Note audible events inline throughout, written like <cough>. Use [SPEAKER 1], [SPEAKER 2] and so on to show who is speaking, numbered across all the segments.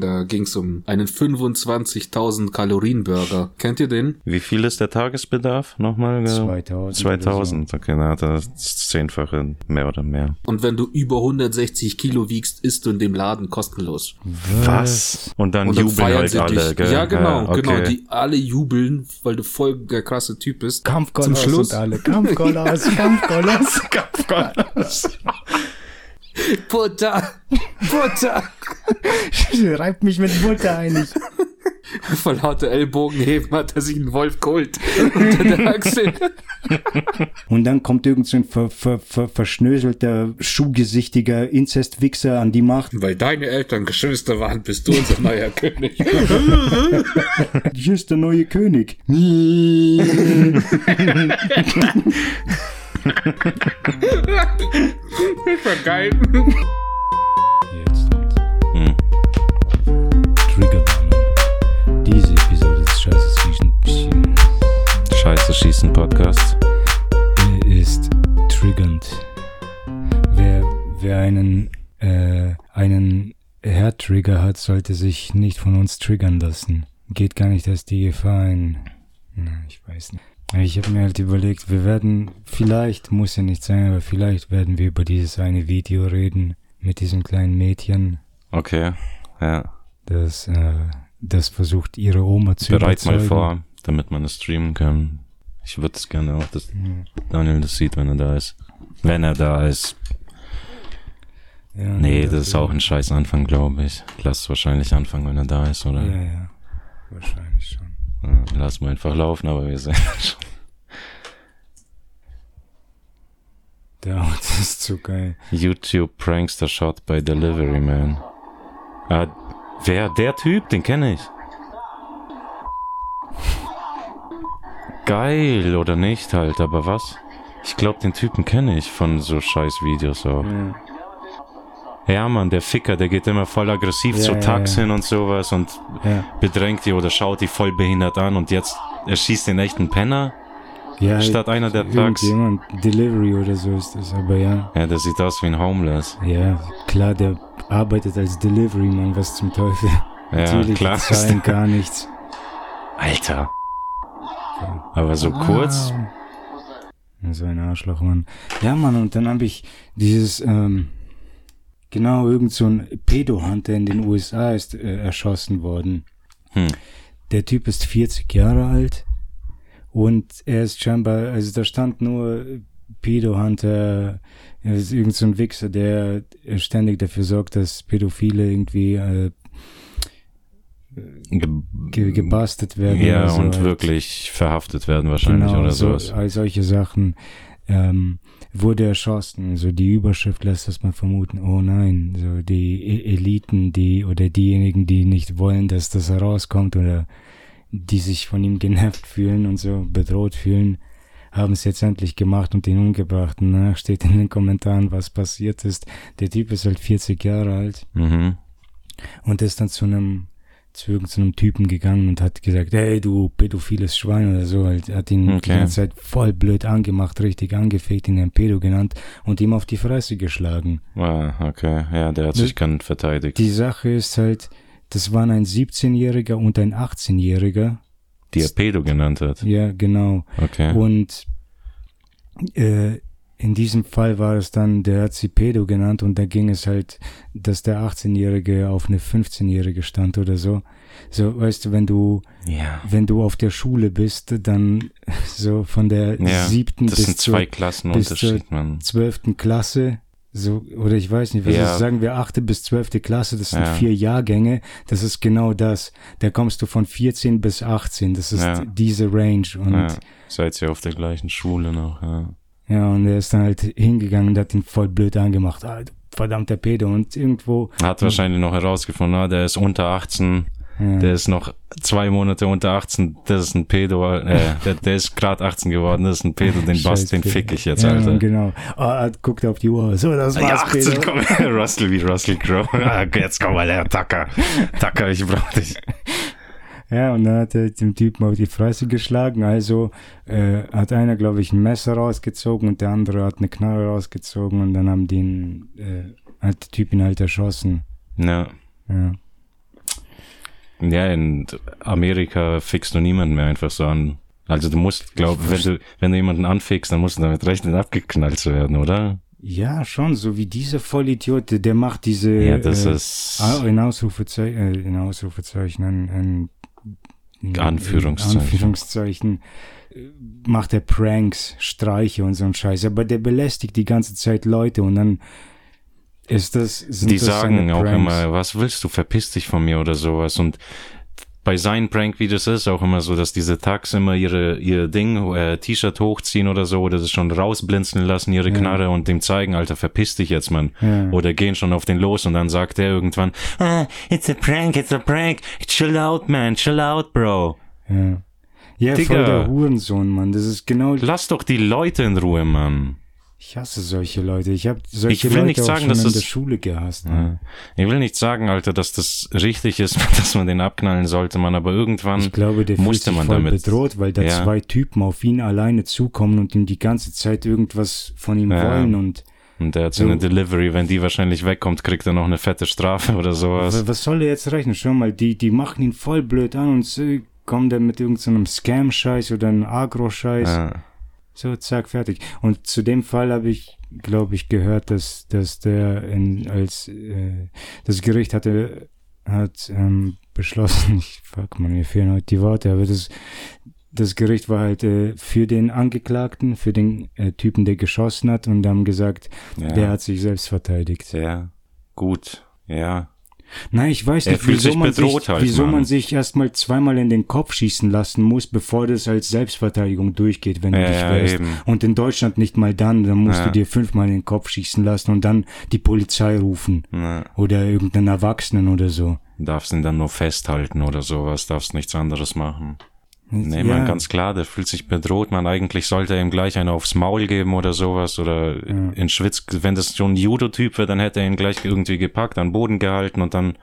[SPEAKER 1] Da ging es um einen 25.000 Kalorien Burger. Kennt ihr den?
[SPEAKER 2] Wie viel ist der Tagesbedarf nochmal?
[SPEAKER 3] 2000.
[SPEAKER 2] 2000, okay, na, das ist das Zehnfache mehr oder mehr.
[SPEAKER 1] Und wenn du über 160 Kilo wiegst, isst du in dem Laden kostenlos.
[SPEAKER 2] Was? Und dann
[SPEAKER 1] Und dann
[SPEAKER 2] jubeln halt
[SPEAKER 1] sie
[SPEAKER 2] alle,
[SPEAKER 1] dich.
[SPEAKER 2] gell?
[SPEAKER 1] Ja, genau,
[SPEAKER 2] okay.
[SPEAKER 1] genau. Die alle jubeln, weil du voll der krasse Typ bist.
[SPEAKER 3] Kampfgolas
[SPEAKER 1] Zum Schluss.
[SPEAKER 3] und alle. Kampfgolas, Kampfgolas, <laughs> Kampfgolas.
[SPEAKER 1] Butter! Butter! <laughs>
[SPEAKER 3] Reibt mich mit Butter einig.
[SPEAKER 1] Vor lauter Ellbogenheben hat er sich einen Wolf geholt unter der Achsel.
[SPEAKER 3] Und dann kommt irgend so ein ver, ver, ver, verschnöselter, schuhgesichtiger Inzestwichser an die Macht.
[SPEAKER 1] Weil deine Eltern Geschwister waren, bist du unser neuer <laughs> König.
[SPEAKER 3] Hier ist der neue König. <laughs>
[SPEAKER 1] Das war geil.
[SPEAKER 3] Jetzt
[SPEAKER 2] Hm.
[SPEAKER 3] Triggerwarnung. Diese Episode des Scheiße Season
[SPEAKER 2] Scheiße schießen Podcast.
[SPEAKER 3] ist triggernd. Wer, wer einen, äh, einen Herdtrigger hat, sollte sich nicht von uns triggern lassen. Geht gar nicht als die Gefahr ein. Na, ich weiß nicht. Ich habe mir halt überlegt, wir werden, vielleicht, muss ja nicht sein, aber vielleicht werden wir über dieses eine Video reden mit diesem kleinen Mädchen,
[SPEAKER 2] Okay, ja.
[SPEAKER 3] das, äh, das versucht, ihre Oma zu
[SPEAKER 2] Bereit mal
[SPEAKER 3] überzeugen.
[SPEAKER 2] vor, damit man es streamen kann. Ich würde es gerne auch, dass Daniel das sieht, wenn er da ist. Wenn er da ist.
[SPEAKER 3] Ja,
[SPEAKER 2] Nee, das ist auch ein scheiß Anfang, glaube ich. Lass es wahrscheinlich anfangen, wenn er da ist, oder?
[SPEAKER 3] Ja, ja, wahrscheinlich schon.
[SPEAKER 2] Ja, lass mal einfach laufen, aber wir sehen schon.
[SPEAKER 3] Der Auto <laughs> ist so geil.
[SPEAKER 2] YouTube Prankster Shot by Delivery Man. Ah, wer? Der Typ? Den kenne ich. Geil, oder nicht halt, aber was? Ich glaube, den Typen kenne ich von so scheiß Videos auch.
[SPEAKER 3] Ja.
[SPEAKER 2] Ja, Mann, der Ficker, der geht immer voll aggressiv
[SPEAKER 3] Ja,
[SPEAKER 2] zu
[SPEAKER 3] ja,
[SPEAKER 2] Taxen und sowas und
[SPEAKER 3] Ja.
[SPEAKER 2] bedrängt die oder schaut die voll behindert an und jetzt erschießt den echten Penner
[SPEAKER 3] Ja,
[SPEAKER 2] statt einer der Thugs.
[SPEAKER 3] Irgendjemand, Delivery oder so ist das, aber ja.
[SPEAKER 2] Ja, der sieht aus wie ein Homeless.
[SPEAKER 3] Ja, klar, der arbeitet als Delivery, Mann, was zum Teufel.
[SPEAKER 2] Ja,
[SPEAKER 3] Natürlich,
[SPEAKER 2] klar.
[SPEAKER 3] zahlen <laughs> gar nichts.
[SPEAKER 2] Alter. Aber so kurz.
[SPEAKER 3] Wow. So ein Arschloch, Mann. Ja, Mann, und dann habe ich dieses, ähm, genau, irgend so ein Pedo-Hunter in den USA ist äh, erschossen worden.
[SPEAKER 2] Hm.
[SPEAKER 3] Der Typ ist 40 Jahre alt und er ist scheinbar, also da stand nur Pedo-Hunter, er ist irgend so ein Wichser, der ständig dafür sorgt, dass Pädophile irgendwie äh,
[SPEAKER 2] Ge
[SPEAKER 3] ge gebastelt werden.
[SPEAKER 2] ja,
[SPEAKER 3] so
[SPEAKER 2] und
[SPEAKER 3] halt.
[SPEAKER 2] wirklich verhaftet werden wahrscheinlich
[SPEAKER 3] genau,
[SPEAKER 2] oder
[SPEAKER 3] so,
[SPEAKER 2] sowas.
[SPEAKER 3] all solche Sachen ähm, wurde erschossen. So die Überschrift lässt das mal vermuten. Oh nein, so die E- Eliten, die oder diejenigen, die nicht wollen, dass das herauskommt oder die sich von ihm genervt fühlen und so bedroht fühlen, haben es jetzt endlich gemacht und ihn umgebracht. Danach steht in den Kommentaren, was passiert ist. Der Typ ist halt 40 Jahre alt
[SPEAKER 2] Mhm.
[SPEAKER 3] und ist dann zu einem zu irgendeinem Typen gegangen und hat gesagt, hey du pädophiles Schwein oder so, halt, hat ihn die
[SPEAKER 2] Okay.
[SPEAKER 3] ganze Zeit voll blöd angemacht, richtig angefegt, ihn einen Pedo genannt und ihm auf die Fresse geschlagen.
[SPEAKER 2] Ah, okay. Ja, der hat sich ganz verteidigt.
[SPEAKER 3] Die Sache ist halt, das waren ein 17-Jähriger und ein 18-Jähriger.
[SPEAKER 2] Die er Pedo genannt hat.
[SPEAKER 3] Ja, genau.
[SPEAKER 2] Okay.
[SPEAKER 3] Und äh, in diesem Fall war es dann, der hat sie Pedo genannt und da ging es halt, dass der 18-Jährige auf eine 15-Jährige stand oder so. So, weißt du, wenn du,
[SPEAKER 2] Ja.
[SPEAKER 3] wenn du auf der Schule bist, dann <laughs> so von der
[SPEAKER 2] Ja,
[SPEAKER 3] siebten
[SPEAKER 2] Das
[SPEAKER 3] bis
[SPEAKER 2] sind
[SPEAKER 3] zur
[SPEAKER 2] zwei Klassen
[SPEAKER 3] bis
[SPEAKER 2] Unterschied, man.
[SPEAKER 3] zwölften Klasse, so, oder ich weiß nicht, was
[SPEAKER 2] Ja.
[SPEAKER 3] ist, sagen wir achte bis zwölfte Klasse, das sind
[SPEAKER 2] Ja.
[SPEAKER 3] vier Jahrgänge, das ist genau das. Da kommst du von 14 bis 18, das ist diese Range und
[SPEAKER 2] Ja. Seid ihr auf der gleichen Schule noch, ja.
[SPEAKER 3] Ja, und er ist dann halt hingegangen und hat ihn voll blöd angemacht. Ah, du verdammter Pedo. Und irgendwo,
[SPEAKER 2] Hat wahrscheinlich noch herausgefunden, ah, der ist unter 18,
[SPEAKER 3] ja,
[SPEAKER 2] der ist noch zwei Monate unter 18, das ist ein Pedo, äh, der, der ist gerade 18 geworden, das ist ein Pedo, den <laughs> Bast, den fick ich jetzt,
[SPEAKER 3] ja,
[SPEAKER 2] Alter.
[SPEAKER 3] genau. Er guckt auf die Uhr. So, das war's,
[SPEAKER 2] Ja, 18,
[SPEAKER 3] Pedo.
[SPEAKER 2] komm <laughs> Russell wie Russell Crowe. <laughs> Ah, Jetzt komm mal her, Tucker. Tucker, ich brauch dich.
[SPEAKER 3] Ja, und dann hat er dem Typen auf die Fresse geschlagen. Also äh, hat einer, glaube ich, ein Messer rausgezogen und der andere hat eine Knarre rausgezogen und dann haben die ihn, äh, hat der Typ ihn halt erschossen.
[SPEAKER 2] Ja.
[SPEAKER 3] Ja.
[SPEAKER 2] Ja, in Amerika fickst du niemanden mehr einfach so an. Also du musst, glaub, wenn du, wenn du jemanden anfickst, dann musst du damit rechnen, abgeknallt zu werden, oder?
[SPEAKER 3] Ja, schon, so wie dieser Vollidiot, der- macht diese
[SPEAKER 2] Ja, das
[SPEAKER 3] äh,
[SPEAKER 2] ist
[SPEAKER 3] in Ausrufezeichen, äh, in Ausrufezeichen, in
[SPEAKER 2] Anführungszeichen.
[SPEAKER 3] Anführungszeichen, äh, macht er Pranks, Streiche und so ein Scheiß, aber der belästigt die ganze Zeit Leute und dann ist das,
[SPEAKER 2] die
[SPEAKER 3] das
[SPEAKER 2] sagen auch immer, was willst du, verpiss dich von mir oder sowas. Und bei seinen Prank-Videos ist auch immer so, dass diese Tags immer ihre, ihr Ding, äh, T-Shirt hochziehen oder so, oder das schon rausblinzeln lassen, ihre Knarre und dem zeigen, Alter, verpiss dich jetzt, Mann.
[SPEAKER 3] Ja.
[SPEAKER 2] Oder gehen schon auf den los und dann sagt er irgendwann, ah, it's a prank, it's a prank, chill out, man, chill out, bro.
[SPEAKER 3] Ja, ja
[SPEAKER 2] Digga.
[SPEAKER 3] voll der Hurensohn, Mann, das ist genau,
[SPEAKER 2] Lass doch die Leute in Ruhe, Mann.
[SPEAKER 3] Ich hasse solche Leute, ich habe solche
[SPEAKER 2] Ich will
[SPEAKER 3] Leute
[SPEAKER 2] nicht
[SPEAKER 3] auch
[SPEAKER 2] sagen,
[SPEAKER 3] schon
[SPEAKER 2] dass
[SPEAKER 3] in
[SPEAKER 2] das-
[SPEAKER 3] der Schule gehasst.
[SPEAKER 2] Ja. Ich will nicht sagen, Alter, dass das richtig ist, <laughs> dass man den abknallen sollte, man, aber irgendwann
[SPEAKER 3] Ich glaube, der fühlt
[SPEAKER 2] musste
[SPEAKER 3] sich
[SPEAKER 2] man
[SPEAKER 3] voll
[SPEAKER 2] damit.
[SPEAKER 3] bedroht, weil da
[SPEAKER 2] Ja.
[SPEAKER 3] zwei Typen auf ihn alleine zukommen und ihm die ganze Zeit irgendwas von ihm
[SPEAKER 2] Ja.
[SPEAKER 3] wollen und
[SPEAKER 2] Und der hat so
[SPEAKER 3] So.
[SPEAKER 2] eine Delivery, wenn die wahrscheinlich wegkommt, kriegt er noch eine fette Strafe <laughs> oder sowas.
[SPEAKER 3] was, soll er jetzt rechnen? Schau mal, die, die machen ihn voll blöd an und so, kommen dann mit irgendeinem Scam-Scheiß oder einem Agro-Scheiß.
[SPEAKER 2] Ja.
[SPEAKER 3] So, zack, fertig. Und zu dem Fall habe ich, glaube ich, gehört, dass, dass der in, als äh, das Gericht hatte, hat ähm, beschlossen, <laughs> ich fuck man, mir fehlen heute die Worte, aber das, das Gericht war halt äh, für den Angeklagten, für den äh, Typen, der geschossen hat und haben gesagt,
[SPEAKER 2] Ja.
[SPEAKER 3] der hat sich selbst verteidigt.
[SPEAKER 2] ja. Gut. Ja.
[SPEAKER 3] Nein, ich weiß nicht, wieso, man, sich,
[SPEAKER 2] halt,
[SPEAKER 3] wieso man sich erstmal zweimal in den Kopf schießen lassen muss, bevor das als Selbstverteidigung durchgeht, wenn du
[SPEAKER 2] Ja,
[SPEAKER 3] dich
[SPEAKER 2] ja,
[SPEAKER 3] wehrst.
[SPEAKER 2] eben.
[SPEAKER 3] Und in Deutschland nicht mal dann, dann musst
[SPEAKER 2] Ja.
[SPEAKER 3] du dir fünfmal in den Kopf schießen lassen und dann die Polizei rufen.
[SPEAKER 2] Ja.
[SPEAKER 3] Oder irgendeinen Erwachsenen oder so.
[SPEAKER 2] Darfst ihn dann nur festhalten oder sowas, darfst nichts anderes machen. Nee,
[SPEAKER 3] ja,
[SPEAKER 2] man, ganz klar, der fühlt sich bedroht, man. Eigentlich sollte er ihm gleich eine aufs Maul geben oder sowas. Oder in Schwitz, wenn das schon ein Judo-Typ wäre, dann hätte er ihn gleich irgendwie gepackt, an den Boden gehalten und dann,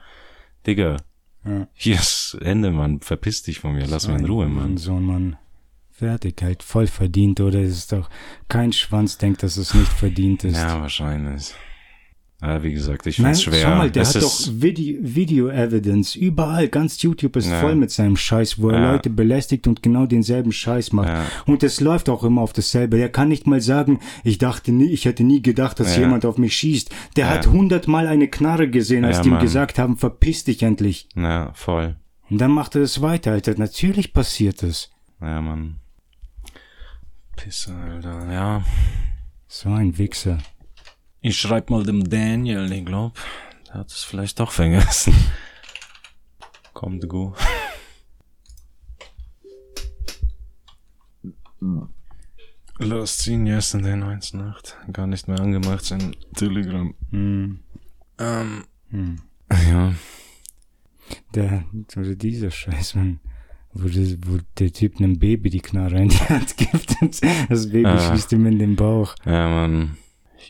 [SPEAKER 2] Digga,
[SPEAKER 3] Ja.
[SPEAKER 2] hier ist Ende, Mann. Verpiss dich von mir, lass mich in Ruhe, Mann.
[SPEAKER 3] So ein Mann. Fertig, halt voll verdient, oder? Es ist doch, kein Schwanz denkt, dass es nicht verdient ist.
[SPEAKER 2] Ja, wahrscheinlich. Ja, wie gesagt, ich
[SPEAKER 3] Nein,
[SPEAKER 2] find's schwer.
[SPEAKER 3] schau mal, der
[SPEAKER 2] Es
[SPEAKER 3] hat doch Video, Video Evidence. Überall, ganz YouTube ist
[SPEAKER 2] Ja.
[SPEAKER 3] voll mit seinem Scheiß, wo er
[SPEAKER 2] Ja.
[SPEAKER 3] Leute belästigt und genau denselben Scheiß macht.
[SPEAKER 2] Ja.
[SPEAKER 3] Und es läuft auch immer auf dasselbe. Er kann nicht mal sagen, ich dachte nie, ich hätte nie gedacht, dass jemand auf mich schießt. Der hat hundertmal eine Knarre gesehen, als die ihm
[SPEAKER 2] Mann.
[SPEAKER 3] gesagt haben, verpiss dich endlich.
[SPEAKER 2] Ja, voll.
[SPEAKER 3] Und dann macht er es weiter, Alter. Natürlich passiert es.
[SPEAKER 2] Ja, Mann. Pisse, Alter. Ja.
[SPEAKER 3] So ein Wichser.
[SPEAKER 2] Ich schreib mal dem Daniel, ich glaub. Der hat es vielleicht doch vergessen. <laughs> Kommt gut. Jetzt in den 1.8. Gar nicht mehr angemacht sein Telegram.
[SPEAKER 3] Hm.
[SPEAKER 2] Ähm.
[SPEAKER 3] Hm.
[SPEAKER 2] Ja.
[SPEAKER 3] Der, oder dieser Scheiß, man, wo, das, wo der Typ einem Baby die Knarre in die Hand gibt und das Baby
[SPEAKER 2] Ah.
[SPEAKER 3] schießt ihm in den Bauch.
[SPEAKER 2] Ja, Mann.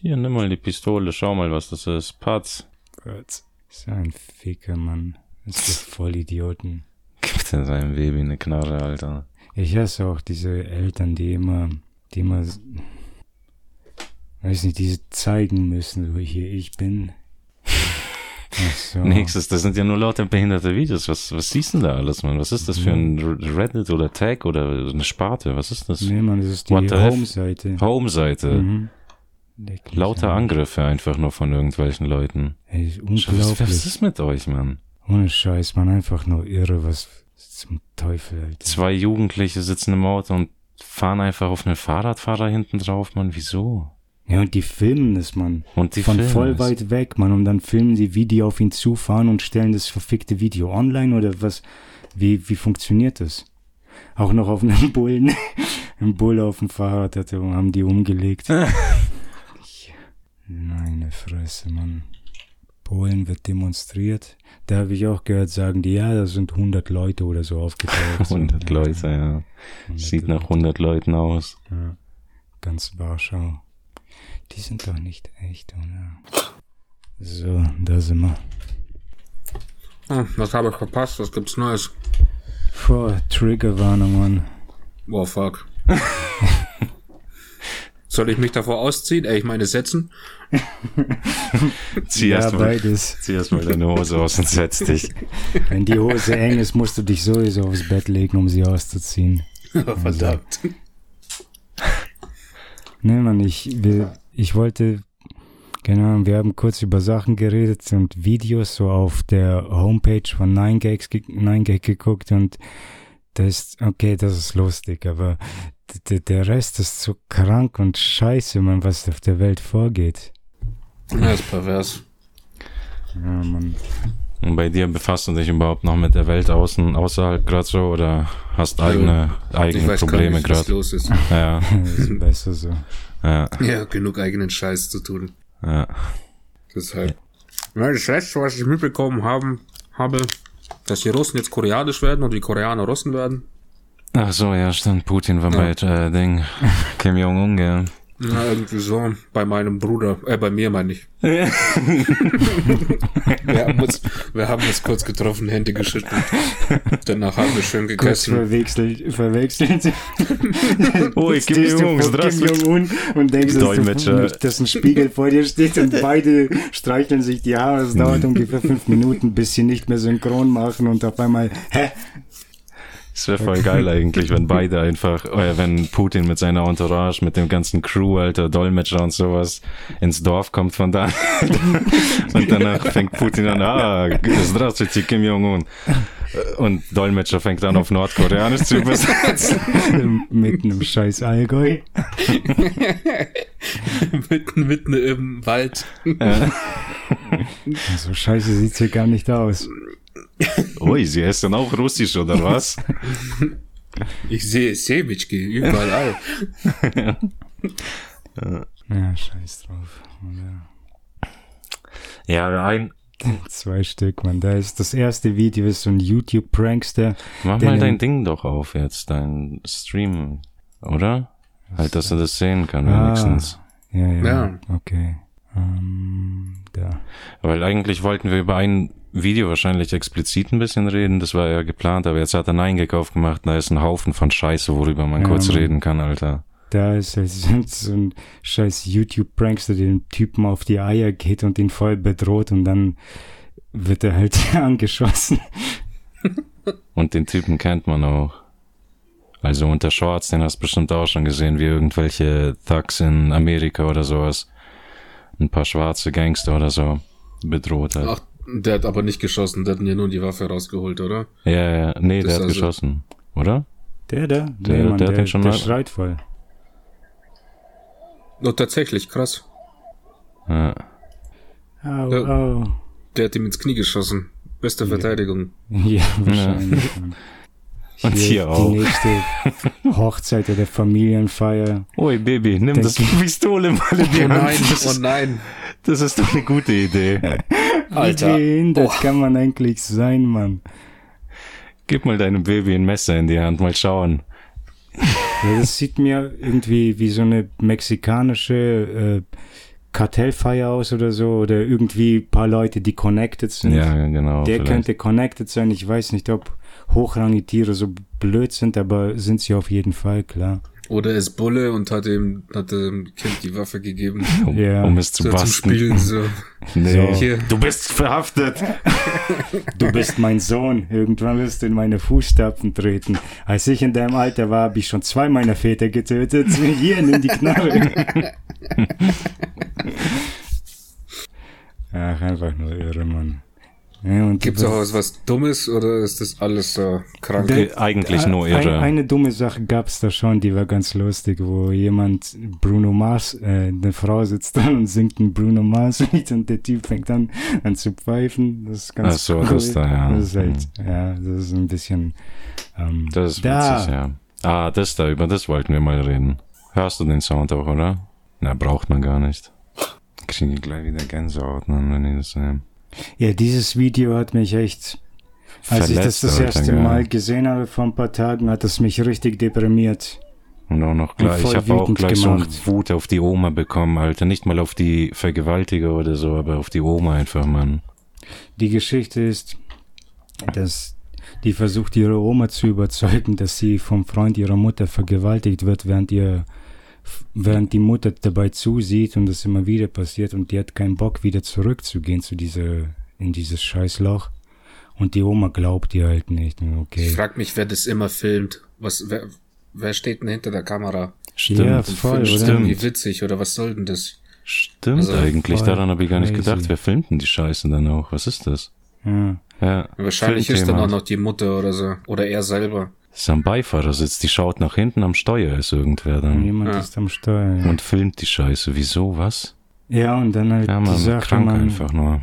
[SPEAKER 2] Hier, nimm mal die Pistole, schau mal, was das ist. Patz.
[SPEAKER 3] Gott. So ein Ficker, Mann. Das ist <laughs> voll Idioten.
[SPEAKER 2] Gibt er seinem Baby eine Knarre, Alter.
[SPEAKER 3] Ich hasse auch diese Eltern, die immer, die immer, weiß nicht, die zeigen müssen, so hier ich bin. <laughs> Ach so.
[SPEAKER 2] Nächstes, das sind ja nur lauter behinderte Videos. Was, was siehst du denn da alles, Mann? Was ist das für ein R- Reddit oder Tag oder eine Sparte? Was ist das?
[SPEAKER 3] Nee, Mann, das ist die? Home-Seite.
[SPEAKER 2] Home-Seite.
[SPEAKER 3] Mhm.
[SPEAKER 2] Lauter
[SPEAKER 3] an.
[SPEAKER 2] Angriffe einfach nur von irgendwelchen Leuten.
[SPEAKER 3] Ey, ist
[SPEAKER 2] Was, was
[SPEAKER 3] unglaublich.
[SPEAKER 2] ist mit euch, Mann?
[SPEAKER 3] Ohne Scheiß, man, einfach nur irre, was zum Teufel, Alter.
[SPEAKER 2] Zwei Jugendliche sitzen im Auto und fahren einfach auf einen Fahrradfahrer hinten drauf, Mann. Wieso?
[SPEAKER 3] Ja, und die filmen das, Mann.
[SPEAKER 2] Und die
[SPEAKER 3] Von voll
[SPEAKER 2] es.
[SPEAKER 3] weit weg, Mann. Und dann filmen die, wie die auf ihn zufahren und stellen das verfickte Video online oder was? Wie, wie funktioniert das? Auch noch auf einem Bullen. <laughs> Ein Bull auf dem Fahrrad hatte, haben die umgelegt. <laughs> Meine Fresse, Mann. Polen wird demonstriert. Da habe ich auch gehört, sagen die, ja, da sind 100 Leute oder so aufgetaucht. <laughs>
[SPEAKER 2] 100 Leute, ja.
[SPEAKER 3] 100
[SPEAKER 2] Sieht nach 100 Leuten aus.
[SPEAKER 3] Ja, ganz Warschau. Die sind doch nicht echt, oder? So, da sind wir.
[SPEAKER 1] Hm, was habe ich verpasst? Was gibt's Neues?
[SPEAKER 3] Vor Triggerwarnung, Mann.
[SPEAKER 1] Oh, fuck. <laughs> Soll ich mich davor ausziehen? Ey, ich meine setzen?
[SPEAKER 2] Zieh
[SPEAKER 3] ja,
[SPEAKER 2] erst mal,
[SPEAKER 3] beides.
[SPEAKER 2] zieh erst mal deine Hose aus und setz dich. <laughs>
[SPEAKER 3] Wenn die Hose eng ist, musst du dich sowieso aufs Bett legen, um sie auszuziehen. <laughs>
[SPEAKER 1] Verdammt.
[SPEAKER 3] Ne, Mann, ich, will, ich wollte, Ahnung, wir haben kurz über Sachen geredet und Videos so auf der Homepage von 9gag, 9gag geguckt und das ist, okay, das ist lustig, aber d- der Rest ist so krank und scheiße, man, was auf der Welt vorgeht.
[SPEAKER 1] Ja, ist pervers.
[SPEAKER 3] Ja, man.
[SPEAKER 2] Und bei dir befasst du dich überhaupt noch mit der Welt außen, außerhalb gerade so oder hast eigene,
[SPEAKER 1] Ich
[SPEAKER 2] eigene
[SPEAKER 1] weiß gar
[SPEAKER 2] Probleme
[SPEAKER 1] nicht, was
[SPEAKER 2] gerade?
[SPEAKER 1] los ist. <laughs>
[SPEAKER 2] Ja, <laughs>
[SPEAKER 3] Das ist besser so.
[SPEAKER 2] ja,
[SPEAKER 1] Ja, genug eigenen Scheiß zu tun.
[SPEAKER 2] ja.
[SPEAKER 1] Deshalb. Ja, das letzte, was ich mitbekommen haben, habe, dass die Russen jetzt koreanisch werden und die Koreaner Russen werden.
[SPEAKER 2] Ach so, ja, stimmt. Putin war
[SPEAKER 1] ja.
[SPEAKER 2] bei äh, Ding. <laughs> Kim Jong-un,
[SPEAKER 1] ja. Na, irgendwie so. Bei meinem Bruder. Äh, bei mir meine ich. <laughs> <laughs> Wir, haben uns, wir haben uns kurz getroffen, Hände geschüttelt. Danach haben wir schön gegessen.
[SPEAKER 3] Kurz verwechselt, verwechselt.
[SPEAKER 2] Oh, Oi, Kim Jong-un,
[SPEAKER 3] Jong und denkst, dass, du, dass ein Spiegel vor dir steht und beide streicheln sich die Haare. Es dauert hm. ungefähr fünf Minuten, bis sie nicht mehr synchron machen und auf einmal, hä?
[SPEAKER 2] Es wäre voll geil eigentlich, wenn beide einfach, äh, wenn Putin mit seiner Entourage, mit dem ganzen Crew, Alter, Dolmetscher und sowas, ins Dorf kommt von da. <laughs> und danach fängt Putin an, ah, здравствуйте, Kim Jong-un. Und Dolmetscher fängt an, auf Nordkoreanisch zu übersetzen. <laughs>
[SPEAKER 3] Mit einem scheiß Allgäu. <laughs>
[SPEAKER 1] mitten, mitten im Wald.
[SPEAKER 3] So scheiße sieht's hier gar nicht aus.
[SPEAKER 2] Ui, sie essen auch Russisch, oder was? <laughs>
[SPEAKER 1] Ich sehe Semitschke überall. <laughs>
[SPEAKER 3] Ja, scheiß drauf. Ja.
[SPEAKER 2] Ja, ein,
[SPEAKER 3] Zwei Stück, man. Da ist das erste Video ist so ein YouTube-Prankster.
[SPEAKER 2] mach mal dein Ding doch auf jetzt, dein Stream, oder? Halt, dass er das sehen kann,
[SPEAKER 3] Ah.
[SPEAKER 2] wenigstens.
[SPEAKER 3] Ja, ja.
[SPEAKER 1] Ja.
[SPEAKER 3] Okay. Ähm, da.
[SPEAKER 2] Weil eigentlich wollten wir über ein Video wahrscheinlich explizit ein bisschen reden, das war ja geplant, aber jetzt hat er Nein gekauft gemacht, da ist ein Haufen von Scheiße, worüber man
[SPEAKER 3] Ja,
[SPEAKER 2] kurz
[SPEAKER 3] Mann.
[SPEAKER 2] reden kann, Alter.
[SPEAKER 3] Da ist halt so ein scheiß YouTube-Prankster, der den Typen auf die Eier geht und ihn voll bedroht und dann wird er halt <laughs> angeschossen.
[SPEAKER 2] Und den Typen kennt man auch. Also unter Shorts, den hast du bestimmt auch schon gesehen, wie irgendwelche Thugs in Amerika oder sowas. Ein paar schwarze Gangster oder so bedroht hat.
[SPEAKER 1] Ach, der hat aber nicht geschossen, der hat mir nur die Waffe rausgeholt, oder?
[SPEAKER 2] Ja, ja, nee,
[SPEAKER 1] Das
[SPEAKER 2] der hat
[SPEAKER 1] also-
[SPEAKER 2] geschossen, oder?
[SPEAKER 3] Der da?
[SPEAKER 2] Der-
[SPEAKER 3] Mann,
[SPEAKER 2] der hat
[SPEAKER 3] der,
[SPEAKER 2] den schon
[SPEAKER 3] der
[SPEAKER 2] mal-
[SPEAKER 3] schreit voll.
[SPEAKER 1] Oh, tatsächlich, krass.
[SPEAKER 2] Ja.
[SPEAKER 3] Au,
[SPEAKER 1] Ja.
[SPEAKER 3] au.
[SPEAKER 1] Der hat ihm ins Knie geschossen. Beste Verteidigung. <laughs>
[SPEAKER 3] Ja, wahrscheinlich.
[SPEAKER 2] Und hier
[SPEAKER 3] die
[SPEAKER 2] auch.
[SPEAKER 3] nächste Hochzeit oder Familienfeier.
[SPEAKER 2] Oi, Baby, nimm
[SPEAKER 3] Denk-
[SPEAKER 2] das Pistole mal in die
[SPEAKER 1] Oh
[SPEAKER 2] Hand.
[SPEAKER 1] nein,
[SPEAKER 2] Das,
[SPEAKER 1] oh
[SPEAKER 2] ist,
[SPEAKER 1] nein.
[SPEAKER 2] das ist doch eine gute Idee.
[SPEAKER 1] Alter.
[SPEAKER 3] Wie behindert
[SPEAKER 1] Oh.
[SPEAKER 3] kann man eigentlich sein, Mann?
[SPEAKER 2] Gib mal deinem Baby ein Messer in die Hand, mal schauen.
[SPEAKER 3] Ja, das sieht mir irgendwie wie so eine mexikanische äh, Kartellfeier aus oder so. Oder irgendwie ein paar Leute, die connected sind.
[SPEAKER 2] Ja, genau.
[SPEAKER 3] Der
[SPEAKER 2] vielleicht.
[SPEAKER 3] könnte connected sein. Ich weiß nicht, ob hochrangige Tiere so blöd sind, aber sind sie auf jeden Fall, klar.
[SPEAKER 1] Oder er ist Bulle und hat dem, hat dem Kind die Waffe gegeben. <laughs>
[SPEAKER 2] um,
[SPEAKER 3] Ja.
[SPEAKER 2] um es zu
[SPEAKER 1] So zum
[SPEAKER 2] basten.
[SPEAKER 1] Spielen, so. <laughs>
[SPEAKER 2] Nee.
[SPEAKER 3] So.
[SPEAKER 2] Du bist verhaftet.
[SPEAKER 3] Du bist mein Sohn. Irgendwann wirst du in meine Fußstapfen treten. Als ich in deinem Alter war, habe ich schon zwei meiner Väter getötet. Hier, nimm die Knarre. <laughs> Ach, einfach nur irre, Mann. Ja, und
[SPEAKER 1] Gibt's auch was, was Dummes oder ist das alles so krank?
[SPEAKER 2] Äh, Eigentlich nur
[SPEAKER 3] Ein,
[SPEAKER 2] irre.
[SPEAKER 3] eine dumme Sache gab's da schon, die war ganz lustig, wo jemand Bruno Mars, äh, eine Frau sitzt dann und singt ein Bruno Mars Lied und der Typ fängt an, an zu pfeifen. Das ist ganz
[SPEAKER 2] Ach so,
[SPEAKER 3] cool.
[SPEAKER 2] das da, ja.
[SPEAKER 3] Das ist halt, ja, das ist ein bisschen, ähm,
[SPEAKER 2] Das ist
[SPEAKER 3] da.
[SPEAKER 2] witzig, ja. Ah, das da, über das wollten wir mal reden. Hörst du den Sound auch, oder? Na, braucht man gar nicht. Kriege ich gleich wieder Gänsehaut, wenn ich das sehe.
[SPEAKER 3] Ja, dieses Video hat mich echt, als ich das
[SPEAKER 2] Verletzt,
[SPEAKER 3] das
[SPEAKER 2] Alter,
[SPEAKER 3] erste? Mal gesehen habe vor ein paar Tagen, hat es mich richtig deprimiert.
[SPEAKER 2] Und auch noch gleich, ich habe auch gleich so
[SPEAKER 3] gemacht.
[SPEAKER 2] eine Wut auf die Oma bekommen, Alter. Nicht mal auf die Vergewaltiger oder so, aber auf die Oma einfach, Mann.
[SPEAKER 3] Die Geschichte ist, dass die versucht, ihre Oma zu überzeugen, dass sie vom Freund ihrer Mutter vergewaltigt wird, während ihr während die Mutter dabei zusieht und das immer wieder passiert und die hat keinen Bock wieder zurückzugehen zu dieser, in dieses Scheißloch. Und die Oma glaubt ihr halt nicht. Okay.
[SPEAKER 1] Ich frag mich, wer das immer filmt. Was, wer, wer steht denn hinter der Kamera?
[SPEAKER 2] Stimmt.
[SPEAKER 3] Ja, voll, oder?
[SPEAKER 1] irgendwie witzig oder was soll denn das?
[SPEAKER 2] Stimmt
[SPEAKER 1] Also,
[SPEAKER 2] eigentlich.
[SPEAKER 3] voll
[SPEAKER 2] Daran habe ich gar nicht
[SPEAKER 3] crazy.
[SPEAKER 2] gedacht. Wer filmt denn die Scheiße dann auch? Was ist das?
[SPEAKER 3] Ja.
[SPEAKER 2] Ja.
[SPEAKER 1] Wahrscheinlich ist dann auch noch die Mutter oder so. Oder er selber.
[SPEAKER 2] Ist am Beifahrersitz, die schaut nach hinten, am Steuer ist irgendwer dann.
[SPEAKER 3] Jemand
[SPEAKER 1] Ja.
[SPEAKER 3] ist am Steuer.
[SPEAKER 2] Und filmt die Scheiße. Wieso, was?
[SPEAKER 3] Ja, und dann halt
[SPEAKER 2] Ja,
[SPEAKER 3] die
[SPEAKER 2] man,
[SPEAKER 3] Sache,
[SPEAKER 2] krank
[SPEAKER 3] man,
[SPEAKER 2] einfach nur.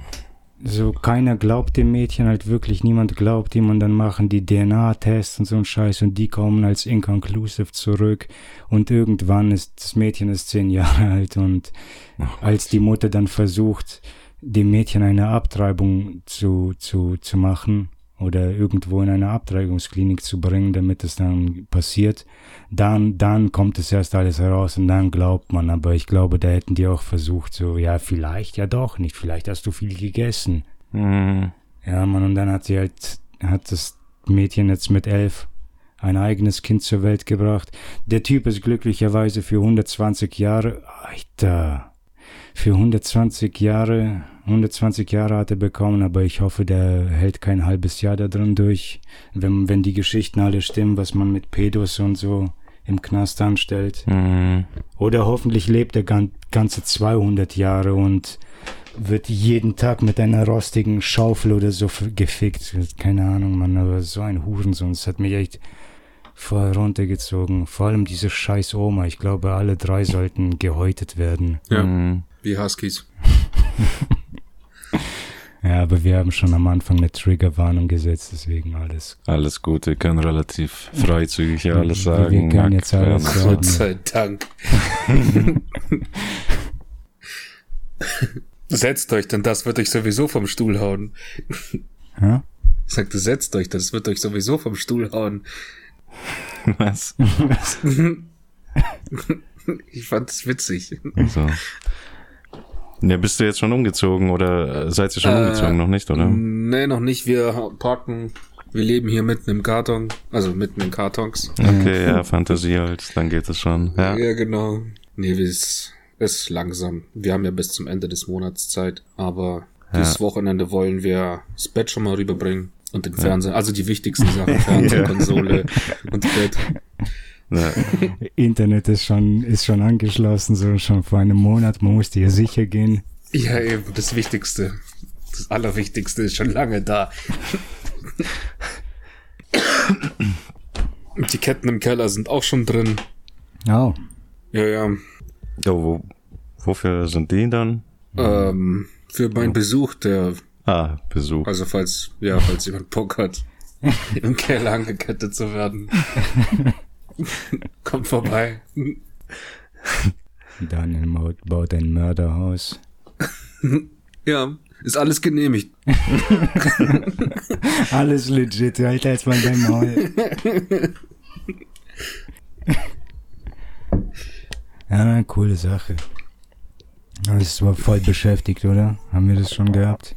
[SPEAKER 3] so keiner glaubt dem Mädchen halt wirklich, niemand glaubt ihm und dann machen die DNA-Tests und so ein Scheiß und die kommen als inconclusive zurück und irgendwann ist, das Mädchen ist zehn Jahre <laughs> alt und
[SPEAKER 2] Ach,
[SPEAKER 3] als die Mutter dann versucht, dem Mädchen eine Abtreibung zu, zu, zu machen oder irgendwo in eine Abtreibungsklinik zu bringen, damit es dann passiert, dann, dann kommt es erst alles heraus und dann glaubt man. Aber ich glaube, da hätten die auch versucht, so, ja, vielleicht ja doch nicht, vielleicht hast du viel gegessen.
[SPEAKER 2] Hm,
[SPEAKER 3] Ja, Mann, und dann hat sie halt, hat das Mädchen jetzt mit elf ein eigenes Kind zur Welt gebracht. Der Typ ist glücklicherweise für 120 Jahre, Alter, für 120 Jahre, 120 Jahre hat er bekommen, aber ich hoffe, der hält kein halbes Jahr da drin durch. Wenn, wenn die Geschichten alle stimmen, was man mit Pedos und so im Knast anstellt.
[SPEAKER 2] hm.
[SPEAKER 3] Oder hoffentlich lebt er gan ganze 200 Jahre und wird jeden Tag mit einer rostigen Schaufel oder so f- gefickt. Keine Ahnung, Mann, aber so ein Hurensohn. Das hat mich echt voll runtergezogen. Vor allem diese scheiß Oma. Ich glaube, alle drei sollten gehäutet werden.
[SPEAKER 1] Ja.
[SPEAKER 2] Hm.
[SPEAKER 1] Wie Huskies. <laughs>
[SPEAKER 3] Ja, aber wir haben schon am Anfang eine Triggerwarnung gesetzt, deswegen alles.
[SPEAKER 2] Alles Gute, wir können relativ freizügig hier alles
[SPEAKER 3] Wir- wir
[SPEAKER 2] sagen.
[SPEAKER 3] können jetzt alles sagen.
[SPEAKER 1] Gott sei Dank. <laughs> Setzt euch, denn das wird euch sowieso vom Stuhl hauen.
[SPEAKER 3] Ja?
[SPEAKER 1] Ich sagte, setzt euch, das wird euch sowieso vom Stuhl hauen.
[SPEAKER 2] Was? <laughs>
[SPEAKER 1] Ich fand es witzig.
[SPEAKER 2] So. Ja, bist du jetzt schon umgezogen oder äh, seid ihr schon
[SPEAKER 1] Äh,
[SPEAKER 2] umgezogen? Noch nicht, oder?
[SPEAKER 1] Nee, noch nicht. Wir parken. Wir leben hier mitten im Karton. Also mitten in Kartons.
[SPEAKER 2] Okay, ja, <laughs> Fantasie halt, dann geht es schon. Ja.
[SPEAKER 1] Ja, genau. Nee, wir ist, ist langsam. Wir haben ja bis zum Ende des Monats Zeit. Aber dieses Wochenende wollen wir das Bett schon mal rüberbringen. Und den Fernseher. Also die wichtigsten Sachen. <laughs> Fernseher,
[SPEAKER 2] Ja.
[SPEAKER 1] Konsole <laughs> und Bett.
[SPEAKER 2] Ja. <laughs>
[SPEAKER 3] Internet ist schon, ist schon angeschlossen, so schon vor einem Monat. Man musste ja sicher gehen.
[SPEAKER 1] Ja, eben. Das Wichtigste. Das Allerwichtigste ist schon lange da. Und <coughs> die Ketten im Keller sind auch schon drin.
[SPEAKER 3] Oh.
[SPEAKER 1] Ja, ja.
[SPEAKER 2] Ja, wo, wofür sind die dann?
[SPEAKER 1] Ähm, für meinen Besuch, der,
[SPEAKER 2] Ah, Besuch.
[SPEAKER 1] also falls, ja, falls jemand Bock hat, <laughs> im Keller angekettet zu werden. <laughs> <laughs> Kommt vorbei. <laughs>
[SPEAKER 3] Daniel baut, baut ein Mörderhaus. <laughs>
[SPEAKER 1] Ja, ist alles genehmigt.
[SPEAKER 3] Alles legit, Alter, jetzt mal dein Maul. ja, coole Sache. Das war voll beschäftigt, oder? Haben wir das schon gehabt?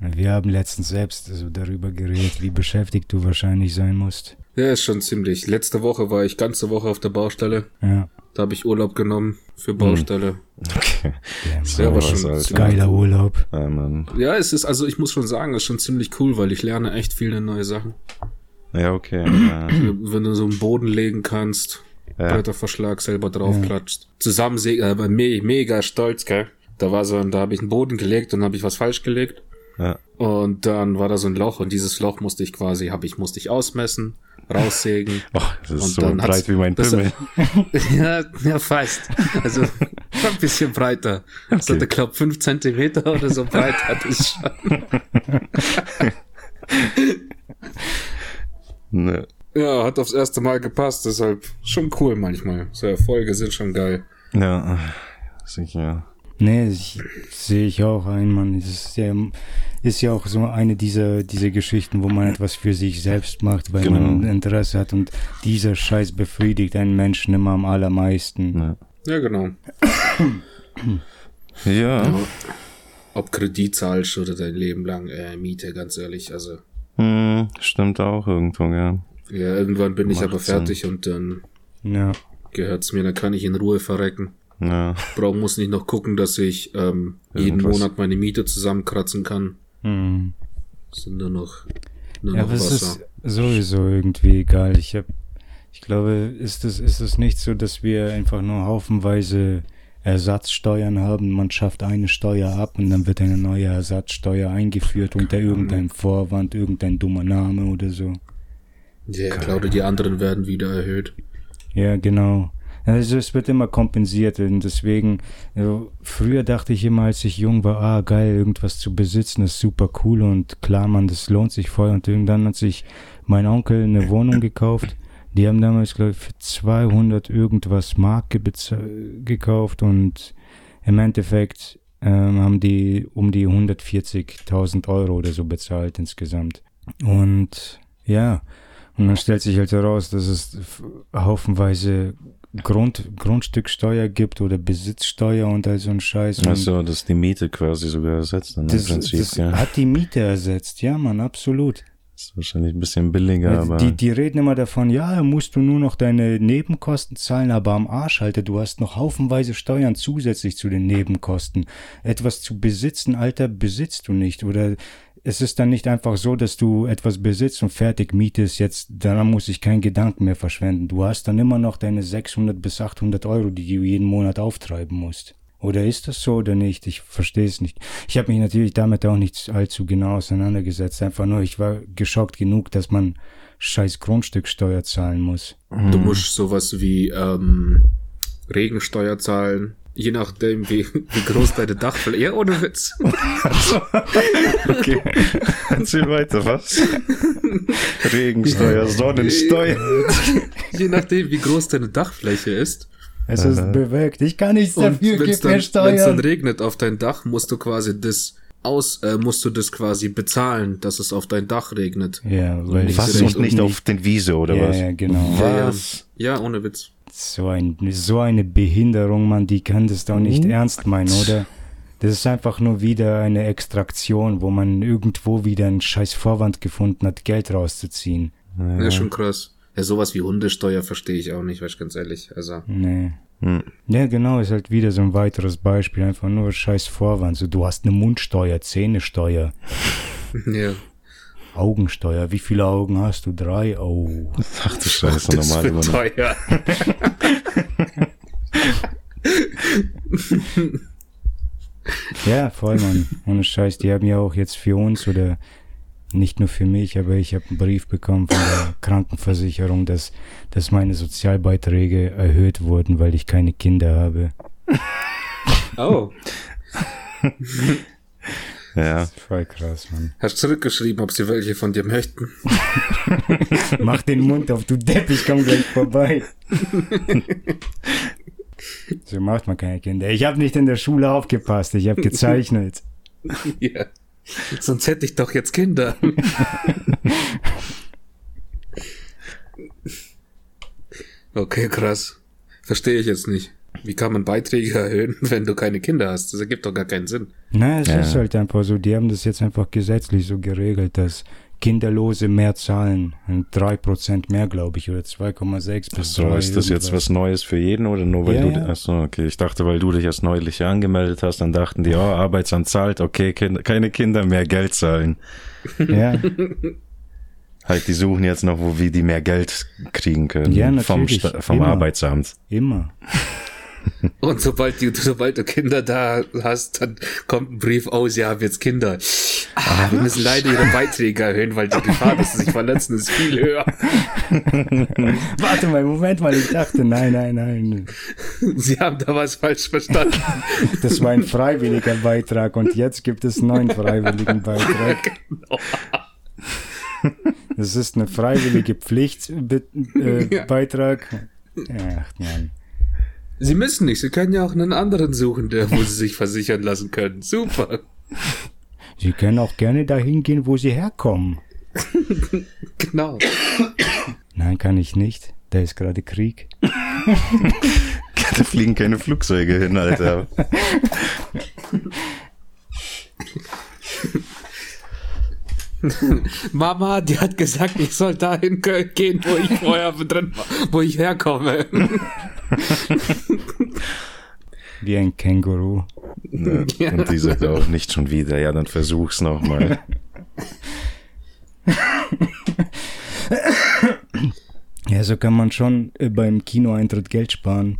[SPEAKER 3] Wir haben letztens selbst also darüber geredet, wie beschäftigt du wahrscheinlich sein musst.
[SPEAKER 1] Ja, ist schon ziemlich. Letzte Woche war ich ganze Woche auf der Baustelle.
[SPEAKER 3] Ja,
[SPEAKER 1] Da habe ich Urlaub genommen für Baustelle.
[SPEAKER 2] Okay.
[SPEAKER 3] der
[SPEAKER 2] So
[SPEAKER 1] Ja, aber
[SPEAKER 2] was,
[SPEAKER 1] schon
[SPEAKER 2] Alter.
[SPEAKER 3] geiler Urlaub.
[SPEAKER 2] Ja, Mann.
[SPEAKER 1] Ja, es ist, also ich muss schon sagen, es ist schon ziemlich cool, weil ich lerne echt viele neue Sachen.
[SPEAKER 2] Ja, okay. Ja. <clears throat>
[SPEAKER 1] Wenn du so einen Boden legen kannst,
[SPEAKER 2] Ja.
[SPEAKER 1] Bretterverschlag selber draufklatscht. Zusammensägen, aber me mega stolz, gell? Da war so, ein- da habe ich einen Boden gelegt und habe ich was falsch gelegt.
[SPEAKER 2] Ja.
[SPEAKER 1] Und dann war da so ein Loch und dieses Loch musste ich quasi, habe ich, musste ich ausmessen, raussägen. <laughs>
[SPEAKER 2] Oh, das ist
[SPEAKER 1] Und
[SPEAKER 2] so
[SPEAKER 1] dann
[SPEAKER 2] breit wie mein
[SPEAKER 1] das-
[SPEAKER 2] Pimmel. <laughs>
[SPEAKER 1] ja, ja, fast. Also <laughs> ein bisschen breiter.
[SPEAKER 2] Okay.
[SPEAKER 1] ich glaube, fünf Zentimeter oder so breit hat es schon.
[SPEAKER 2] Ne.
[SPEAKER 1] Ja, hat aufs erste Mal gepasst, deshalb schon cool manchmal. So Erfolge sind schon geil.
[SPEAKER 2] Ja, sicher.
[SPEAKER 3] Nee, sehe ich auch ein, Mann. Es ist ja, ist ja auch so eine dieser, dieser Geschichten, wo man etwas für sich selbst macht, weil
[SPEAKER 2] Genau.
[SPEAKER 3] man Interesse hat und dieser Scheiß befriedigt einen Menschen immer am allermeisten.
[SPEAKER 2] Ja.
[SPEAKER 1] Ja, genau. <clears throat>
[SPEAKER 2] Ja.
[SPEAKER 1] Ob Kredit zahlst oder dein Leben lang äh, Miete, ganz ehrlich. Also,
[SPEAKER 2] Hm, stimmt auch irgendwo, ja.
[SPEAKER 1] ja, irgendwann bin ich aber fertig und dann
[SPEAKER 3] Ja.
[SPEAKER 1] gehört's mir, dann kann ich in Ruhe verrecken.
[SPEAKER 2] Ja.
[SPEAKER 1] Brauch muss nicht noch gucken, dass ich ähm, jeden. Monat meine Miete zusammenkratzen kann.
[SPEAKER 3] Hm.
[SPEAKER 1] Sind nur noch, nur
[SPEAKER 3] Ja,
[SPEAKER 1] noch
[SPEAKER 3] aber es
[SPEAKER 1] Wasser.
[SPEAKER 3] ist sowieso irgendwie egal. Ich hab, ich glaube, ist es, ist es nicht so, dass wir einfach nur haufenweise Ersatzsteuern haben. Man schafft eine Steuer ab und dann wird eine neue Ersatzsteuer eingeführt unter irgendeinem Vorwand, irgendein dummer Name oder so.
[SPEAKER 1] Ja, ich glaube, die anderen werden wieder erhöht.
[SPEAKER 3] Ja, genau. Also es wird immer kompensiert und deswegen, also früher dachte ich immer, als ich jung war, ah geil, irgendwas zu besitzen ist super cool und klar, man, das lohnt sich voll und irgendwann hat sich mein Onkel eine Wohnung gekauft. Die haben damals, glaube ich, für 200 irgendwas Mark gekauft und im Endeffekt ähm, haben die um die 140.000 Euro oder so bezahlt insgesamt. Und ja, und dann stellt sich halt heraus, dass es haufenweise Grund, Grundstücksteuer gibt oder Besitzsteuer und all so ein Scheiß.
[SPEAKER 2] Also, dass die Miete quasi sogar ersetzt dann im
[SPEAKER 3] das,
[SPEAKER 2] Prinzip,
[SPEAKER 3] das
[SPEAKER 2] ja.
[SPEAKER 3] hat die Miete ersetzt, ja, man, absolut.
[SPEAKER 2] ist wahrscheinlich ein bisschen billiger,
[SPEAKER 3] Also
[SPEAKER 2] aber.
[SPEAKER 3] die, die reden immer davon, ja, musst du nur noch deine Nebenkosten zahlen, aber am Arsch, Alter, du hast noch haufenweise Steuern zusätzlich zu den Nebenkosten. Etwas zu besitzen, Alter, besitzt du nicht. Oder es ist dann nicht einfach so, dass du etwas besitzt und fertig mietest, jetzt, daran muss ich keinen Gedanken mehr verschwenden. Du hast dann immer noch deine 600 bis 800 Euro, die du jeden Monat auftreiben musst. Oder ist das so oder nicht? Ich verstehe es nicht. Ich habe mich natürlich damit auch nicht allzu genau auseinandergesetzt. Einfach nur, ich war geschockt genug, dass man scheiß Grundstücksteuer zahlen muss.
[SPEAKER 1] Du musst sowas wie ähm, Regensteuer zahlen. Je nachdem, wie, wie groß deine Dachfläche. Ja, ohne Witz. <laughs>
[SPEAKER 2] Okay. Erzähl weiter, was? Regensteuer, Sonnensteuer. <laughs>
[SPEAKER 1] Je nachdem, wie groß deine Dachfläche ist.
[SPEAKER 3] Es ist bewölkt. Ich kann nichts
[SPEAKER 1] Und
[SPEAKER 3] dafür,
[SPEAKER 1] wenn es
[SPEAKER 3] gib mir
[SPEAKER 1] dann, wenn's dann
[SPEAKER 3] Steuern.
[SPEAKER 1] regnet auf dein Dach, musst du quasi das aus, äh, musst du das quasi bezahlen, dass es auf dein Dach regnet.
[SPEAKER 3] Ja, weil ich
[SPEAKER 2] Was
[SPEAKER 1] sehe
[SPEAKER 2] und nicht auf den Wiese oder
[SPEAKER 3] ja,
[SPEAKER 2] was?
[SPEAKER 3] ja, genau.
[SPEAKER 2] Was?
[SPEAKER 1] Ja, ohne Witz.
[SPEAKER 3] So, ein, so eine Behinderung, man, die kann das doch nicht ernst meinen, oder? Das ist einfach nur wieder eine Extraktion, wo man irgendwo wieder einen scheiß Vorwand gefunden hat, Geld rauszuziehen.
[SPEAKER 1] Ja, schon krass. Ja, sowas wie Hundesteuer verstehe ich auch nicht, weiß ich ganz ehrlich. Also,
[SPEAKER 3] Nee.
[SPEAKER 2] Hm.
[SPEAKER 3] Ja, genau, ist halt wieder so ein weiteres Beispiel. Einfach nur scheiß Vorwand. So, du hast eine Mundsteuer, Zähnesteuer, <laughs>
[SPEAKER 1] ja.
[SPEAKER 3] Augensteuer. Wie viele Augen hast du? Drei? Oh.
[SPEAKER 2] Ach du Scheiße,
[SPEAKER 1] Das
[SPEAKER 2] normal immer noch.
[SPEAKER 1] teuer.
[SPEAKER 3] Ja, voll, Mann. Ohne Scheiß. Die haben ja auch jetzt für uns oder nicht nur für mich, aber ich habe einen Brief bekommen von der Krankenversicherung, dass, dass meine Sozialbeiträge erhöht wurden, weil ich keine Kinder habe.
[SPEAKER 1] Oh. <laughs>
[SPEAKER 2] Ja.
[SPEAKER 3] Voll krass, Mann.
[SPEAKER 1] Hast zurückgeschrieben, ob sie welche von dir möchten. <laughs>
[SPEAKER 3] Mach den Mund auf, du Depp, ich komm gleich vorbei. <laughs> so macht man keine Kinder. Ich habe nicht in der Schule aufgepasst, ich habe gezeichnet. <laughs>
[SPEAKER 1] ja. Sonst hätte ich doch jetzt Kinder. okay, krass. Verstehe ich jetzt nicht. Wie kann man Beiträge <laughs> erhöhen, wenn du keine Kinder hast? Das ergibt doch gar keinen Sinn.
[SPEAKER 3] Na, es
[SPEAKER 2] Ja.
[SPEAKER 3] ist halt einfach so, die haben das jetzt einfach gesetzlich so geregelt, dass Kinderlose mehr zahlen. Und 3% mehr, glaube ich, oder 2,6 bis
[SPEAKER 2] So,
[SPEAKER 3] 3
[SPEAKER 2] ist das jetzt was Neues für jeden oder nur weil
[SPEAKER 3] Ja,
[SPEAKER 2] du,
[SPEAKER 3] ja.
[SPEAKER 2] achso, okay, ich dachte, weil du dich erst neulich angemeldet hast, dann dachten die, oh, Arbeitsamt zahlt, okay, kind, keine Kinder mehr Geld zahlen.
[SPEAKER 3] Ja, <laughs>
[SPEAKER 2] Halt, die suchen jetzt noch, wo wir die mehr Geld kriegen können.
[SPEAKER 3] Ja,
[SPEAKER 2] vom,
[SPEAKER 3] natürlich,
[SPEAKER 2] Sta- vom
[SPEAKER 3] immer.
[SPEAKER 2] Arbeitsamt.
[SPEAKER 3] immer. <laughs> <laughs>
[SPEAKER 1] Und sobald du, sobald du Kinder da hast, dann kommt ein Brief aus, ja, haben jetzt Kinder. Ah, wir müssen leider ihre Beiträge erhöhen, weil die Gefahr, dass sie sich verletzen, ist viel höher. <laughs>
[SPEAKER 3] Warte mal, Moment mal, ich dachte, nein, nein, nein.
[SPEAKER 1] Sie haben da was falsch verstanden.
[SPEAKER 3] Das war ein freiwilliger Beitrag und jetzt gibt es einen neuen freiwilligen Beitrag. <laughs>
[SPEAKER 1] Genau.
[SPEAKER 3] Das ist eine freiwillige Pflichtbeitrag. Äh,
[SPEAKER 1] Ja.
[SPEAKER 3] Ach man.
[SPEAKER 1] Sie müssen nicht, Sie können ja auch einen anderen suchen, der, wo Sie sich versichern lassen können. Super.
[SPEAKER 3] Sie können auch gerne dahin gehen, wo sie herkommen. <laughs>
[SPEAKER 1] Genau.
[SPEAKER 3] Nein, kann ich nicht. Da ist gerade Krieg.
[SPEAKER 2] Da fliegen keine Flugzeuge hin, Alter. <laughs> <laughs>
[SPEAKER 1] Mama, die hat gesagt, ich soll dahin gehen, wo ich vorher drin war, wo ich herkomme. <laughs>
[SPEAKER 3] Wie ein Känguru.
[SPEAKER 2] Ne? Und die sagt auch nicht schon wieder, ja, dann versuch's nochmal. <laughs>
[SPEAKER 3] Ja, so kann man schon äh, beim Kinoeintritt Geld sparen.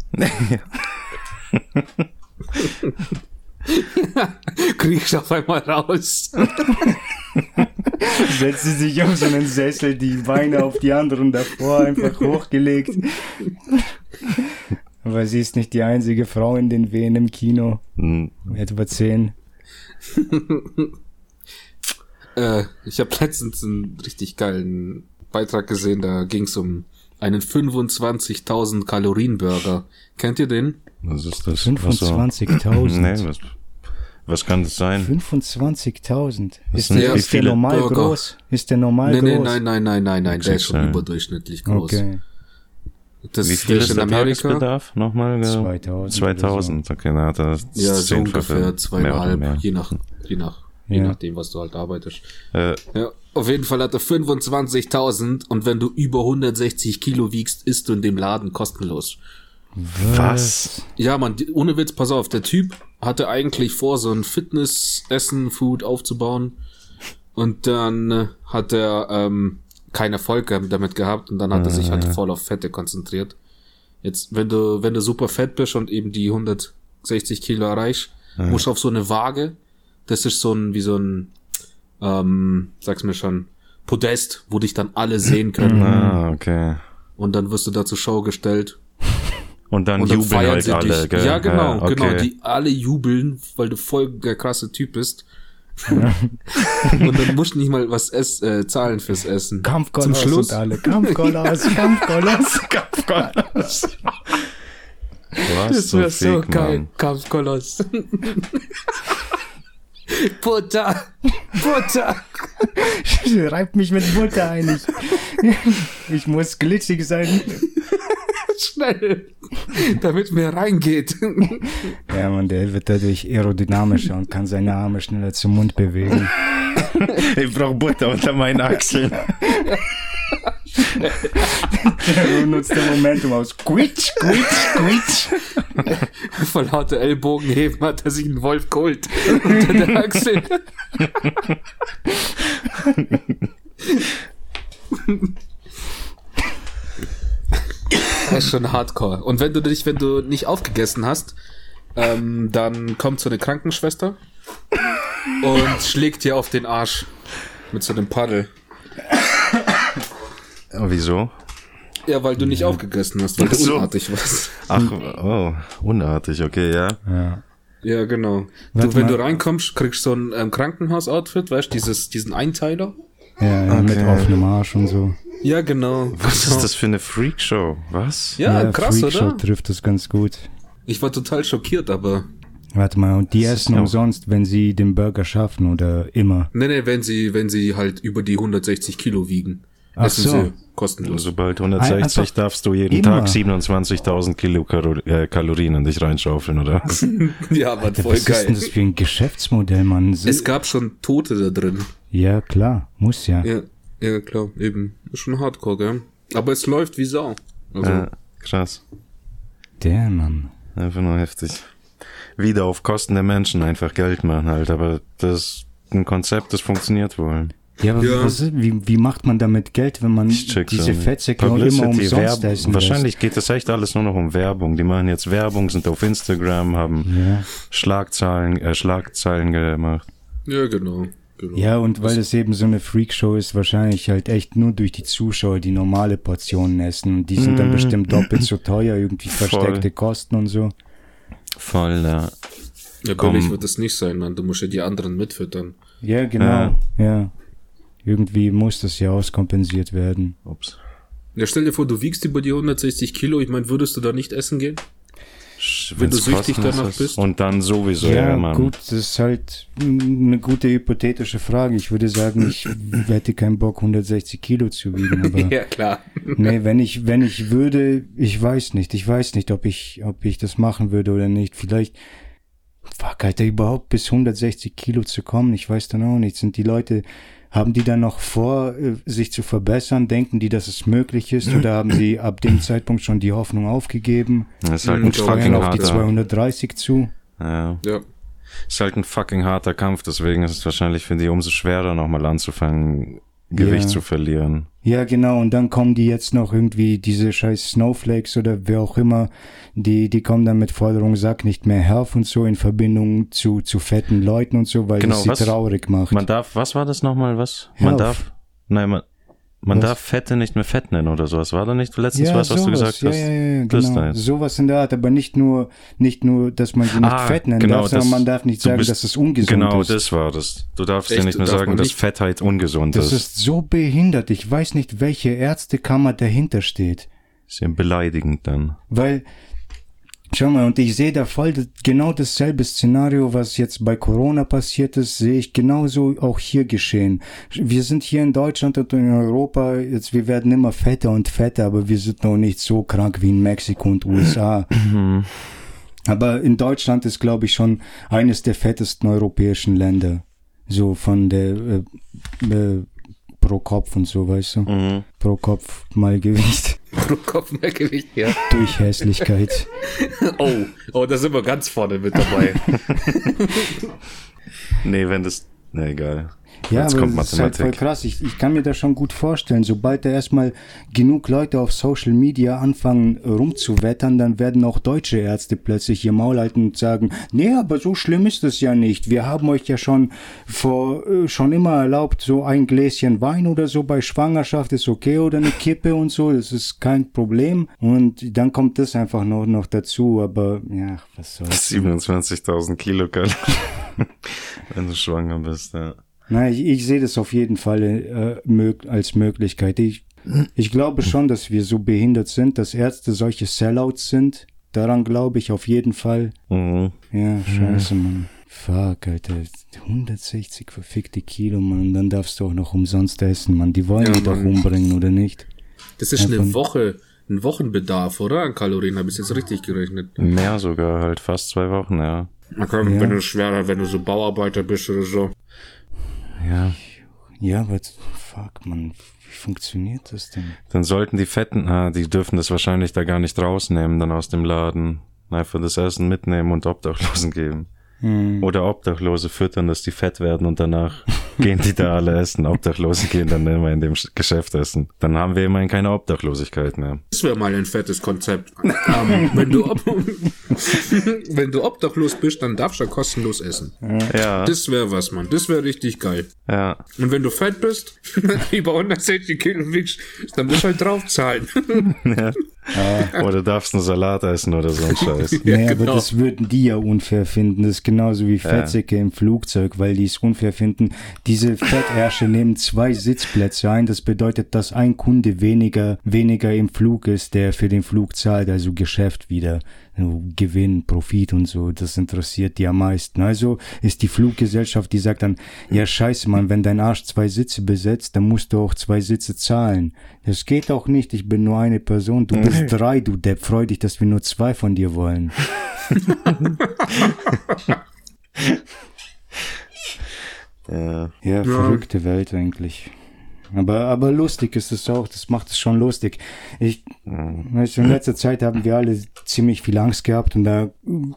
[SPEAKER 1] Krieg ich auf einmal raus. <laughs>
[SPEAKER 3] Setzt sie sich auf so einen Sessel, die Beine auf die anderen davor einfach hochgelegt. Aber sie ist nicht die einzige Frau in den Wehen im Kino.
[SPEAKER 2] Hm,
[SPEAKER 3] Etwa zehn. <laughs>
[SPEAKER 1] Äh, ich habe letztens einen richtig geilen Beitrag gesehen, da ging es um einen 25.000 Kalorien Burger. Kennt ihr den?
[SPEAKER 2] Was ist das? Ach so.
[SPEAKER 3] 25.000.
[SPEAKER 2] Nee, was, was kann das sein?
[SPEAKER 3] 25.000. Ist, der, ist der normal
[SPEAKER 1] Burger?
[SPEAKER 3] groß? Ist der normal
[SPEAKER 1] Nee, nee,
[SPEAKER 3] groß?
[SPEAKER 1] nein, nein, nein, nein, nein, der ist schon überdurchschnisch groß.
[SPEAKER 3] Okay.
[SPEAKER 1] Das
[SPEAKER 2] Wie viel ist
[SPEAKER 1] in
[SPEAKER 2] der
[SPEAKER 1] Amerika?
[SPEAKER 2] Tagesbedarf? Nochmal? äh,
[SPEAKER 3] 2000
[SPEAKER 2] 2000, okay, na hat er das
[SPEAKER 1] Ja, so ungefähr
[SPEAKER 2] mehr oder
[SPEAKER 1] zweieinhalb,
[SPEAKER 2] mehr.
[SPEAKER 1] je nach, je nach, je
[SPEAKER 3] Ja.
[SPEAKER 1] nachdem, was du halt arbeitest.
[SPEAKER 2] Äh,
[SPEAKER 1] Ja, auf jeden Fall hat er 25.000 und wenn du über 160 Kilo wiegst, isst du in dem Laden kostenlos.
[SPEAKER 2] was?
[SPEAKER 1] Ja, man, ohne Witz, pass auf, der Typ hatte eigentlich vor, so ein Fitness-Essen-Food aufzubauen und dann äh, hat er ähm, keinen Erfolg damit gehabt und dann hat er sich halt voll auf Fette konzentriert. Jetzt, wenn du, wenn du super fett bist und eben die 160 Kilo erreichst, musst du auf so eine Waage, das ist so ein, wie so ein, ähm, sag's mir schon, Podest, wo dich dann alle sehen können.
[SPEAKER 2] Ah, okay.
[SPEAKER 1] Und dann wirst du da zur Show gestellt
[SPEAKER 2] Und dann
[SPEAKER 1] und dann
[SPEAKER 2] jubeln
[SPEAKER 1] feiern
[SPEAKER 2] halt
[SPEAKER 1] sie
[SPEAKER 2] alle,
[SPEAKER 1] dich.
[SPEAKER 2] gell?
[SPEAKER 1] Ja, genau,
[SPEAKER 2] okay.
[SPEAKER 1] genau. Die alle jubeln, weil du voll der krasse Typ bist. und dann musst du nicht mal was ess, äh, zahlen fürs Essen.
[SPEAKER 3] Kampfkolos
[SPEAKER 1] Zum Schluss.
[SPEAKER 3] und alle. Kampfkolos, <laughs> Kampfkolos.
[SPEAKER 2] Was?
[SPEAKER 1] Das wäre so
[SPEAKER 2] fake,
[SPEAKER 1] geil.
[SPEAKER 2] Mann.
[SPEAKER 1] Kampfkoloss. Butter! Butter! <laughs>
[SPEAKER 3] Reibt mich mit Butter ein. Ich, <laughs> ich muss glitschig sein. <laughs>
[SPEAKER 1] Schnell! Damit mehr reingeht. <laughs>
[SPEAKER 3] Ja, man, der wird dadurch aerodynamischer und kann seine Arme schneller zum Mund bewegen. <laughs>
[SPEAKER 2] Ich brauch Butter unter meinen Achseln.
[SPEAKER 3] Er nutzt den Momentum aus. Quitsch, quitsch, quitsch.
[SPEAKER 1] Voll lauter Ellbogenheben hat er sich einen Wolf geholt. Unter der Achsel. Das <laughs> ist schon hardcore. Und wenn du dich, wenn du nicht aufgegessen hast, ähm, dann kommt so eine Krankenschwester und schlägt dir auf den Arsch mit so einem Paddel.
[SPEAKER 2] Oh, wieso?
[SPEAKER 1] Ja, weil du nicht aufgegessen hast, weil du
[SPEAKER 2] so.
[SPEAKER 1] unartig warst.
[SPEAKER 2] Ach, oh, unartig, okay, ja.
[SPEAKER 3] Ja.
[SPEAKER 1] Ja, genau.
[SPEAKER 3] Warte
[SPEAKER 1] du, wenn
[SPEAKER 3] mal.
[SPEAKER 1] du reinkommst, kriegst du so ein ähm, Krankenhaus-Outfit, weißt du, dieses, diesen Einteiler.
[SPEAKER 3] Ja, ja mit
[SPEAKER 2] Okay.
[SPEAKER 3] offenem Arsch und so.
[SPEAKER 1] Ja, genau.
[SPEAKER 2] Was
[SPEAKER 1] genau.
[SPEAKER 2] ist das für eine Freakshow? Was?
[SPEAKER 1] Ja, krass,
[SPEAKER 3] Freakshow
[SPEAKER 1] oder?
[SPEAKER 3] trifft das ganz gut.
[SPEAKER 1] Ich war total schockiert, aber.
[SPEAKER 3] Warte mal, und die essen
[SPEAKER 2] ja-
[SPEAKER 3] umsonst, wenn sie den Burger schaffen oder immer.
[SPEAKER 1] Nee, nee, wenn sie, wenn sie halt über die 160 Kilo wiegen.
[SPEAKER 3] Ach
[SPEAKER 1] essen
[SPEAKER 3] so.
[SPEAKER 1] sie kostenlos.
[SPEAKER 2] Sobald 160
[SPEAKER 3] Einfach
[SPEAKER 2] darfst du jeden
[SPEAKER 3] immer.
[SPEAKER 2] Tag 27.000 Kilokalo- äh, Kalorien in dich reinschaufeln, oder? was? <laughs> <laughs>
[SPEAKER 1] ja, aber voll
[SPEAKER 3] Was ist denn
[SPEAKER 1] geil.
[SPEAKER 3] das für ein Geschäftsmodell, Mann?
[SPEAKER 1] Es gab schon Tote da drin.
[SPEAKER 3] Ja, klar, muss ja.
[SPEAKER 1] Ja, ja, klar, eben. Ist schon hardcore, gell? Aber es läuft wie Sau. Also,
[SPEAKER 2] äh, krass.
[SPEAKER 3] Der Mann.
[SPEAKER 2] Einfach nur heftig. Wieder auf Kosten der Menschen einfach Geld machen halt, aber das ist ein Konzept, das funktioniert wohl.
[SPEAKER 3] Ja, aber
[SPEAKER 1] Ja.
[SPEAKER 3] Was wie, wie macht man damit Geld, wenn man diese. Fettsäcke auch immer umsonst
[SPEAKER 2] Werbung.
[SPEAKER 3] essen
[SPEAKER 2] Wahrscheinlich geht es echt alles nur noch um Werbung. Die machen jetzt Werbung, sind auf Instagram, haben
[SPEAKER 3] lässt? Ja.
[SPEAKER 2] Schlagzeilen, äh, Schlagzeilen gemacht.
[SPEAKER 1] ja, genau. Genau.
[SPEAKER 3] Ja, und weil es eben so eine Freakshow ist, wahrscheinlich halt echt nur durch die Zuschauer, die normale Portionen essen. Und die sind dann bestimmt doppelt so teuer, irgendwie
[SPEAKER 2] Voll.
[SPEAKER 3] versteckte Kosten und so.
[SPEAKER 2] Voll, ja.
[SPEAKER 1] Ja,
[SPEAKER 2] Komm.
[SPEAKER 1] billig wird es nicht sein, man. Du musst ja die anderen mitfüttern.
[SPEAKER 3] Ja, genau. Ja. Irgendwie muss das ja auskompensiert werden.
[SPEAKER 2] Ups.
[SPEAKER 1] Ja, stell dir vor, du wiegst über die 160 Kilo. Ich meine, würdest du da nicht essen gehen? Wenn du süchtig danach
[SPEAKER 2] ist.
[SPEAKER 1] bist?
[SPEAKER 2] Und dann sowieso,
[SPEAKER 3] Ja,
[SPEAKER 2] ja, Mann.
[SPEAKER 3] gut, das ist halt eine gute hypothetische Frage. Ich würde sagen, ich <laughs> hätte keinen Bock, 160 Kilo zu wiegen. Aber <laughs>
[SPEAKER 1] ja, klar.
[SPEAKER 3] nee, wenn ich, wenn ich würde, ich weiß nicht. Ich weiß nicht, ob ich, ob ich das machen würde oder nicht. Vielleicht, fuck, Alter, überhaupt bis 160 Kilo zu kommen. Ich weiß dann auch nicht. Sind die Leute Haben die dann noch vor, äh, sich zu verbessern? Denken die, dass es möglich ist? Oder haben sie ab dem <clears throat> Zeitpunkt schon die Hoffnung aufgegeben?
[SPEAKER 2] Das ist halt ein
[SPEAKER 3] Und steuern
[SPEAKER 2] fucking
[SPEAKER 3] auf die
[SPEAKER 2] harter.
[SPEAKER 3] 230 zu?
[SPEAKER 2] Ja.
[SPEAKER 1] Ja.
[SPEAKER 2] Ist halt ein fucking harter Kampf, deswegen ist es wahrscheinlich für die umso schwerer, nochmal anzufangen, Gewicht
[SPEAKER 3] Ja.
[SPEAKER 2] zu verlieren.
[SPEAKER 3] Ja, genau. Und dann kommen die jetzt noch irgendwie, diese scheiß Snowflakes oder wer auch immer, die, die kommen dann mit Forderung, sag nicht mehr Herf und so in Verbindung zu, zu fetten Leuten und so, weil
[SPEAKER 2] Genau,
[SPEAKER 3] das sie
[SPEAKER 2] was?
[SPEAKER 3] traurig macht.
[SPEAKER 2] Man darf, was war das nochmal, was? Man
[SPEAKER 3] Health.
[SPEAKER 2] darf, nein, man, man
[SPEAKER 3] Was?
[SPEAKER 2] darf Fette nicht mehr Fett nennen oder sowas. War da nicht letztens was, was du gesagt
[SPEAKER 3] ja,
[SPEAKER 2] hast?
[SPEAKER 3] Ja, ja, ja,
[SPEAKER 2] Das
[SPEAKER 3] genau. Sowas in der Art, aber nicht nur, nicht nur, dass man sie nicht
[SPEAKER 2] Ah,
[SPEAKER 3] fett nennen
[SPEAKER 2] genau,
[SPEAKER 3] darf, sondern
[SPEAKER 2] das-
[SPEAKER 3] man darf nicht sagen,
[SPEAKER 2] bist-
[SPEAKER 3] dass es ungesund
[SPEAKER 2] Genau,
[SPEAKER 3] ist.
[SPEAKER 2] das war das. Du darfst
[SPEAKER 1] Echt?
[SPEAKER 2] dir nicht mehr
[SPEAKER 1] Darf
[SPEAKER 2] sagen,
[SPEAKER 1] man
[SPEAKER 2] dass
[SPEAKER 1] nicht?
[SPEAKER 2] Fettheit ungesund
[SPEAKER 3] Das
[SPEAKER 2] ist.
[SPEAKER 3] ist so behindert. Ich weiß nicht, welche Ärztekammer dahinter steht.
[SPEAKER 2] Ist ja beleidigend dann.
[SPEAKER 3] Weil, schau mal, und ich sehe da voll genau dasselbe Szenario, was jetzt bei Corona passiert ist, sehe ich genauso auch hier geschehen. Wir sind hier in Deutschland und in Europa, jetzt, wir werden immer fetter und fetter, aber wir sind noch nicht so krank wie in Mexiko und USA. <laughs> Aber in Deutschland ist, glaube ich, schon eines der fettesten europäischen Länder. So von der äh, äh, pro Kopf und so, weißt du?
[SPEAKER 2] Mhm.
[SPEAKER 3] Pro Kopf mal Gewicht <laughs>
[SPEAKER 1] Pro Kopf mehr Gewicht, ja.
[SPEAKER 3] durch Hässlichkeit. <laughs>
[SPEAKER 1] Oh, oh, da sind wir ganz vorne mit dabei. <laughs>
[SPEAKER 2] Nee, wenn das, na egal.
[SPEAKER 3] Ja,
[SPEAKER 2] Jetzt
[SPEAKER 3] aber
[SPEAKER 2] kommt
[SPEAKER 3] das ist halt voll krass. Ich, ich kann mir das schon gut vorstellen. Sobald da erstmal genug Leute auf Social Media anfangen rumzuwettern, dann werden auch deutsche Ärzte plötzlich ihr Maul halten und sagen, nee, aber so schlimm ist es ja nicht. Wir haben euch ja schon vor, äh, schon immer erlaubt, so ein Gläschen Wein oder so bei Schwangerschaft ist okay oder eine Kippe und so. Das ist kein Problem. Und dann kommt das einfach noch, noch dazu. Aber, ja, was soll's. <laughs>
[SPEAKER 2] 27.000 Kilokalorien. <laughs> wenn du schwanger bist, ja.
[SPEAKER 3] Na, ich, ich sehe das auf jeden Fall äh, mög als Möglichkeit. Ich, ich glaube schon, dass wir so behindert sind, dass Ärzte solche Sellouts sind. Daran glaube ich auf jeden Fall.
[SPEAKER 2] Mhm.
[SPEAKER 3] Ja, scheiße, Mann. Fuck, Alter. 160 verfickte Kilo, Mann. Dann darfst du auch noch umsonst essen, Mann. Die wollen
[SPEAKER 1] Ja,
[SPEAKER 3] dich doch umbringen, oder nicht?
[SPEAKER 1] Das ist eine
[SPEAKER 3] Einfach-
[SPEAKER 1] Woche, ein Wochenbedarf, oder? An Kalorien habe ich jetzt richtig gerechnet.
[SPEAKER 2] Mehr sogar, halt fast zwei Wochen, ja.
[SPEAKER 1] Okay,
[SPEAKER 3] Ja.
[SPEAKER 1] wenn du schwerer, wenn du so Bauarbeiter bist oder so.
[SPEAKER 2] Ja.
[SPEAKER 3] Ja, aber fuck, Mann. Wie funktioniert das denn?
[SPEAKER 2] Dann sollten die Fetten, ah, die dürfen das wahrscheinlich da gar nicht rausnehmen, dann aus dem Laden. Einfach das Essen mitnehmen und Obdachlosen geben.
[SPEAKER 3] Hm.
[SPEAKER 2] Oder Obdachlose füttern, dass die fett werden und danach <laughs> gehen die da alle essen. Obdachlose gehen dann immer in dem Sch- Geschäft essen. Dann haben wir immerhin keine Obdachlosigkeit mehr.
[SPEAKER 1] Das wäre mal ein fettes Konzept. <laughs> ähm, wenn, du ob <laughs> wenn du obdachlos bist, dann darfst du ja kostenlos essen.
[SPEAKER 2] Ja,
[SPEAKER 1] Das wäre was, Mann. Das wäre richtig geil.
[SPEAKER 2] ja.
[SPEAKER 1] Und wenn du fett bist, über 160 Kilo wiegst, dann musst du halt draufzahlen.
[SPEAKER 2] Oder darfst einen Salat essen oder so ein <laughs> Scheiß.
[SPEAKER 1] Ja,
[SPEAKER 3] nee, aber
[SPEAKER 1] genau.
[SPEAKER 3] das würden die ja unfair finden. Das ist genauso wie Fettsäcke im Flugzeug, weil die es unfair finden. Diese Fettärsche nehmen zwei Sitzplätze ein. Das bedeutet, dass ein Kunde weniger, weniger im Flug ist, der für den Flug zahlt, also Geschäft wieder. Gewinn, Profit und so, das interessiert die am meisten. Also ist die Fluggesellschaft, die sagt dann, ja scheiße Mann, wenn dein Arsch zwei Sitze besetzt, dann musst du auch zwei Sitze zahlen. Das geht auch nicht, ich bin nur eine Person, du bist drei, du Depp, freu dich, dass wir nur zwei von dir wollen. <laughs>
[SPEAKER 2] Ja.
[SPEAKER 3] Ja, verrückte Welt eigentlich. Aber, aber lustig ist es auch, das macht es schon lustig. Ich, weißt in letzter Zeit haben wir alle ziemlich viel Angst gehabt und da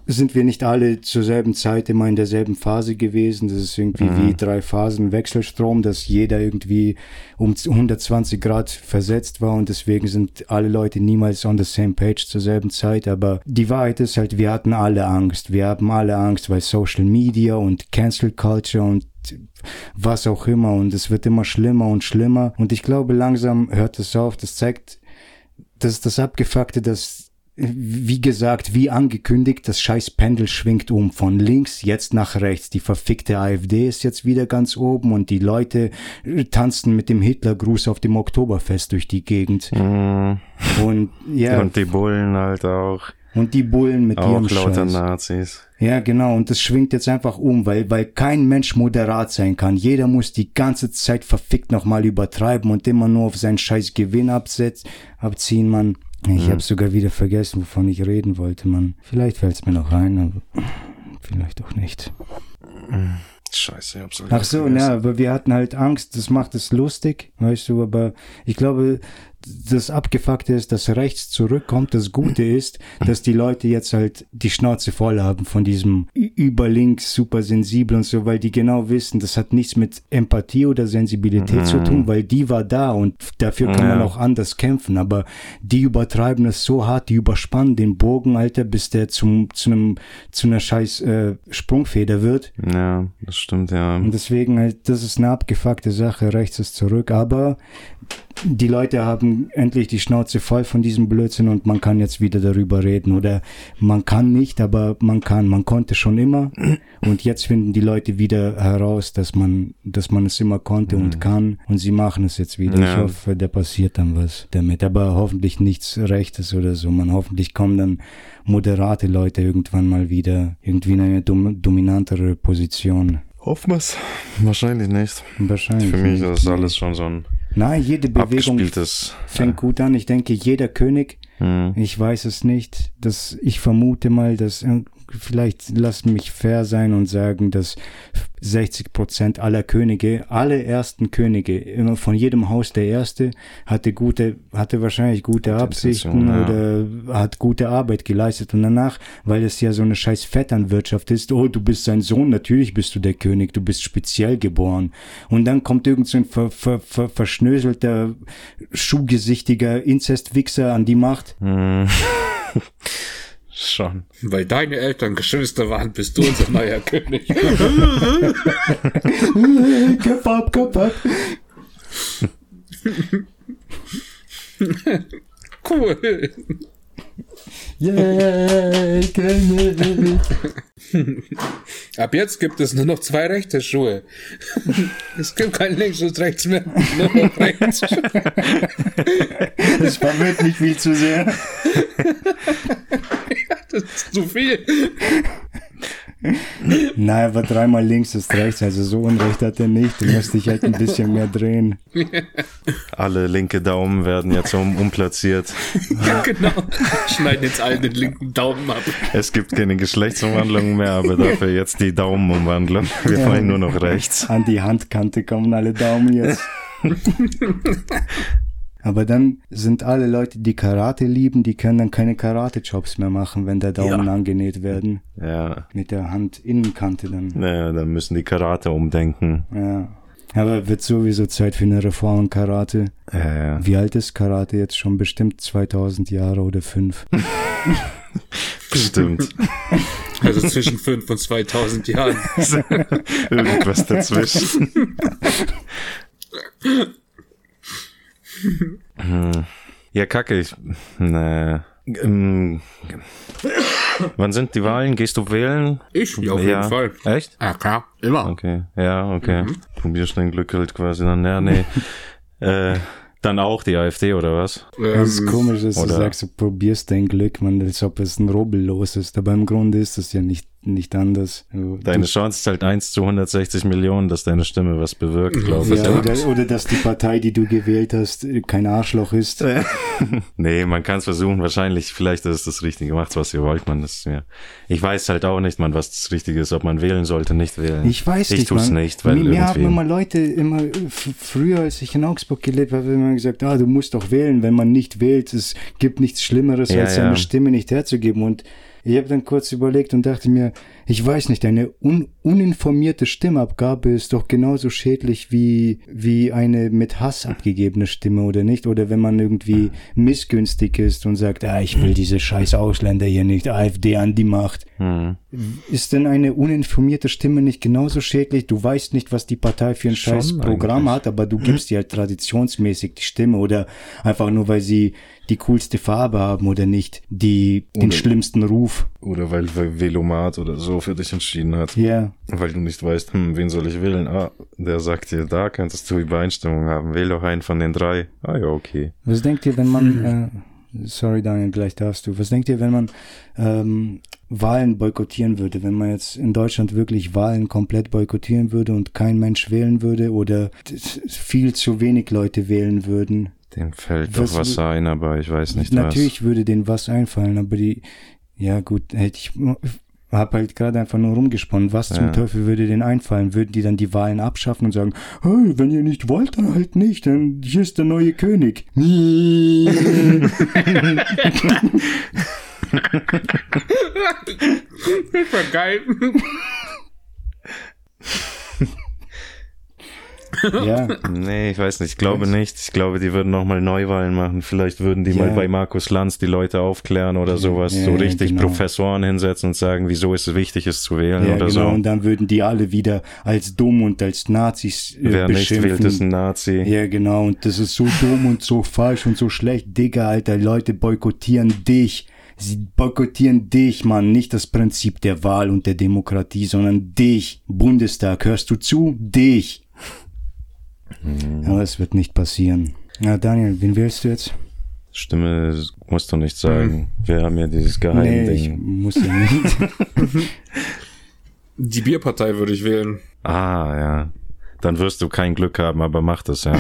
[SPEAKER 3] sind wir nicht alle zur selben Zeit immer in derselben Phase gewesen. Das ist irgendwie wie drei Phasen Wechselstrom, dass jeder irgendwie um 120 Grad versetzt war und deswegen sind alle Leute niemals on the same page zur selben Zeit. Aber die Wahrheit ist halt, wir hatten alle Angst. Wir haben alle Angst, weil Social Media und Cancel Culture und was auch immer und es wird immer schlimmer und schlimmer und ich glaube langsam hört es auf, das zeigt, dass das Abgefuckte, das wie gesagt, wie angekündigt, das scheiß Pendel schwingt um von links jetzt nach rechts. Die verfickte AfD ist jetzt wieder ganz oben und die Leute tanzen mit dem Hitlergruß auf dem Oktoberfest durch die Gegend.
[SPEAKER 2] Mhm.
[SPEAKER 3] Und ja,
[SPEAKER 2] Und die Bullen halt auch.
[SPEAKER 3] und die Bullen mit
[SPEAKER 2] Auch
[SPEAKER 3] ihrem
[SPEAKER 2] lauter
[SPEAKER 3] Scheiß.
[SPEAKER 2] Nazis.
[SPEAKER 3] Ja, genau. Und das schwingt jetzt einfach um, weil, weil kein Mensch moderat sein kann. Jeder muss die ganze Zeit verfickt nochmal übertreiben und immer nur auf seinen scheiß Gewinn absetzt, abziehen, Mann. Ich hab sogar wieder vergessen, wovon ich reden wollte, Mann. Vielleicht fällt's mir noch ein, aber vielleicht auch nicht.
[SPEAKER 2] Scheiße, ich hab's halt
[SPEAKER 3] Ach so, ja, aber wir hatten halt Angst, das macht es lustig, weißt du, aber ich glaube, das Abgefuckte ist, dass rechts zurückkommt. Das Gute <laughs> ist, dass die Leute jetzt halt die Schnauze voll haben von diesem überlinks super sensibel und so, weil die genau wissen, das hat nichts mit Empathie oder Sensibilität zu tun, weil die war da und dafür kann man
[SPEAKER 2] Ja.
[SPEAKER 3] auch anders kämpfen, aber die übertreiben es so hart, die überspannen den Bogen, Alter, bis der zum, zu einem, zu einer scheiß äh, Sprungfeder wird.
[SPEAKER 2] Ja, das stimmt, ja.
[SPEAKER 3] Und deswegen halt, das ist eine abgefuckte Sache, rechts ist zurück, aber die Leute haben endlich die Schnauze voll von diesem Blödsinn und man kann jetzt wieder darüber reden oder man kann nicht, aber man kann, man konnte schon immer und jetzt finden die Leute wieder heraus, dass man, dass man es immer konnte und kann und sie machen es jetzt wieder. Ich
[SPEAKER 2] Ja.
[SPEAKER 3] hoffe, da passiert dann was damit, aber hoffentlich nichts Rechtes oder so. Man hoffentlich kommen dann moderate Leute irgendwann mal wieder irgendwie in eine dom dominantere Position.
[SPEAKER 2] Hoffen wir's. Wahrscheinlich nicht.
[SPEAKER 3] Wahrscheinlich.
[SPEAKER 2] Für mich ist das alles schon so ein
[SPEAKER 3] Nein, jede Bewegung fängt gut an. Ich denke, jeder König,
[SPEAKER 2] Hm.
[SPEAKER 3] ich weiß es nicht, dass ich vermute mal, dass vielleicht lass mich fair sein und sagen, dass 60 Prozent aller Könige, alle ersten Könige, immer von jedem Haus der erste, hatte gute, hatte wahrscheinlich gute Absichten
[SPEAKER 2] Intention,
[SPEAKER 3] oder hat gute Arbeit geleistet und danach, weil es ja so eine scheiß Vetternwirtschaft ist, oh, du bist sein Sohn, natürlich bist du der König, du bist speziell geboren. Und dann kommt irgend so ein ver, ver, ver, verschnöselter, schuhgesichtiger Inzestwichser an die Macht.
[SPEAKER 2] Hm. <laughs> Schon.
[SPEAKER 1] Weil deine Eltern Geschwister waren, bist du unser neuer <laughs> König.
[SPEAKER 3] Köpf ab, Köpf ab.
[SPEAKER 1] Cool.
[SPEAKER 3] Yeah, König.
[SPEAKER 1] Ab jetzt gibt es nur noch zwei rechte Schuhe. Es gibt kein links und rechts mehr. Nur noch rechts.
[SPEAKER 3] Das verwirrt mich viel zu sehr.
[SPEAKER 1] Das ist zu viel.
[SPEAKER 3] Nein, aber dreimal links ist rechts, also so unrecht hat er nicht. Du musst dich halt ein bisschen mehr drehen.
[SPEAKER 2] Alle linke Daumen werden jetzt um, umplatziert.
[SPEAKER 1] Ja, genau. Schneiden jetzt allen den linken Daumen ab.
[SPEAKER 2] Es gibt keine Geschlechtsumwandlung mehr, aber dafür jetzt die Daumenumwandlung. Wir
[SPEAKER 3] Ja.
[SPEAKER 2] fallen nur noch rechts.
[SPEAKER 3] An die Handkante kommen alle Daumen jetzt. <laughs> Aber dann sind alle Leute, die Karate lieben, die können dann keine Karate-Jobs mehr machen, wenn der Daumen
[SPEAKER 1] Ja.
[SPEAKER 3] angenäht werden.
[SPEAKER 2] Ja,
[SPEAKER 3] Mit der Handinnenkante dann.
[SPEAKER 2] naja, dann müssen die Karate umdenken.
[SPEAKER 3] Ja. Aber wird sowieso Zeit für eine Reform in Karate.
[SPEAKER 2] Ja, ja.
[SPEAKER 3] Wie alt ist Karate jetzt schon? Bestimmt 2000 Jahre oder fünf. <laughs>
[SPEAKER 2] Stimmt.
[SPEAKER 1] Also zwischen 5 und 2000 Jahren. <laughs>
[SPEAKER 2] Irgendwas dazwischen. <laughs> Hm. ja, kacke. Ich, nee. Ähm, wann sind die Wahlen? Gehst du wählen?
[SPEAKER 1] Ich? Ja, auf jeden Fall.
[SPEAKER 2] Echt?
[SPEAKER 1] Ja, klar. Immer.
[SPEAKER 2] Okay, ja, okay. Probierst dein Glück halt quasi dann. Ja, nee. <laughs> äh, dann auch die AfD oder was?
[SPEAKER 3] Das ist
[SPEAKER 1] Ähm,
[SPEAKER 3] komisch, dass du
[SPEAKER 2] oder-
[SPEAKER 3] sagst, du probierst dein Glück, man, als ob es ein Rubbel los ist. Aber im Grunde ist es ja nicht, nicht anders. Du-
[SPEAKER 2] Deine Chance ist halt 1 zu 160 Millionen, dass deine Stimme was bewirkt, glaube ich.
[SPEAKER 3] ja,
[SPEAKER 1] Ja.
[SPEAKER 3] oder, oder dass die Partei, die du gewählt hast, kein Arschloch ist. <laughs>
[SPEAKER 2] Nee, man kann es versuchen. Wahrscheinlich, vielleicht ist es das Richtige. Macht's, was ihr wollt, man. Das ist mir. Ich weiß halt auch nicht, man, was das Richtige ist, ob man wählen sollte, nicht wählen.
[SPEAKER 3] Ich weiß
[SPEAKER 2] ich
[SPEAKER 3] nicht,
[SPEAKER 2] tu's
[SPEAKER 3] Mann.
[SPEAKER 2] nicht, weil
[SPEAKER 3] mir, mir haben immer Leute immer früher, als ich in Augsburg gelebt habe, immer gesagt, ah, du musst doch wählen. Wenn man nicht wählt, es gibt nichts Schlimmeres,
[SPEAKER 2] Ja,
[SPEAKER 3] als seine
[SPEAKER 2] ja.
[SPEAKER 3] Stimme nicht herzugeben. Und ich habe dann kurz überlegt und dachte mir, ich weiß nicht, eine un uninformierte Stimmabgabe ist doch genauso schädlich wie, wie eine mit Hass abgegebene Stimme, oder nicht? Oder wenn man irgendwie missgünstig ist und sagt, ah, ich will diese scheiß Ausländer hier nicht, AfD an die Macht.
[SPEAKER 2] Hm.
[SPEAKER 3] Ist denn eine uninformierte Stimme nicht genauso schädlich? Du weißt nicht, was die Partei für ein
[SPEAKER 2] Schon
[SPEAKER 3] scheiß Programm
[SPEAKER 2] eigentlich.
[SPEAKER 3] hat, aber du gibst dir halt traditionsmäßig die Stimme oder einfach nur, weil sie die coolste Farbe haben oder nicht, die den
[SPEAKER 2] Oder-
[SPEAKER 3] schlimmsten Ruf.
[SPEAKER 2] Oder weil Velomat oder so für dich entschieden hat.
[SPEAKER 3] Ja,
[SPEAKER 2] Weil du nicht weißt, hm, wen soll ich wählen? Ah, der sagt dir, da könntest du Übereinstimmung haben. Wähl doch einen von den drei. Ah ja, okay.
[SPEAKER 3] was denkt ihr, wenn man, äh, sorry Daniel, gleich darfst du, was denkt ihr, wenn man ähm, Wahlen boykottieren würde, wenn man jetzt in Deutschland wirklich Wahlen komplett boykottieren würde und kein Mensch wählen würde oder viel zu wenig Leute wählen würden?
[SPEAKER 2] Dem fällt
[SPEAKER 3] Was-
[SPEAKER 2] doch was ein, aber ich weiß nicht
[SPEAKER 3] Natürlich würde denen was einfallen, aber die, ja gut, hätte ich, hab halt gerade einfach nur rumgesponnen. Was zum
[SPEAKER 2] Ja.
[SPEAKER 3] Teufel würde denen einfallen? Würden die dann die Wahlen abschaffen und sagen, hey, wenn ihr nicht wollt, dann halt nicht, dann hier ist der neue König. <laughs>
[SPEAKER 1] Das war geil. <laughs>
[SPEAKER 3] ja, <laughs>
[SPEAKER 2] Nee, ich weiß nicht. Ich glaube nicht. Ich glaube, die würden nochmal Neuwahlen machen. Vielleicht würden die
[SPEAKER 3] Ja.
[SPEAKER 2] mal bei Markus Lanz die Leute aufklären oder sowas.
[SPEAKER 3] Ja,
[SPEAKER 2] so richtig
[SPEAKER 3] genau.
[SPEAKER 2] Professoren hinsetzen und sagen, wieso ist es wichtig, es zu wählen
[SPEAKER 3] ja
[SPEAKER 2] oder
[SPEAKER 3] genau.
[SPEAKER 2] so.
[SPEAKER 3] Und dann würden die alle wieder als dumm und als Nazis äh,
[SPEAKER 2] Wer nicht
[SPEAKER 3] beschimpfen.
[SPEAKER 2] wählt, ist ein Nazi.
[SPEAKER 3] Ja, genau. Und das ist so dumm und so falsch und so schlecht. Digga, Alter, Leute boykottieren dich. Sie boykottieren dich, Mann. Nicht das Prinzip der Wahl und der Demokratie, sondern dich. Bundestag, hörst du zu? Dich. Aber es wird nicht passieren. Na, Daniel, wen wählst du jetzt?
[SPEAKER 2] Stimme musst du nicht sagen. Wir haben ja dieses
[SPEAKER 3] Mhm. Nee, ich
[SPEAKER 2] Geheimding.
[SPEAKER 3] muss ja nicht. <laughs>
[SPEAKER 1] Die Bierpartei würde ich wählen.
[SPEAKER 2] Ah, ja. Dann wirst du kein Glück haben, aber mach das, ja.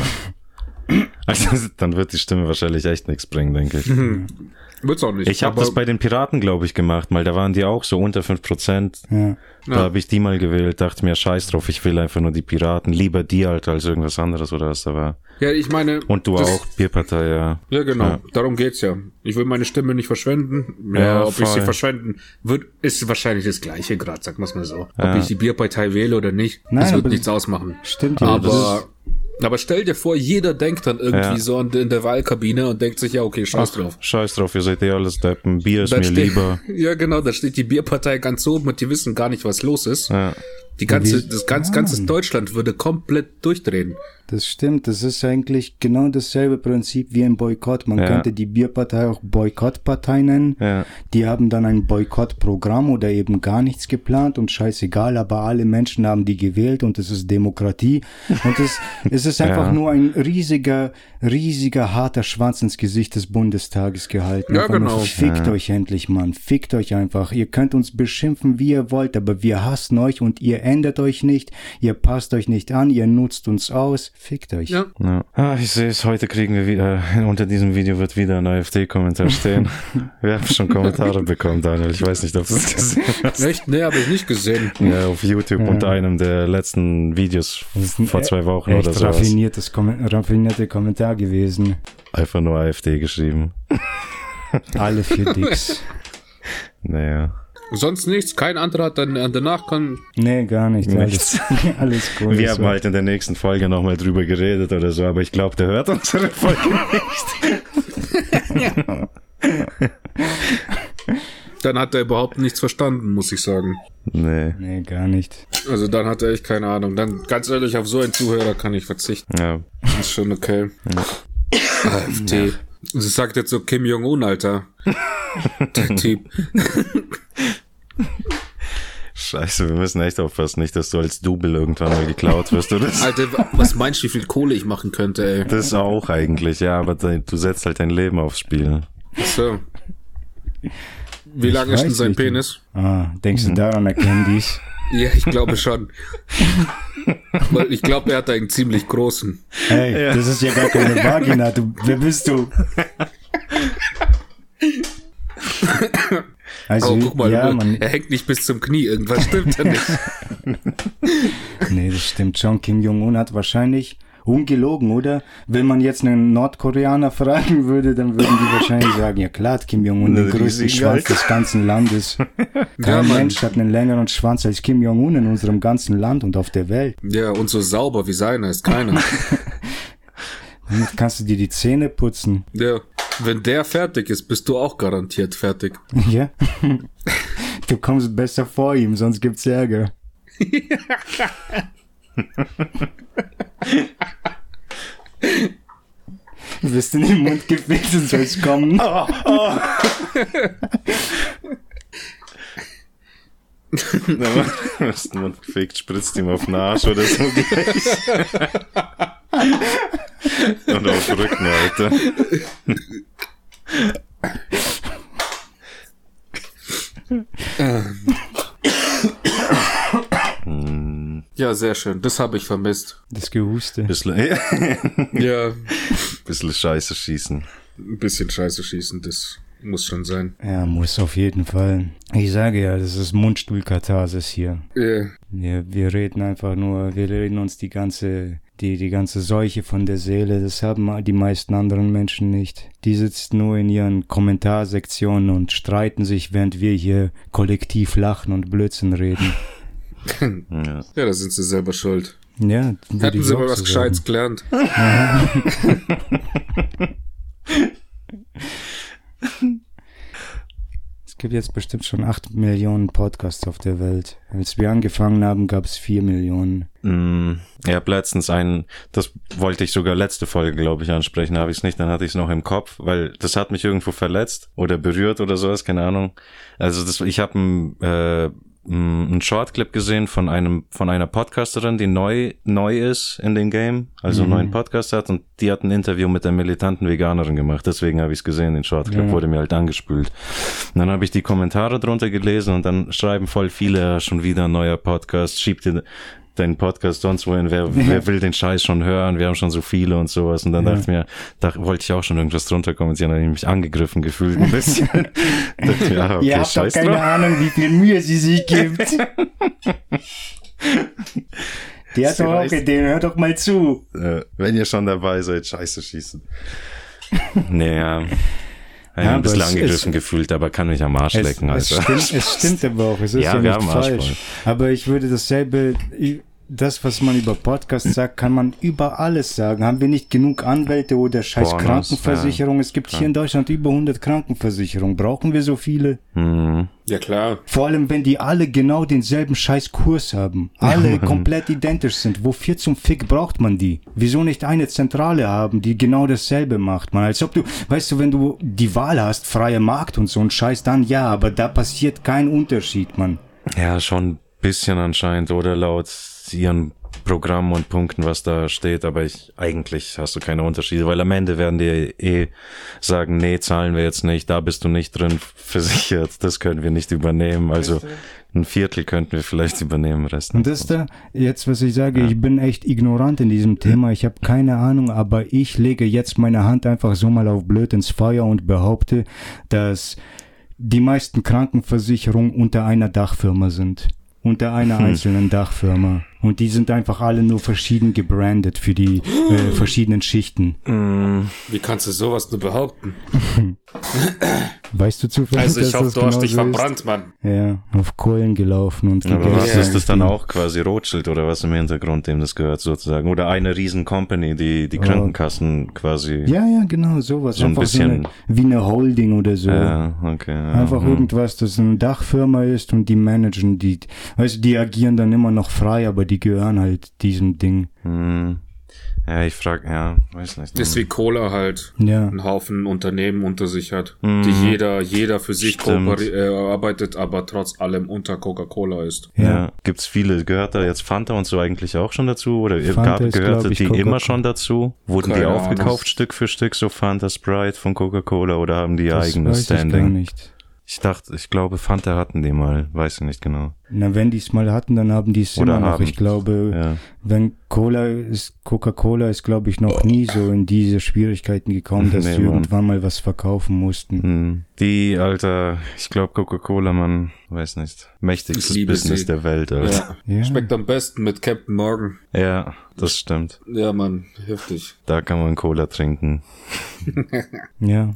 [SPEAKER 2] <laughs> Also, dann wird die Stimme wahrscheinlich echt nichts bringen, denke ich. <laughs>
[SPEAKER 1] Wird's auch nicht.
[SPEAKER 2] Ich habe das bei den Piraten, glaube ich, gemacht, weil da waren die auch so unter 5%.
[SPEAKER 3] ja.
[SPEAKER 2] Da habe ich die mal gewählt, dachte mir, scheiß drauf, ich will einfach nur die Piraten. Lieber die halt als irgendwas anderes oder was da war.
[SPEAKER 1] Ja, ich meine.
[SPEAKER 2] Und du
[SPEAKER 1] das-
[SPEAKER 2] auch, Bierpartei, ja.
[SPEAKER 1] Ja, genau.
[SPEAKER 2] Ja.
[SPEAKER 1] Darum geht's ja. Ich will meine Stimme nicht verschwenden. Ja,
[SPEAKER 2] Ja,
[SPEAKER 1] ob ich sie
[SPEAKER 2] voll.
[SPEAKER 1] verschwenden wird, ist wahrscheinlich das gleiche Grad, sag mal's mal so.
[SPEAKER 2] Ja.
[SPEAKER 1] Ob ich die Bierpartei wähle oder nicht,
[SPEAKER 3] Nein,
[SPEAKER 1] das wird nichts ausmachen.
[SPEAKER 3] Stimmt ja. das
[SPEAKER 1] Aber, aber stell dir vor, jeder denkt dann irgendwie
[SPEAKER 2] Ja.
[SPEAKER 1] so in der- in der Wahlkabine und denkt sich, ja, okay, scheiß drauf.
[SPEAKER 2] Scheiß drauf, ihr seid eh alles Deppen, Bier ist
[SPEAKER 1] Dann
[SPEAKER 2] mir
[SPEAKER 1] steht-
[SPEAKER 2] lieber. <laughs>
[SPEAKER 1] Ja, genau, da steht die Bierpartei ganz oben und die wissen gar nicht, was los ist.
[SPEAKER 2] Ja.
[SPEAKER 1] Die ganze, das ganz, ganze Deutschland würde komplett durchdrehen.
[SPEAKER 3] Das stimmt, das ist eigentlich genau dasselbe Prinzip wie ein Boykott. Man
[SPEAKER 2] Ja.
[SPEAKER 3] könnte die Bierpartei auch Boykottpartei nennen.
[SPEAKER 2] Ja.
[SPEAKER 3] Die haben dann ein Boykottprogramm oder eben gar nichts geplant und scheißegal, aber alle Menschen haben die gewählt und es ist Demokratie. Und es, <laughs> es ist einfach
[SPEAKER 2] Ja.
[SPEAKER 3] nur ein riesiger, riesiger, harter Schwanz ins Gesicht des Bundestages gehalten.
[SPEAKER 1] Ja,
[SPEAKER 3] Einfach
[SPEAKER 1] genau.
[SPEAKER 3] Fickt euch endlich, Mann. Fickt euch einfach. Ihr könnt uns beschimpfen, wie ihr wollt, aber wir hassen euch und ihr ändert euch nicht. Ihr passt euch nicht an, ihr nutzt uns aus. Fickt euch.
[SPEAKER 1] Ja.
[SPEAKER 2] Ja. Ah, ich sehe es, heute kriegen wir wieder, <laughs> unter diesem Video wird wieder ein AfD-Kommentar stehen. <laughs> wir haben schon Kommentare bekommen, Daniel. Ich weiß nicht, ob du es gesehen hast.
[SPEAKER 1] Echt? Nee, habe ich nicht gesehen.
[SPEAKER 2] Ja, auf YouTube
[SPEAKER 3] Ja.
[SPEAKER 2] unter einem der letzten Videos vor zwei Wochen
[SPEAKER 3] echt
[SPEAKER 2] oder so.
[SPEAKER 3] raffiniertes Kommen raffinierte Kommentar gewesen.
[SPEAKER 2] Einfach nur AfD geschrieben.
[SPEAKER 3] Alle für Dicks. <laughs>
[SPEAKER 2] Naja.
[SPEAKER 1] Sonst nichts, kein anderer hat dann äh, danach kann.
[SPEAKER 3] Nee, gar nicht.
[SPEAKER 2] Nichts.
[SPEAKER 3] Alles, <laughs> alles cool.
[SPEAKER 2] Wir
[SPEAKER 3] So.
[SPEAKER 2] haben halt in der nächsten Folge nochmal drüber geredet oder so, aber ich glaube, der hört unsere Folge nicht. <laughs>
[SPEAKER 1] Dann hat er überhaupt nichts verstanden, muss ich sagen.
[SPEAKER 2] Nee.
[SPEAKER 3] Nee, gar nicht.
[SPEAKER 1] Also dann hat er echt keine Ahnung. Dann ganz ehrlich, auf so einen Zuhörer kann ich verzichten.
[SPEAKER 2] Ja.
[SPEAKER 1] Das ist schon okay. AfD. Das sagt jetzt so Kim Jong-un, Alter. <laughs> Der Typ.
[SPEAKER 2] Scheiße, wir müssen echt aufpassen, nicht, dass du als Double irgendwann mal geklaut wirst, oder? <laughs>
[SPEAKER 1] Alter, was meinst du, wie viel Kohle ich machen könnte, ey?
[SPEAKER 2] Das auch eigentlich, ja, aber du setzt halt dein Leben aufs Spiel.
[SPEAKER 1] So. Wie lang ist denn sein
[SPEAKER 3] nicht.
[SPEAKER 1] Penis?
[SPEAKER 3] Ah, denkst
[SPEAKER 2] Mhm.
[SPEAKER 3] du daran erkennen die's? <laughs>
[SPEAKER 1] Ja, ich glaube schon. Weil ich glaube, er hat einen ziemlich großen.
[SPEAKER 3] Hey, das ist ja gar keine Vagina. Du, wer bist du? <laughs> Also,
[SPEAKER 1] Oh, guck mal,
[SPEAKER 3] ja, man,
[SPEAKER 1] er hängt nicht bis zum Knie. Irgendwas stimmt da nicht. <laughs>
[SPEAKER 3] nee, das stimmt schon. Kim Jong-un hat wahrscheinlich ungelogen, oder? Wenn man jetzt einen Nordkoreaner fragen würde, dann würden die wahrscheinlich <coughs> sagen, ja klar hat Kim Jong-un den größten Schwanz des ganzen Landes. <laughs>
[SPEAKER 1] Ja,
[SPEAKER 3] Kein
[SPEAKER 1] Mann.
[SPEAKER 3] Mensch hat einen längeren Schwanz als Kim Jong-un in unserem ganzen Land und auf der Welt.
[SPEAKER 1] Ja, und so sauber wie seiner ist keiner. <laughs>
[SPEAKER 3] Damit kannst du dir die Zähne putzen.
[SPEAKER 1] Ja. Wenn der fertig ist, bist du auch garantiert fertig.
[SPEAKER 3] Ja? <laughs> Du kommst besser vor ihm, sonst gibt's Ärger. <laughs> Du wirst in den Mund und sollst kommen. <laughs>
[SPEAKER 2] Was man fegt, spritzt ihm auf den Arsch oder so gleich. Und auf den Rücken, Alter.
[SPEAKER 1] Ja, sehr schön. Das habe ich vermisst.
[SPEAKER 3] Das Gehuste.
[SPEAKER 2] Bisschen,
[SPEAKER 1] Ja,
[SPEAKER 2] bisschen Scheiße schießen.
[SPEAKER 1] ein bisschen Scheiße schießen, das. Muss schon sein.
[SPEAKER 3] Ja, muss auf jeden Fall. Ich sage ja, das ist Mundstuhlkatharsis hier.
[SPEAKER 1] Äh,
[SPEAKER 3] Wir, wir reden einfach nur, wir reden uns die ganze, die, die ganze Seuche von der Seele. Das haben die meisten anderen Menschen nicht. Die sitzen nur in ihren Kommentarsektionen und streiten sich, während wir hier kollektiv lachen und Blödsinn reden.
[SPEAKER 2] Ja.
[SPEAKER 1] ja, da sind sie selber schuld.
[SPEAKER 3] Ja,
[SPEAKER 1] Hätten sie mal was Gescheites gelernt. <laughs> <laughs> <laughs>
[SPEAKER 3] Es gibt jetzt bestimmt schon acht Millionen Podcasts auf der Welt. Als wir angefangen haben, gab es vier Millionen.
[SPEAKER 2] Mm, Ich habe letztens einen, das wollte ich sogar letzte Folge, glaube ich, ansprechen, habe ich es nicht, dann hatte ich es noch im Kopf, weil das hat mich irgendwo verletzt oder berührt oder sowas, keine Ahnung. Also das, ich habe ein äh, einen Shortclip gesehen von einem von einer Podcasterin, die neu neu ist in dem Game, also einen neuen Podcast hat und die hat ein Interview mit der militanten Veganerin gemacht. Deswegen habe ich es gesehen, den Shortclip
[SPEAKER 3] Ja.
[SPEAKER 2] wurde mir halt angespült. Und dann habe ich die Kommentare drunter gelesen und dann schreiben voll viele schon wieder ein neuer Podcast, schiebt dir deinen Podcast sonst wohin, wer, <laughs> wer will den Scheiß schon hören, wir haben schon so viele und sowas. Und dann
[SPEAKER 3] Ja.
[SPEAKER 2] dachte ich mir, da wollte ich auch schon irgendwas drunter kommentieren, da habe ich mich angegriffen gefühlt ein bisschen. <laughs> dachte, ja, okay,
[SPEAKER 3] Ihr habt doch keine
[SPEAKER 2] drauf.
[SPEAKER 3] Ahnung, wie viel Mühe sie sich gibt. <laughs> Der hat doch auch Ideen, hör doch mal zu.
[SPEAKER 2] Äh, wenn ihr schon dabei seid, scheiße schießen. naja.
[SPEAKER 3] Ja,
[SPEAKER 2] ein
[SPEAKER 3] es-
[SPEAKER 2] angegriffen
[SPEAKER 3] es-
[SPEAKER 2] gefühlt, aber kann mich am Arsch
[SPEAKER 3] Es,
[SPEAKER 2] lecken,
[SPEAKER 3] es,
[SPEAKER 2] Alter.
[SPEAKER 3] stimmt, es stimmt aber auch, es ist <laughs>
[SPEAKER 2] Ja,
[SPEAKER 3] ja,
[SPEAKER 2] wir
[SPEAKER 3] nicht
[SPEAKER 2] haben Arsch
[SPEAKER 3] falsch. Aber ich würde dasselbe, das, was man über Podcasts sagt, kann man über alles sagen. Haben wir nicht genug Anwälte oder scheiß
[SPEAKER 2] Pornos,
[SPEAKER 3] Krankenversicherung? Es gibt hier in Deutschland über 100 Krankenversicherungen. Brauchen wir so viele?
[SPEAKER 2] Hm.
[SPEAKER 1] Ja, klar.
[SPEAKER 3] Vor allem, wenn die alle genau denselben scheiß Kurs haben. Alle <laughs> komplett identisch sind. Wofür zum Fick braucht man die? Wieso nicht eine Zentrale haben, die genau dasselbe macht, man? Als ob du, weißt du, wenn du die Wahl hast, freie Markt und so ein Scheiß, dann ja, aber da passiert kein Unterschied, man.
[SPEAKER 2] Ja, schon ein bisschen anscheinend, oder laut ihren Programmen und Punkten, was da steht, aber ich, eigentlich hast du keine Unterschiede, weil am Ende werden die eh sagen, nee, zahlen wir jetzt nicht, da bist du nicht drin versichert, das können wir nicht übernehmen, also ein Viertel könnten wir vielleicht übernehmen, Rest
[SPEAKER 3] Und das da, jetzt was ich sage, ich bin echt ignorant in diesem Thema, ich habe keine Ahnung, aber ich lege jetzt meine Hand einfach so mal auf blöd ins Feuer und behaupte, dass die meisten Krankenversicherungen unter einer Dachfirma sind. Unter einer einzelnen Dachfirma. Und die sind einfach alle nur verschieden gebrandet für die äh, verschiedenen Schichten.
[SPEAKER 2] Mm,
[SPEAKER 1] Wie kannst du sowas nur behaupten? <laughs>
[SPEAKER 3] Weißt du zufällig,
[SPEAKER 1] Also ich
[SPEAKER 3] dass
[SPEAKER 1] hoffe,
[SPEAKER 3] das
[SPEAKER 1] du hast
[SPEAKER 3] genau
[SPEAKER 1] dich
[SPEAKER 3] so ist?
[SPEAKER 1] verbrannt, Mann.
[SPEAKER 3] Ja, auf Kohlen gelaufen und
[SPEAKER 2] aber
[SPEAKER 3] gegessen.
[SPEAKER 2] was ist das dann auch quasi Rothschild oder was im Hintergrund, dem das gehört sozusagen? Oder eine riesen Company, die die
[SPEAKER 3] Oh.
[SPEAKER 2] Krankenkassen quasi.
[SPEAKER 3] Ja, ja, genau, sowas.
[SPEAKER 2] So ein
[SPEAKER 3] Einfach so eine,
[SPEAKER 2] bisschen-
[SPEAKER 3] wie eine Holding oder so.
[SPEAKER 2] Ja, okay. Ja,
[SPEAKER 3] Einfach
[SPEAKER 2] hm.
[SPEAKER 3] irgendwas, das eine Dachfirma ist und die managen die. Weißt du, die agieren dann immer noch frei, aber die gehören halt diesem Ding.
[SPEAKER 2] Hm. Ja, ich frag, ja, weiß nicht.
[SPEAKER 1] Das ist wie Cola halt.
[SPEAKER 3] Ja.
[SPEAKER 1] Ein Haufen Unternehmen unter sich hat,
[SPEAKER 2] Mhm.
[SPEAKER 1] die jeder, jeder für sich äh, arbeitet, aber trotz allem unter Coca-Cola ist.
[SPEAKER 2] Ja.
[SPEAKER 3] Ja.
[SPEAKER 2] Gibt's viele, gehört da jetzt Fanta und so eigentlich auch schon dazu? Oder
[SPEAKER 3] Fanta
[SPEAKER 2] gab,
[SPEAKER 3] ist,
[SPEAKER 2] gehörte
[SPEAKER 3] ich,
[SPEAKER 2] die immer schon dazu? Wurden die
[SPEAKER 1] Keine
[SPEAKER 2] aufgekauft
[SPEAKER 1] Ahnung.
[SPEAKER 2] Stück für Stück, so Fanta Sprite von Coca-Cola oder haben die ihr
[SPEAKER 3] Das
[SPEAKER 2] eigenes
[SPEAKER 3] weiß ich gar
[SPEAKER 2] Standing?
[SPEAKER 3] nicht.
[SPEAKER 2] Ich dachte, ich glaube, Fanta hatten die mal, weiß ich nicht genau.
[SPEAKER 3] Na, wenn die es mal hatten, dann haben die es immer noch.
[SPEAKER 2] haben.
[SPEAKER 3] Ich glaube,
[SPEAKER 2] Ja.
[SPEAKER 3] wenn Cola ist, Coca-Cola ist, glaube ich, noch nie so in diese Schwierigkeiten gekommen, <laughs> dass
[SPEAKER 2] Nee,
[SPEAKER 3] sie irgendwann mal was verkaufen mussten.
[SPEAKER 2] Hm. Die, Alter, ich glaube Coca-Cola, man, weiß nicht, mächtigstes Business
[SPEAKER 1] sie.
[SPEAKER 2] der Welt, Alter.
[SPEAKER 1] Ja.
[SPEAKER 3] Ja.
[SPEAKER 1] Schmeckt am besten mit Captain Morgan.
[SPEAKER 2] Ja. das stimmt.
[SPEAKER 1] Ja, Mann, heftig.
[SPEAKER 2] Da kann man Cola trinken. <laughs>
[SPEAKER 3] Ja.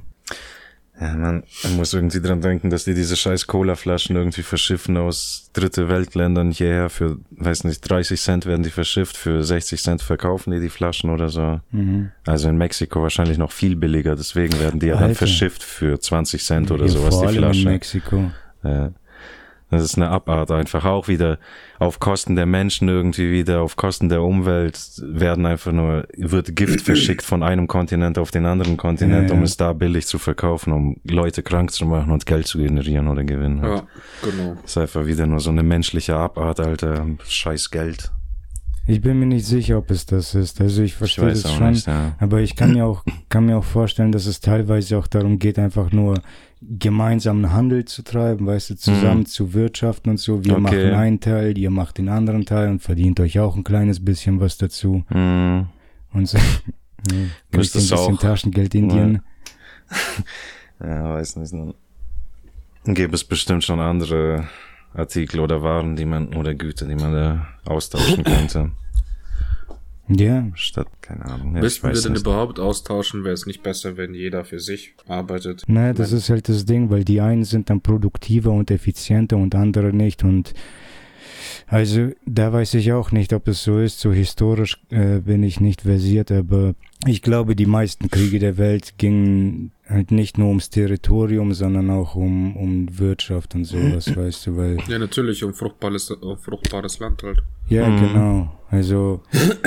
[SPEAKER 2] Ja, man, man muss irgendwie dran denken, dass die diese scheiß Cola-Flaschen irgendwie verschiffen aus dritte Weltländern hierher für, weiß nicht, 30 Cent werden die verschifft, für 60 Cent verkaufen die die Flaschen oder so.
[SPEAKER 3] Mhm.
[SPEAKER 2] Also in Mexiko wahrscheinlich noch viel billiger, deswegen werden die ja dann verschifft für 20 Cent oder
[SPEAKER 3] Ja,
[SPEAKER 2] sowas,
[SPEAKER 3] vor
[SPEAKER 2] die
[SPEAKER 3] allem in. Mexiko.
[SPEAKER 2] Ja. Das ist eine Abart einfach auch wieder auf Kosten der Menschen irgendwie wieder, auf Kosten der Umwelt werden einfach nur, wird Gift verschickt von einem Kontinent auf den anderen Kontinent,
[SPEAKER 3] Ja,
[SPEAKER 2] um
[SPEAKER 3] ja.
[SPEAKER 2] es da billig zu verkaufen, um Leute krank zu machen und Geld zu generieren oder gewinnen.
[SPEAKER 1] Ja, genau.
[SPEAKER 2] Das ist einfach wieder nur so eine menschliche Abart, Alter. Scheiß Geld.
[SPEAKER 3] Ich bin mir nicht sicher, ob es das ist. Also ich
[SPEAKER 2] Ich
[SPEAKER 3] verstehe
[SPEAKER 2] weiß
[SPEAKER 3] das schon.
[SPEAKER 2] nicht, ja.
[SPEAKER 3] Aber ich kann mir auch, kann mir auch vorstellen, dass es teilweise auch darum geht, einfach nur gemeinsamen Handel zu treiben, weißt du, zusammen zu wirtschaften und so. Wir
[SPEAKER 2] Mhm. Okay.
[SPEAKER 3] machen einen Teil, ihr macht den anderen Teil und verdient euch auch ein kleines bisschen was dazu.
[SPEAKER 2] Hm.
[SPEAKER 3] Und so. <laughs> Ja,
[SPEAKER 2] Müsstest
[SPEAKER 3] ein bisschen
[SPEAKER 2] auch-
[SPEAKER 3] Taschengeld Indien. <laughs>
[SPEAKER 2] Ja, weiß nicht. Dann gäbe es bestimmt schon andere Artikel oder Waren, die man, oder Güter, die man da austauschen könnte.
[SPEAKER 3] Ja.
[SPEAKER 2] Statt, keine Ahnung. Ja,
[SPEAKER 1] Müssten wir denn überhaupt austauschen? Wäre es nicht besser, wenn jeder für sich arbeitet?
[SPEAKER 3] Naja, das ist halt das Ding, weil die einen sind dann produktiver und effizienter und andere nicht und also da weiß ich auch nicht, ob es so ist. So historisch äh, bin ich nicht versiert, aber ich glaube, die meisten Kriege der Welt gingen halt nicht nur ums Territorium, sondern auch um, um Wirtschaft und sowas, <clears throat> weißt du, weil.
[SPEAKER 1] Ja, natürlich, um fruchtbares, um fruchtbares Land halt.
[SPEAKER 3] Ja, mhm. genau. Also,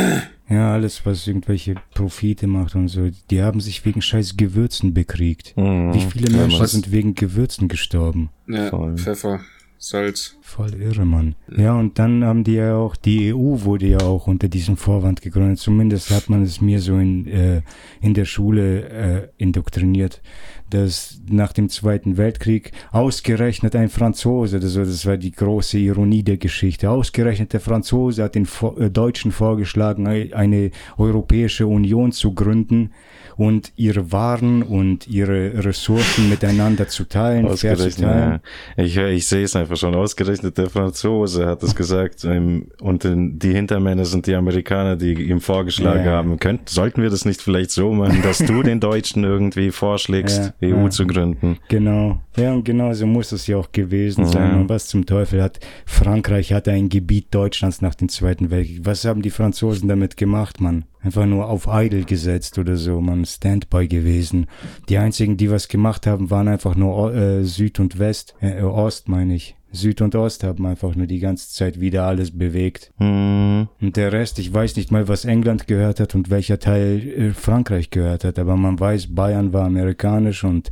[SPEAKER 3] <clears throat> ja, alles, was irgendwelche Profite macht und so, die haben sich wegen scheiß Gewürzen bekriegt. Mhm. Wie viele Menschen ja, sind wegen Gewürzen gestorben?
[SPEAKER 1] Ja, Voll. Pfeffer. Salz.
[SPEAKER 3] Voll irre, Mann. Ja, und dann haben die ja auch, die EU wurde ja auch unter diesem Vorwand gegründet. Zumindest hat man es mir so in, äh, in der Schule äh, indoktriniert, dass nach dem Zweiten Weltkrieg ausgerechnet ein Franzose, das war, das war die große Ironie der Geschichte, ausgerechnet der Franzose hat den äh, Deutschen vorgeschlagen, eine Europäische Union zu gründen und ihre Waren und ihre Ressourcen miteinander zu teilen,
[SPEAKER 2] ausgerechnet, zu teilen. Ja. Ich, ich sehe es einfach schon. Ausgerechnet der Franzose hat es gesagt und die Hintermänner sind die Amerikaner, die ihm vorgeschlagen ja. haben. Könnt, sollten wir das nicht vielleicht so machen, dass du den Deutschen irgendwie vorschlägst, ja, EU zu gründen?
[SPEAKER 3] Genau. Ja, und genau so muss es ja auch gewesen sein. Und was zum Teufel hat Frankreich hatte ein Gebiet Deutschlands nach dem Zweiten Weltkrieg. Was haben die Franzosen damit gemacht, Mann? Einfach nur auf Idle gesetzt oder so, man Standby gewesen. Die einzigen, die was gemacht haben, waren einfach nur äh, Süd und West, äh, Ost meine ich. Süd und Ost haben einfach nur die ganze Zeit wieder alles bewegt. Mhm. Und der Rest, ich weiß nicht mal, was England gehört hat und welcher Teil äh, Frankreich gehört hat, aber man weiß, Bayern war amerikanisch und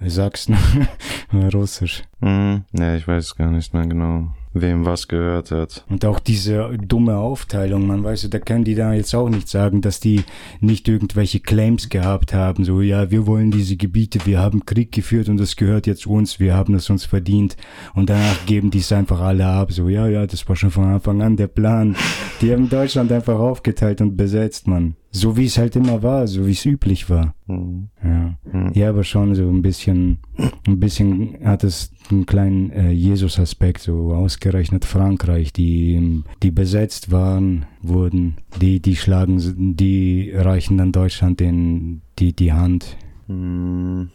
[SPEAKER 3] Sachsen <laughs> war russisch.
[SPEAKER 2] Mhm. Ja, ich weiß gar nicht mehr genau wem was gehört hat.
[SPEAKER 3] Und auch diese dumme Aufteilung, man weiß, da können die da jetzt auch nicht sagen, dass die nicht irgendwelche Claims gehabt haben, so, ja, wir wollen diese Gebiete, wir haben Krieg geführt und das gehört jetzt uns, wir haben es uns verdient. Und danach geben die es einfach alle ab, so, ja, ja, das war schon von Anfang an der Plan. Die haben Deutschland einfach aufgeteilt und besetzt, man. So wie es halt immer war, so wie es üblich war. Mhm. Ja. Mhm. ja, aber schon so ein bisschen, ein bisschen hat es einen kleinen äh, Jesus-Aspekt, so ausgerechnet Frankreich, die, die besetzt waren, wurden, die, die schlagen, die reichen dann Deutschland den, die, die Hand. Mhm.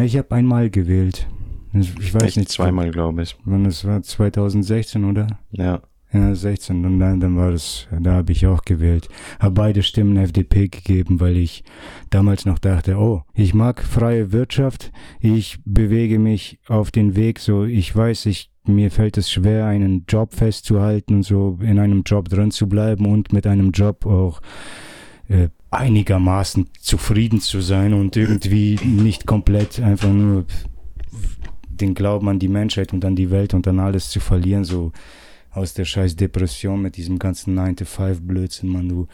[SPEAKER 3] Ich habe einmal gewählt. Ich weiß Echt nicht.
[SPEAKER 2] Zweimal, glaube ich.
[SPEAKER 3] Wann es war 2016, oder?
[SPEAKER 2] Ja.
[SPEAKER 3] Ja, 16 und dann, dann war das, da habe ich auch gewählt. Habe beide Stimmen FDP gegeben, weil ich damals noch dachte, oh, ich mag freie Wirtschaft, ich bewege mich auf den Weg, so ich weiß, ich mir fällt es schwer, einen Job festzuhalten und so in einem Job drin zu bleiben und mit einem Job auch äh, einigermaßen zufrieden zu sein und irgendwie nicht komplett einfach nur den Glauben an die Menschheit und an die Welt und an alles zu verlieren, so aus der scheiß Depression mit diesem ganzen 9-to-5-Blödsinn, man. Du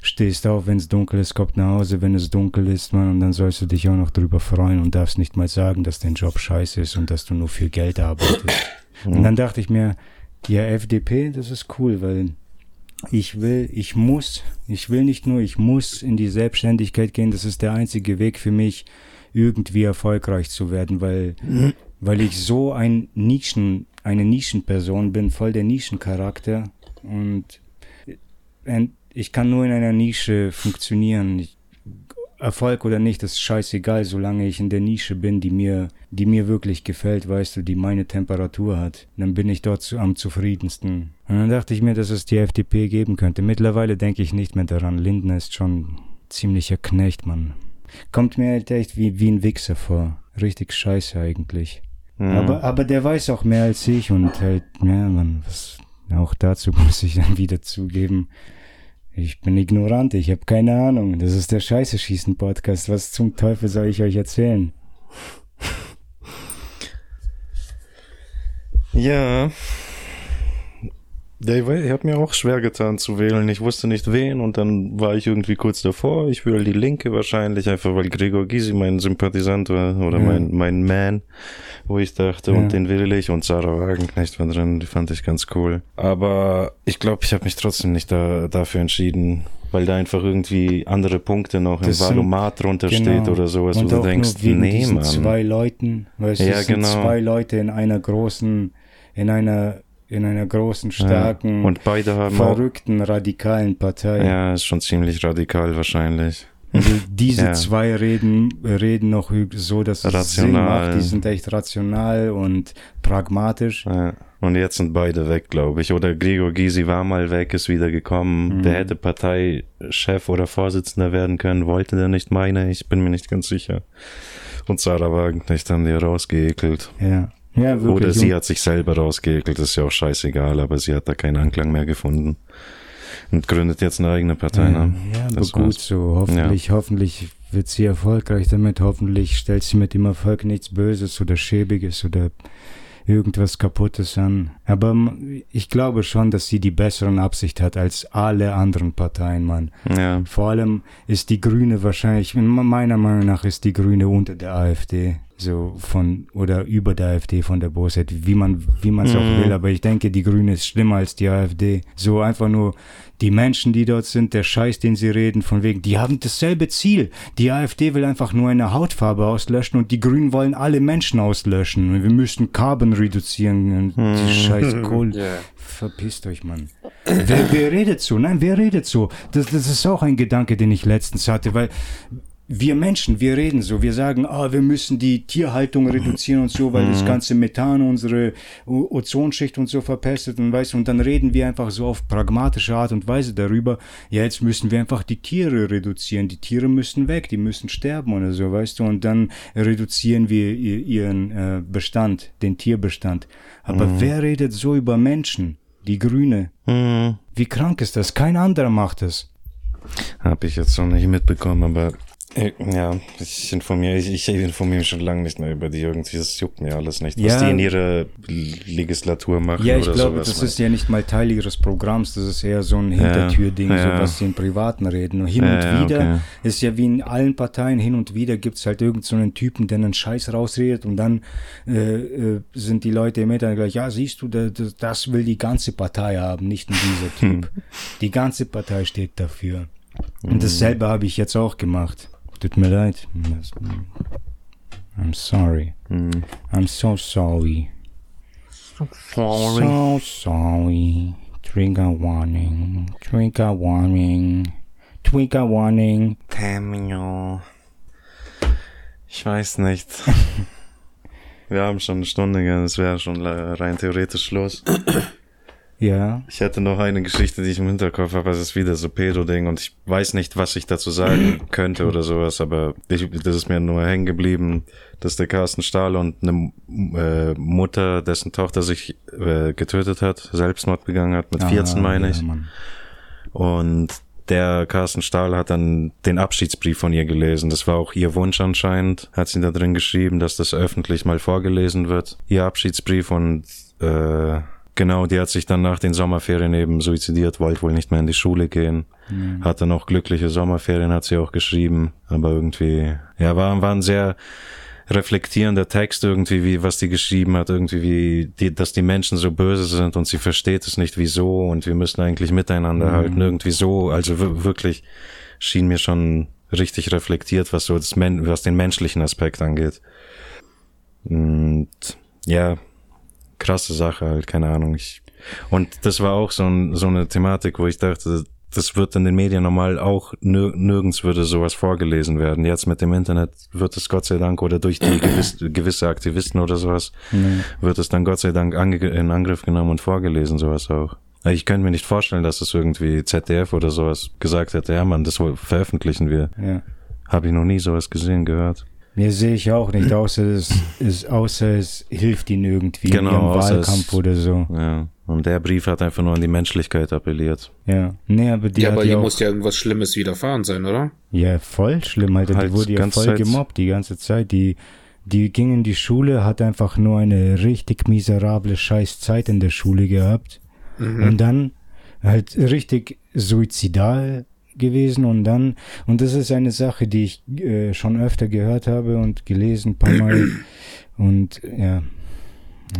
[SPEAKER 3] stehst auf, wenn es dunkel ist, kommt nach Hause, wenn es dunkel ist, man. Und dann sollst du dich auch noch drüber freuen und darfst nicht mal sagen, dass dein Job scheiße ist und dass du nur viel Geld arbeitest. Mhm. Und dann dachte ich mir, ja, FDP, das ist cool, weil ich will, ich muss, ich will nicht nur, ich muss in die Selbstständigkeit gehen. Das ist der einzige Weg für mich, irgendwie erfolgreich zu werden, weil, mhm. weil ich so ein Nischen, eine Nischenperson bin, voll der Nischencharakter und ich kann nur in einer Nische funktionieren. Erfolg oder nicht, das ist scheißegal, solange ich in der Nische bin, die mir, die mir wirklich gefällt, weißt du, die meine Temperatur hat. Dann bin ich dort zu, am zufriedensten. Und dann dachte ich mir, dass es die FDP geben könnte. Mittlerweile denke ich nicht mehr daran. Lindner ist schon ziemlicher Knecht, Mann. Kommt mir halt echt wie, wie ein Wichser vor. Richtig scheiße eigentlich. Mhm. Aber, aber der weiß auch mehr als ich und halt, ja, man, was, auch dazu <laughs> muss ich dann wieder zugeben. Ich bin ignorant, ich habe keine Ahnung. Das ist der Scheiße schießen Podcast. Was zum Teufel soll ich euch erzählen?
[SPEAKER 2] Ja, ja, ich, ich habe mir auch schwer getan zu wählen. Ich wusste nicht wen und dann war ich irgendwie kurz davor. Ich wähle die Linke wahrscheinlich, einfach weil Gregor Gysi mein Sympathisant war oder ja. mein, mein Man, wo ich dachte, ja. und den will ich und Sarah Wagenknecht war drin, die fand ich ganz cool. Aber ich glaube, ich habe mich trotzdem nicht da, dafür entschieden, weil da einfach irgendwie andere Punkte noch im
[SPEAKER 3] Das sind-
[SPEAKER 2] Valomat drunter
[SPEAKER 3] Genau.
[SPEAKER 2] steht oder sowas,
[SPEAKER 3] Und
[SPEAKER 2] wo du denkst,
[SPEAKER 3] nur wegen
[SPEAKER 2] nee, Mann.
[SPEAKER 3] zwei Leuten,
[SPEAKER 2] Ja,
[SPEAKER 3] es sind
[SPEAKER 2] genau.
[SPEAKER 3] zwei Leute in einer großen, in einer, in einer großen, starken,
[SPEAKER 2] Ja. Und beide haben
[SPEAKER 3] verrückten, radikalen Partei.
[SPEAKER 2] ja, ist schon ziemlich radikal wahrscheinlich.
[SPEAKER 3] Also diese <laughs>
[SPEAKER 2] Ja.
[SPEAKER 3] zwei reden, reden noch so, dass es Sinn
[SPEAKER 2] Rational.
[SPEAKER 3] macht. Die sind echt rational und pragmatisch.
[SPEAKER 2] Ja. Und jetzt sind beide weg, glaube ich. Oder Gregor Gysi war mal weg, ist wieder gekommen.
[SPEAKER 3] Mhm.
[SPEAKER 2] Der hätte Parteichef oder Vorsitzender werden können, wollte der nicht, meine ich, bin mir nicht ganz sicher. Und Sarah Wagenknecht haben die rausgeekelt.
[SPEAKER 3] Ja. Ja, wirklich.
[SPEAKER 2] Oder sie hat sich selber rausgeekelt, ist ja auch scheißegal, aber sie hat da keinen Anklang mehr gefunden. Und gründet jetzt eine eigene Partei,
[SPEAKER 3] ja,
[SPEAKER 2] ne?
[SPEAKER 3] ja, aber
[SPEAKER 2] Das
[SPEAKER 3] gut
[SPEAKER 2] war's.
[SPEAKER 3] so. Hoffentlich, hoffentlich wird sie erfolgreich damit. Hoffentlich stellt sie mit dem Erfolg nichts Böses oder Schäbiges oder irgendwas Kaputtes an. Aber ich glaube schon, dass sie die besseren Absicht hat als alle anderen Parteien, Mann.
[SPEAKER 2] Ja.
[SPEAKER 3] Vor allem ist die Grüne wahrscheinlich, meiner Meinung nach ist die Grüne unter der AfD. So von, oder über der AfD von der Bosheit, wie man, wie man es
[SPEAKER 2] Mhm.
[SPEAKER 3] auch will. Aber ich denke, die Grüne ist schlimmer als die AfD. So einfach nur die Menschen, die dort sind, der Scheiß, den sie reden, von wegen, die haben dasselbe Ziel. Die AfD will einfach nur eine Hautfarbe auslöschen und die Grünen wollen alle Menschen auslöschen. Wir müssten Carbon reduzieren. Und
[SPEAKER 2] Mhm.
[SPEAKER 3] Die scheiß <laughs> Kohle.
[SPEAKER 1] Ja.
[SPEAKER 3] Verpisst euch, Mann. Wer, wer redet so? Nein, wer redet so? Das, das ist auch ein Gedanke, den ich letztens hatte, weil wir Menschen, wir reden so, wir sagen, ah, wir müssen die Tierhaltung reduzieren und so, weil das ganze Methan unsere O- Ozonschicht und so verpestet und weißt du, und dann reden wir einfach so auf pragmatische Art und Weise darüber, ja, jetzt müssen wir einfach die Tiere reduzieren, die Tiere müssen weg, die müssen sterben oder so, weißt du, und dann reduzieren wir ihr- ihren äh, Bestand, den Tierbestand. Aber wer redet so über Menschen? Die Grüne.
[SPEAKER 2] Hm.
[SPEAKER 3] Wie krank ist das? Kein anderer macht es.
[SPEAKER 2] Hab ich jetzt noch nicht mitbekommen, aber ja, ich informiere, ich, ich informiere mich schon lange nicht mehr über die irgendwie, das juckt mir alles nicht, was
[SPEAKER 3] Ja.
[SPEAKER 2] die in ihrer Legislatur machen
[SPEAKER 3] Ja, ich
[SPEAKER 2] oder
[SPEAKER 3] glaube,
[SPEAKER 2] sowas.
[SPEAKER 3] das ist ja nicht mal Teil ihres Programms, das ist eher so ein Hintertürding,
[SPEAKER 2] ja.
[SPEAKER 3] so was sie im Privaten reden. Und hin
[SPEAKER 2] Ja,
[SPEAKER 3] und
[SPEAKER 2] ja,
[SPEAKER 3] wieder
[SPEAKER 2] okay.
[SPEAKER 3] ist ja wie in allen Parteien, hin und wieder gibt's halt irgend so einen Typen, der einen Scheiß rausredet und dann äh, äh, sind die Leute im Internet gleich, ja, siehst du, das, das- das will die ganze Partei haben, nicht nur dieser <laughs> Typ. Die ganze Partei steht dafür. Und dasselbe habe ich jetzt auch gemacht. Tut mir leid. Das- I'm sorry.
[SPEAKER 2] Hm.
[SPEAKER 3] I'm so sorry. So sorry. Trigger warning. Trigger warning. Trigger warning.
[SPEAKER 2] Cameo. Ich weiß nicht. <laughs> Wir haben schon eine Stunde, es wäre schon rein theoretisch Schluss.
[SPEAKER 3] Ja.
[SPEAKER 2] Ich hätte noch eine Geschichte, die ich im Hinterkopf habe, es ist wieder so Pedo-Ding und ich weiß nicht, was ich dazu sagen <clears throat> könnte oder sowas, aber ich, das ist mir nur hängen geblieben, dass der Carsten Stahl und eine äh, Mutter, dessen Tochter sich äh, getötet hat, Selbstmord begangen hat, mit 14
[SPEAKER 3] Ah,
[SPEAKER 2] meine
[SPEAKER 3] ja,
[SPEAKER 2] ich.
[SPEAKER 3] Mann.
[SPEAKER 2] Und der Carsten Stahl hat dann den Abschiedsbrief von ihr gelesen. Das war auch ihr Wunsch anscheinend. Hat sie da drin geschrieben, dass das öffentlich mal vorgelesen wird. Ihr Abschiedsbrief und äh, genau, die hat sich dann nach den Sommerferien eben suizidiert, wollte wohl nicht mehr in die Schule gehen. Hatte noch glückliche Sommerferien, hat sie auch geschrieben. Aber irgendwie, ja, war, war ein sehr reflektierender Text irgendwie, wie was die geschrieben hat, irgendwie wie die, dass die Menschen so böse sind und sie versteht es nicht wieso und wir müssen eigentlich miteinander halten, irgendwie so, also wir- wirklich schien mir schon richtig reflektiert, was so das Men was den menschlichen Aspekt angeht. Und ja, krasse Sache halt, keine Ahnung. Ich, und das war auch so, ein, so eine Thematik, wo ich dachte, das wird in den Medien normal auch nir nirgends würde sowas vorgelesen werden. Jetzt mit dem Internet wird es Gott sei Dank oder durch die gewiss, gewisse Aktivisten oder sowas wird es dann Gott sei Dank ange in Angriff genommen und vorgelesen, sowas auch. Ich könnte mir nicht vorstellen, dass es irgendwie ZDF oder sowas gesagt hätte, ja man, das veröffentlichen wir.
[SPEAKER 3] Ja.
[SPEAKER 2] Habe ich noch nie sowas gesehen, gehört.
[SPEAKER 3] Nee, sehe ich auch nicht, <clears throat> außer es, es, außer es hilft ihnen irgendwie
[SPEAKER 2] Genau,
[SPEAKER 3] in ihrem
[SPEAKER 2] außer es-
[SPEAKER 3] Wahlkampf oder so.
[SPEAKER 2] Ja. Und der Brief hat einfach nur an die Menschlichkeit appelliert.
[SPEAKER 3] Ja. Nee, aber die
[SPEAKER 1] ja,
[SPEAKER 3] hat
[SPEAKER 1] aber
[SPEAKER 3] auch,
[SPEAKER 1] muss ja irgendwas Schlimmes widerfahren sein, oder?
[SPEAKER 3] Ja, voll schlimm, Alter.
[SPEAKER 2] Halt
[SPEAKER 3] die wurde ja
[SPEAKER 2] ganze
[SPEAKER 3] voll
[SPEAKER 2] Zeit.
[SPEAKER 3] gemobbt die ganze Zeit. Die, die ging in die Schule, hat einfach nur eine richtig miserable Scheißzeit in der Schule gehabt. Und dann halt richtig suizidal gewesen und dann, und das ist eine Sache, die ich äh, schon öfter gehört habe und gelesen ein paar Mal. Und ja,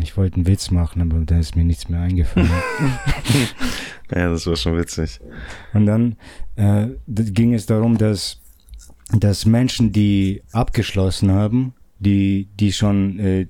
[SPEAKER 3] Ich wollte einen Witz machen, aber da ist mir nichts mehr eingefallen. <laughs>
[SPEAKER 2] Ja, das war schon witzig.
[SPEAKER 3] Und dann äh, ging es darum, dass, dass Menschen, die abgeschlossen haben, die, die schon äh,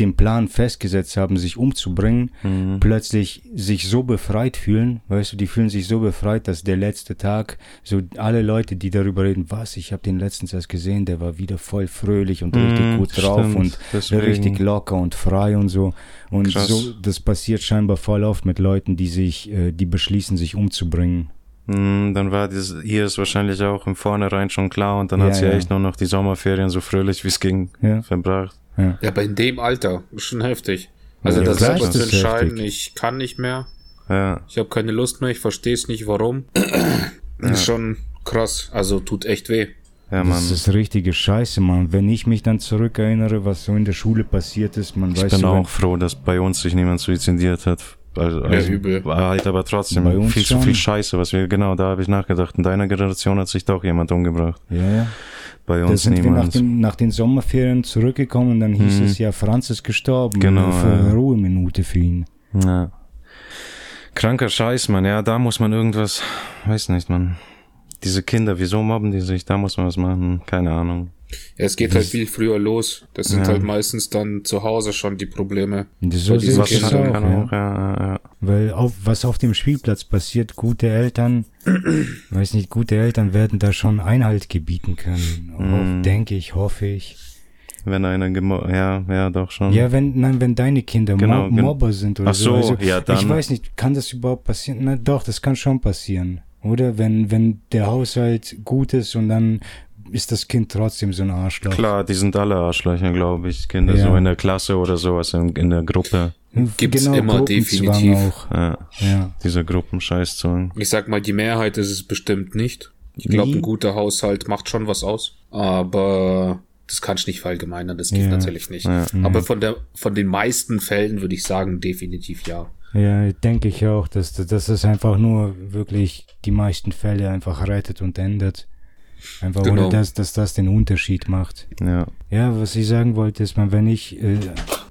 [SPEAKER 3] den Plan festgesetzt haben, sich umzubringen,
[SPEAKER 2] Mhm.
[SPEAKER 3] plötzlich sich so befreit fühlen, weißt du, die fühlen sich so befreit, dass der letzte Tag, so alle Leute, die darüber reden, was, ich habe den letztens erst gesehen, der war wieder voll fröhlich und richtig
[SPEAKER 2] Mhm,
[SPEAKER 3] gut drauf
[SPEAKER 2] stimmt,
[SPEAKER 3] und
[SPEAKER 2] deswegen.
[SPEAKER 3] richtig locker und frei und so. Und
[SPEAKER 2] Krass.
[SPEAKER 3] so, das passiert scheinbar voll oft mit Leuten, die sich, äh, die beschließen, sich umzubringen.
[SPEAKER 2] Hm, Dann war das, hier ist wahrscheinlich auch im Vornherein schon klar und dann
[SPEAKER 3] Ja,
[SPEAKER 2] hat sie
[SPEAKER 3] ja.
[SPEAKER 2] echt nur noch die Sommerferien so fröhlich wie es ging
[SPEAKER 3] Ja.
[SPEAKER 2] verbracht.
[SPEAKER 3] Ja.
[SPEAKER 1] Ja, aber in dem Alter ist schon heftig. Also
[SPEAKER 2] Ja,
[SPEAKER 1] das selber
[SPEAKER 3] ist
[SPEAKER 1] zu entscheiden,
[SPEAKER 3] heftig.
[SPEAKER 1] ich kann nicht mehr,
[SPEAKER 2] Ja,
[SPEAKER 1] ich habe keine Lust mehr, ich verstehe es nicht, warum. <clears throat> Das ist schon krass, also tut echt weh.
[SPEAKER 2] ja, Mann.
[SPEAKER 3] Das ist richtige Scheiße, Mann. Wenn ich mich dann zurückerinnere, was so in der Schule passiert ist, man
[SPEAKER 2] Ich
[SPEAKER 3] weiß
[SPEAKER 2] bin
[SPEAKER 3] so,
[SPEAKER 2] auch froh, dass bei uns sich niemand suizidiert hat. Also, also
[SPEAKER 1] übel.
[SPEAKER 2] war halt aber trotzdem
[SPEAKER 3] Bei uns
[SPEAKER 2] viel zu
[SPEAKER 3] schon.
[SPEAKER 2] viel Scheiße, was wir, genau, da habe ich nachgedacht. In deiner Generation hat sich doch jemand umgebracht.
[SPEAKER 3] Ja, ja.
[SPEAKER 2] Bei
[SPEAKER 3] Da
[SPEAKER 2] uns
[SPEAKER 3] sind wir nach
[SPEAKER 2] niemand.
[SPEAKER 3] den, nach den Sommerferien zurückgekommen und dann hieß
[SPEAKER 2] Mhm.
[SPEAKER 3] es ja, Franz ist gestorben.
[SPEAKER 2] Genau,
[SPEAKER 3] Für
[SPEAKER 2] ja.
[SPEAKER 3] Ruheminute für ihn.
[SPEAKER 2] Ja. Kranker Scheiß, Mann. Ja, da muss man irgendwas, weiß nicht, Mann. Diese Kinder, wieso mobben die sich? Da muss man was machen. Keine Ahnung.
[SPEAKER 1] Ja, es geht halt viel früher los. Das sind
[SPEAKER 2] Ja.
[SPEAKER 1] halt meistens dann zu Hause schon die Probleme.
[SPEAKER 3] So sehe ich das
[SPEAKER 1] Kindern
[SPEAKER 3] auch. Ja.
[SPEAKER 2] ja, ja, ja.
[SPEAKER 3] Weil auf, was auf dem Spielplatz passiert, gute Eltern, <clears throat> weiß nicht, gute Eltern werden da schon Einhalt gebieten können.
[SPEAKER 2] Mhm.
[SPEAKER 3] Denke ich, hoffe ich.
[SPEAKER 2] Wenn einer gemo ja, ja, doch schon.
[SPEAKER 3] Ja, wenn, nein, wenn deine Kinder
[SPEAKER 2] Genau,
[SPEAKER 3] Mo
[SPEAKER 2] gen-
[SPEAKER 3] Mobber sind oder
[SPEAKER 2] Ach so,
[SPEAKER 3] Also,
[SPEAKER 2] ja, dann-
[SPEAKER 3] Ich weiß nicht, kann das überhaupt passieren? Na doch, das kann schon passieren. Oder wenn, wenn der Haushalt gut ist und dann ist das Kind trotzdem so ein Arschloch.
[SPEAKER 2] Klar, die sind alle Arschlöcher, glaube ich. Kinder
[SPEAKER 3] Ja.
[SPEAKER 2] so in der Klasse oder sowas, in, in der Gruppe.
[SPEAKER 1] Gibt's
[SPEAKER 3] genau,
[SPEAKER 1] immer, definitiv.
[SPEAKER 3] Auch.
[SPEAKER 2] Ja,
[SPEAKER 3] Ja.
[SPEAKER 2] dieser Gruppenscheißzwang.
[SPEAKER 1] Ich sag mal, die Mehrheit ist es bestimmt nicht. Ich glaube, ein guter Haushalt macht schon was aus. Aber das kannst du nicht verallgemeinern, das geht
[SPEAKER 3] Ja.
[SPEAKER 1] natürlich nicht.
[SPEAKER 2] Ja.
[SPEAKER 1] Aber von der, von den meisten Fällen würde ich sagen, definitiv ja.
[SPEAKER 3] Ja, denke ich auch, dass, dass es einfach nur wirklich die meisten Fälle einfach rettet und ändert. Einfach
[SPEAKER 1] Genau.
[SPEAKER 3] ohne dass, dass das den Unterschied macht.
[SPEAKER 2] Ja.
[SPEAKER 3] Ja, was ich sagen wollte, ist mal, wenn ich, äh,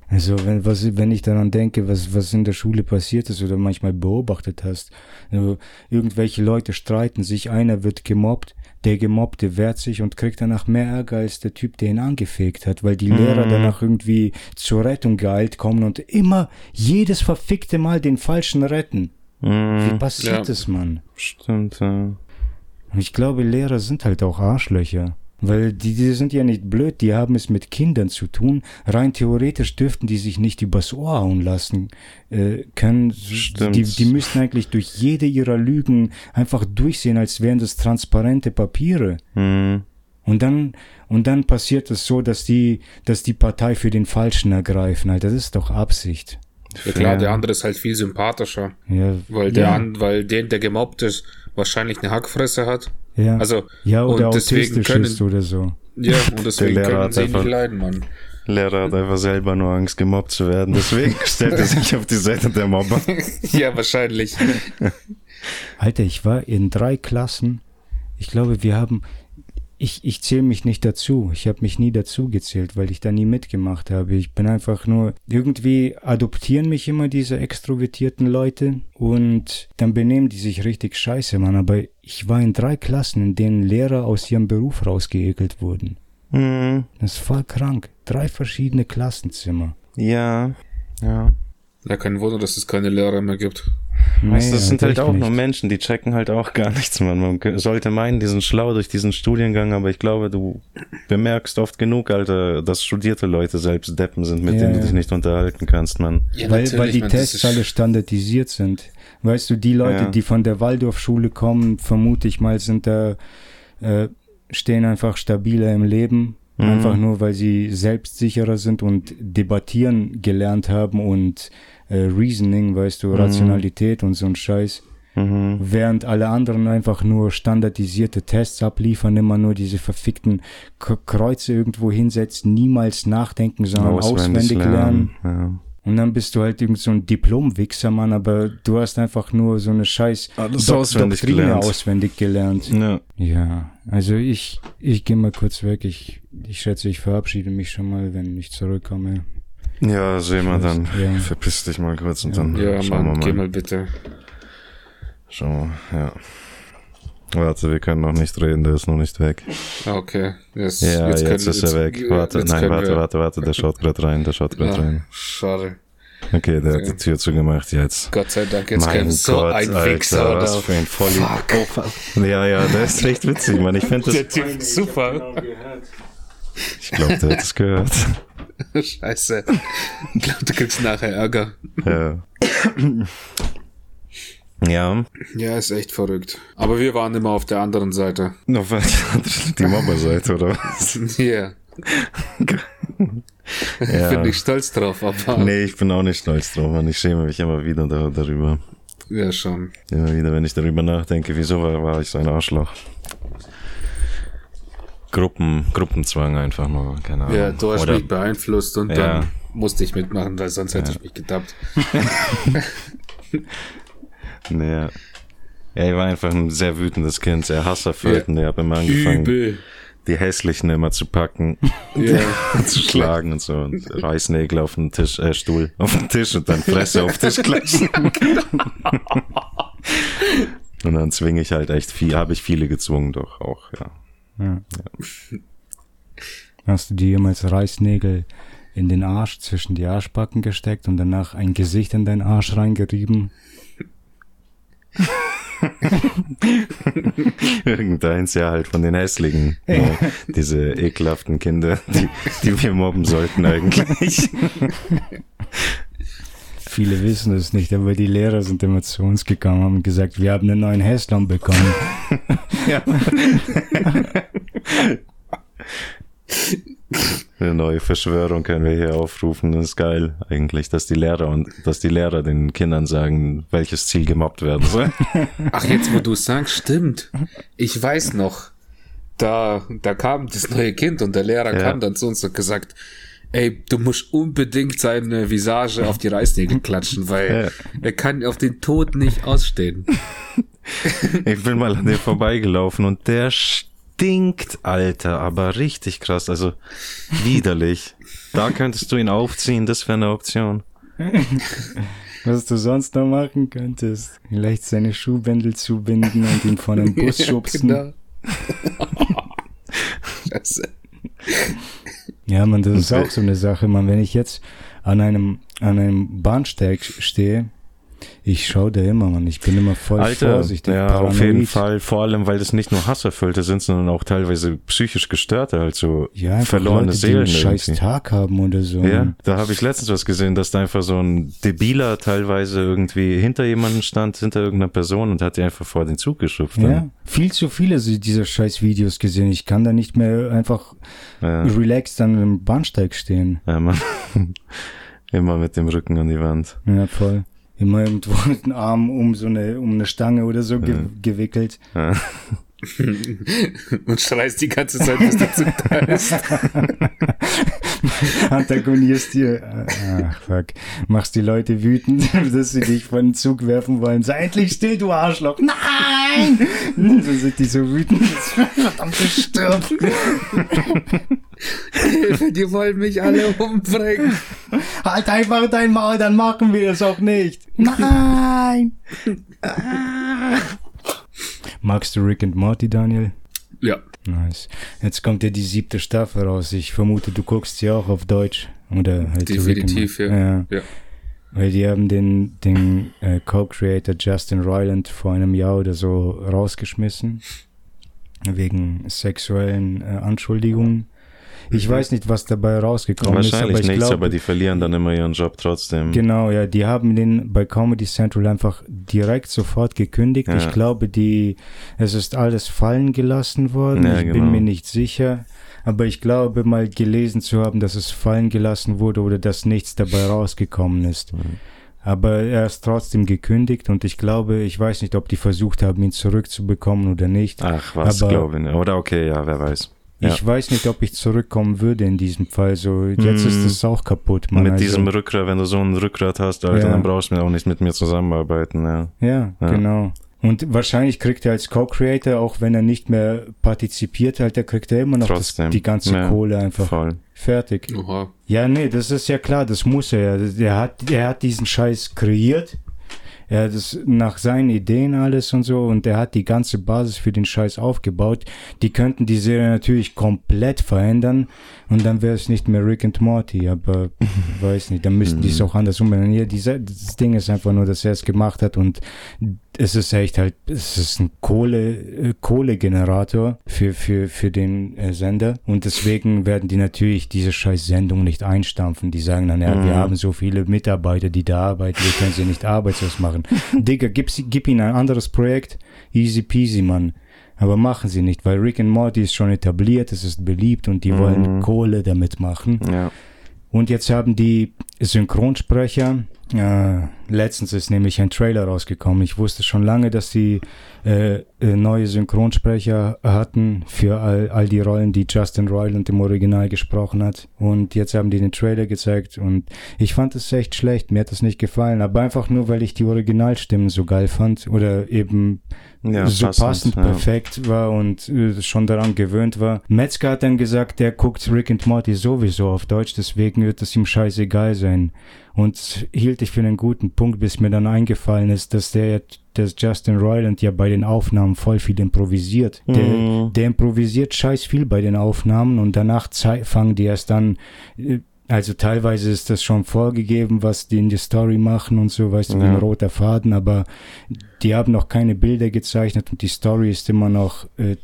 [SPEAKER 3] also wenn, was, wenn ich daran denke, was, was in der Schule passiert ist oder manchmal beobachtet hast, also irgendwelche Leute streiten sich, einer wird gemobbt, der Gemobbte wehrt sich und kriegt danach mehr Ärger als der Typ, der ihn angefegt hat, weil die Lehrer danach irgendwie zur Rettung geeilt kommen und immer jedes verfickte Mal den Falschen retten. Wie
[SPEAKER 2] Mhm,
[SPEAKER 3] passiert
[SPEAKER 1] Ja.
[SPEAKER 3] das, Mann?
[SPEAKER 2] stimmt, ja.
[SPEAKER 3] Und Ich glaube, Lehrer sind halt auch Arschlöcher. Weil die, die sind ja nicht blöd, die haben es mit Kindern zu tun. Rein theoretisch dürften die sich nicht übers Ohr hauen lassen äh, können.
[SPEAKER 2] Stimmt.
[SPEAKER 3] Die, die müssten eigentlich durch jede ihrer Lügen einfach durchsehen, als wären das transparente Papiere.
[SPEAKER 2] Mhm.
[SPEAKER 3] Und dann, und dann passiert es so, dass die, dass die Partei für den Falschen ergreifen. Alter, das ist doch Absicht.
[SPEAKER 1] Ja klar, der andere ist halt viel sympathischer.
[SPEAKER 3] Ja,
[SPEAKER 1] Weil der
[SPEAKER 3] ja,
[SPEAKER 1] an, weil den, der gemobbt ist, wahrscheinlich eine Hackfresse hat.
[SPEAKER 3] ja.
[SPEAKER 1] Also,
[SPEAKER 3] ja, oder
[SPEAKER 1] und deswegen können,
[SPEAKER 3] ist oder so.
[SPEAKER 1] ja, <laughs> und deswegen können sie
[SPEAKER 2] einfach-
[SPEAKER 1] nicht leiden, Mann.
[SPEAKER 2] Lehrer hat einfach selber nur Angst, gemobbt zu werden. Deswegen <laughs> stellt er sich auf die Seite der Mobber. <laughs>
[SPEAKER 1] ja, wahrscheinlich.
[SPEAKER 3] Alter, ich war in drei Klassen. Ich glaube, wir haben. Ich, ich zähle mich nicht dazu. Ich habe mich nie dazu gezählt, weil ich da nie mitgemacht habe. Ich bin einfach nur. Irgendwie adoptieren mich immer diese extrovertierten Leute und dann benehmen die sich richtig scheiße, Mann. Aber ich war in drei Klassen, in denen Lehrer aus ihrem Beruf rausgeekelt wurden.
[SPEAKER 2] Mhm.
[SPEAKER 3] Das ist voll krank. Drei verschiedene Klassenzimmer.
[SPEAKER 2] Ja, ja.
[SPEAKER 1] Ja, kein Wunder, dass es keine Lehrer mehr gibt.
[SPEAKER 2] Weißt, du, das sind halt auch
[SPEAKER 3] nicht.
[SPEAKER 2] nur Menschen, die checken halt auch gar nichts, man. Man sollte meinen, die sind schlau durch diesen Studiengang, aber ich glaube, du bemerkst oft genug, Alter, dass studierte Leute selbst Deppen sind, mit
[SPEAKER 3] Ja,
[SPEAKER 2] denen du dich nicht unterhalten kannst, man.
[SPEAKER 1] Ja,
[SPEAKER 3] weil, weil die
[SPEAKER 1] man,
[SPEAKER 3] Tests alle standardisiert sind. Weißt du, die Leute,
[SPEAKER 2] Ja.
[SPEAKER 3] die von der Waldorfschule kommen, vermute ich mal, sind da, äh, stehen einfach stabiler im Leben.
[SPEAKER 2] Mhm.
[SPEAKER 3] Einfach nur, weil sie selbstsicherer sind und debattieren gelernt haben und äh, Reasoning, weißt du, Rationalität und so ein Scheiß.
[SPEAKER 2] Mhm.
[SPEAKER 3] Während alle anderen einfach nur standardisierte Tests abliefern, immer nur diese verfickten K Kreuze irgendwo hinsetzen, niemals nachdenken, sondern auswendig, lernen.
[SPEAKER 2] Ja.
[SPEAKER 3] Und dann bist du halt irgend so ein Diplom-Wichser, Mann, aber du hast einfach nur so eine scheiß
[SPEAKER 2] Alles auswendig
[SPEAKER 3] Doktrine
[SPEAKER 2] gelernt.
[SPEAKER 3] auswendig gelernt.
[SPEAKER 2] Ja.
[SPEAKER 3] Ja, also ich, ich gehe mal kurz weg. Ich, ich schätze, ich verabschiede mich schon mal, wenn ich zurückkomme.
[SPEAKER 2] Ja, sehen wir dann.
[SPEAKER 3] Ja.
[SPEAKER 2] Verpiss dich mal kurz und dann
[SPEAKER 1] Ja,
[SPEAKER 2] schauen
[SPEAKER 1] Mann,
[SPEAKER 2] wir
[SPEAKER 1] geh
[SPEAKER 2] mal.
[SPEAKER 1] mal bitte.
[SPEAKER 2] Schauen wir, ja. Warte, wir können noch nicht reden, der ist noch nicht weg.
[SPEAKER 1] Ah, Okay. Jetzt,
[SPEAKER 2] Ja, jetzt,
[SPEAKER 1] können-
[SPEAKER 2] ist er weg.
[SPEAKER 1] jetzt-
[SPEAKER 2] Warte,
[SPEAKER 1] jetzt
[SPEAKER 2] nein, warte,
[SPEAKER 1] wir-
[SPEAKER 2] warte, warte, der schaut gerade rein, der schaut gerade
[SPEAKER 1] Ja,
[SPEAKER 2] rein.
[SPEAKER 1] schade.
[SPEAKER 2] Okay, der hat
[SPEAKER 1] Okay.
[SPEAKER 2] die Tür zugemacht jetzt.
[SPEAKER 1] Gott sei Dank, jetzt
[SPEAKER 2] mein
[SPEAKER 1] käme so
[SPEAKER 2] Gott,
[SPEAKER 1] ein
[SPEAKER 2] Alter,
[SPEAKER 1] Wichser.
[SPEAKER 2] was für ein Volli...
[SPEAKER 1] Fuck.
[SPEAKER 2] Ja, ja, der ist echt witzig, Mann. Ich finde
[SPEAKER 1] Der
[SPEAKER 2] das...
[SPEAKER 1] Typ ist super.
[SPEAKER 2] Ich glaube, der hat es gehört. <laughs>
[SPEAKER 1] Scheiße. Ich glaube, du kriegst nachher Ärger.
[SPEAKER 2] Ja. Ja,
[SPEAKER 1] Ja, ist echt verrückt. Aber wir waren immer auf der anderen Seite.
[SPEAKER 2] noch was die Mobberseite, oder was? <laughs>
[SPEAKER 1] Ja.
[SPEAKER 2] Ja.
[SPEAKER 1] Bin ich stolz drauf, aber
[SPEAKER 2] Nee, ich bin auch nicht stolz drauf, Mann. Ich schäme mich immer wieder da, darüber.
[SPEAKER 1] ja schon.
[SPEAKER 2] Immer wieder, wenn ich darüber nachdenke, wieso war, war ich so ein Arschloch. Gruppen, Gruppenzwang einfach nur, keine Ahnung.
[SPEAKER 1] Ja, du hast
[SPEAKER 2] Oder,
[SPEAKER 1] mich beeinflusst und
[SPEAKER 2] Ja.
[SPEAKER 1] dann musste ich mitmachen, weil sonst hätte ich mich getappt. <laughs>
[SPEAKER 2] nee, ja. ja, ich war einfach ein sehr wütendes Kind, sehr hasserfüllt und ich habe immer angefangen,
[SPEAKER 1] Übel.
[SPEAKER 2] die Hässlichen immer zu packen, <laughs> <laughs> zu schlagen und so und Reißnägel auf den Tisch, äh, Stuhl auf den Tisch und dann Fresse auf den Tisch klatschen. und dann zwinge ich halt echt viel, habe ich viele gezwungen doch auch, ja.
[SPEAKER 3] Ja. Hast du dir jemals Reißnägel in den Arsch zwischen die Arschbacken gesteckt und danach ein Gesicht in deinen Arsch reingerieben?
[SPEAKER 2] Irgendeins ja halt von den hässlichen, ja, diese ekelhaften Kinder, die, die wir mobben sollten eigentlich. <laughs>
[SPEAKER 3] Viele wissen es nicht, aber die Lehrer sind immer zu uns gekommen und haben gesagt, wir haben einen neuen Häslon bekommen. <laughs>
[SPEAKER 2] Eine neue Verschwörung können wir hier aufrufen. Das ist geil eigentlich, dass die Lehrer und dass die Lehrer den Kindern sagen, welches Ziel gemobbt werden soll. <laughs>
[SPEAKER 1] Ach, jetzt wo du sagst, stimmt. Ich weiß noch, da, da kam das neue Kind und der Lehrer
[SPEAKER 2] Ja.
[SPEAKER 1] kam dann zu uns und gesagt, ey, du musst unbedingt seine Visage auf die Reißnägel klatschen, weil er kann auf den Tod nicht ausstehen. <laughs>
[SPEAKER 2] Ich bin mal an dem vorbeigelaufen und der stinkt, Alter, aber richtig krass, also widerlich. Da könntest du ihn aufziehen, das wäre eine Option. <laughs>
[SPEAKER 3] Was du sonst noch machen könntest. Vielleicht seine Schuhbändel zubinden und ihn von einem <laughs> Bus schubsen.
[SPEAKER 1] Genau. Scheiße. <laughs>
[SPEAKER 3] Ja, man, das ist auch so eine Sache, man. Wenn ich jetzt an einem, an einem Bahnsteig stehe, ich schaue da immer, man. Ich bin immer voll
[SPEAKER 2] Alter,
[SPEAKER 3] vorsichtig.
[SPEAKER 2] ja, auf jeden. Fall. Vor allem, weil das nicht nur Hasserfüllte sind, sondern auch teilweise psychisch Gestörte, also
[SPEAKER 3] Ja,
[SPEAKER 2] verlorene
[SPEAKER 3] Leute,
[SPEAKER 2] Seelen.
[SPEAKER 3] die einen scheiß. Tag haben oder so.
[SPEAKER 2] Ja, da habe ich letztens was gesehen, dass da einfach so ein Debiler teilweise irgendwie hinter jemandem stand, hinter irgendeiner Person und hat die einfach vor den Zug geschupft.
[SPEAKER 3] Ja, viel zu viele dieser scheiß Videos gesehen. Ich kann da nicht mehr einfach
[SPEAKER 2] Ja.
[SPEAKER 3] relaxed an einem Bahnsteig stehen.
[SPEAKER 2] Ja, Mann. <laughs> Immer mit dem Rücken an die Wand.
[SPEAKER 3] Ja, voll. Immer irgendwo mit dem Arm um so eine, um eine Stange oder so ge gewickelt.
[SPEAKER 2] Ja. <laughs>
[SPEAKER 1] Und schreist die ganze Zeit, bis der Zug da ist. <laughs>
[SPEAKER 3] Antagonierst dir. Ach, fuck. Machst die Leute wütend, <laughs> dass sie dich von den Zug werfen wollen. Sei endlich still, du Arschloch. Nein! Dann sind die so wütend. Verdammt, stirb.
[SPEAKER 1] Hilfe, die wollen mich alle umbringen.
[SPEAKER 3] Halt einfach dein Maul, dann machen wir es auch nicht. Nein! Magst du Rick and Morty, Daniel?
[SPEAKER 1] Ja.
[SPEAKER 3] Nice. Jetzt kommt ja die siebte Staffel raus. Ich vermute, du guckst sie auch auf Deutsch. Oder halt
[SPEAKER 1] Definitiv,
[SPEAKER 3] Rick and
[SPEAKER 1] ja.
[SPEAKER 3] Morty.
[SPEAKER 1] Ja.
[SPEAKER 3] Weil die haben den, den äh, Co-Creator Justin Roiland vor einem Jahr oder so rausgeschmissen. Wegen sexuellen äh, Anschuldigungen. Ich weiß nicht, was dabei rausgekommen ist, aber
[SPEAKER 2] Wahrscheinlich
[SPEAKER 3] ich
[SPEAKER 2] nichts,
[SPEAKER 3] glaube,
[SPEAKER 2] aber die verlieren dann immer ihren Job trotzdem.
[SPEAKER 3] Genau, ja, die haben den bei Comedy Central einfach direkt sofort gekündigt.
[SPEAKER 2] Ja.
[SPEAKER 3] Ich glaube, die, es ist alles fallen gelassen worden.
[SPEAKER 2] Ja,
[SPEAKER 3] ich bin
[SPEAKER 2] genau.
[SPEAKER 3] mir nicht sicher. Aber ich glaube mal gelesen zu haben, dass es fallen gelassen wurde oder dass nichts dabei rausgekommen ist. Aber er ist trotzdem gekündigt und ich glaube, ich weiß nicht, ob die versucht haben, ihn zurückzubekommen oder nicht.
[SPEAKER 2] Ach, was glaube ich. Oder okay, ja, wer weiß. Ja.
[SPEAKER 3] Ich weiß nicht, ob ich zurückkommen würde in diesem Fall. So, jetzt ist
[SPEAKER 2] Mm.
[SPEAKER 3] es auch kaputt, man.
[SPEAKER 2] mit
[SPEAKER 3] Also-
[SPEAKER 2] diesem Rückgrat, wenn du so ein Rückgrat hast, Alter,
[SPEAKER 3] Ja.
[SPEAKER 2] dann brauchst du auch nicht mit mir zusammenarbeiten, ja.
[SPEAKER 3] Ja,
[SPEAKER 2] Ja.
[SPEAKER 3] genau. Und wahrscheinlich kriegt er als Co-Creator, auch wenn er nicht mehr partizipiert, halt, der kriegt er immer noch das, die ganze
[SPEAKER 2] Ja,
[SPEAKER 3] Kohle einfach
[SPEAKER 2] Voll.
[SPEAKER 3] fertig.
[SPEAKER 1] Oha.
[SPEAKER 3] Ja, nee, das ist ja klar, das muss er ja. Er hat, er hat diesen Scheiß kreiert. Er hat es nach seinen Ideen alles und so und er hat die ganze Basis für den Scheiß aufgebaut. Die könnten die Serie natürlich komplett verändern und dann wäre es nicht mehr Rick and Morty, aber <laughs> weiß nicht, dann müssten die es auch anders umbenennen. Hier, diese, das Ding ist einfach nur, dass er es gemacht hat und es ist echt halt, es ist ein Kohle, äh, Kohlegenerator für, für, für den äh, Sender und deswegen werden die natürlich diese scheiß Sendung nicht einstampfen. Die sagen dann, ja, wir haben so viele Mitarbeiter, die da arbeiten, wir können sie nicht arbeitslos machen. <laughs> Digga, gib, gib ihnen ein anderes Projekt, easy peasy, Mann. Aber machen sie nicht, weil Rick and Morty ist schon etabliert, es ist beliebt und die wollen Kohle damit machen.
[SPEAKER 2] Ja.
[SPEAKER 3] Und jetzt haben die Synchronsprecher, äh, letztens ist nämlich ein Trailer rausgekommen. Ich wusste schon lange, dass sie äh, äh, neue Synchronsprecher hatten für all, all die Rollen, die Justin Roiland im Original gesprochen hat. Und jetzt haben die den Trailer gezeigt und ich fand es echt schlecht. Mir hat das nicht gefallen, aber einfach nur, weil ich die Originalstimmen so geil fand oder eben
[SPEAKER 2] Ja,
[SPEAKER 3] so
[SPEAKER 2] passend,
[SPEAKER 3] passend,
[SPEAKER 2] ja.
[SPEAKER 3] perfekt war und äh, schon daran gewöhnt war. Metzger hat dann gesagt, der guckt Rick and Morty sowieso auf Deutsch, deswegen wird es ihm scheißegal sein. Und hielt ich für einen guten Punkt, bis mir dann eingefallen ist, dass der, dass Justin Roiland ja bei den Aufnahmen voll viel improvisiert. Der,
[SPEAKER 2] Mhm.
[SPEAKER 3] der improvisiert scheiß viel bei den Aufnahmen und danach fangen die erst an, äh, also teilweise ist das schon vorgegeben, was die in die Story machen und so, weißt du, wie
[SPEAKER 2] Ja.
[SPEAKER 3] ein roter Faden, aber die haben noch keine Bilder gezeichnet und die Story ist immer noch äh,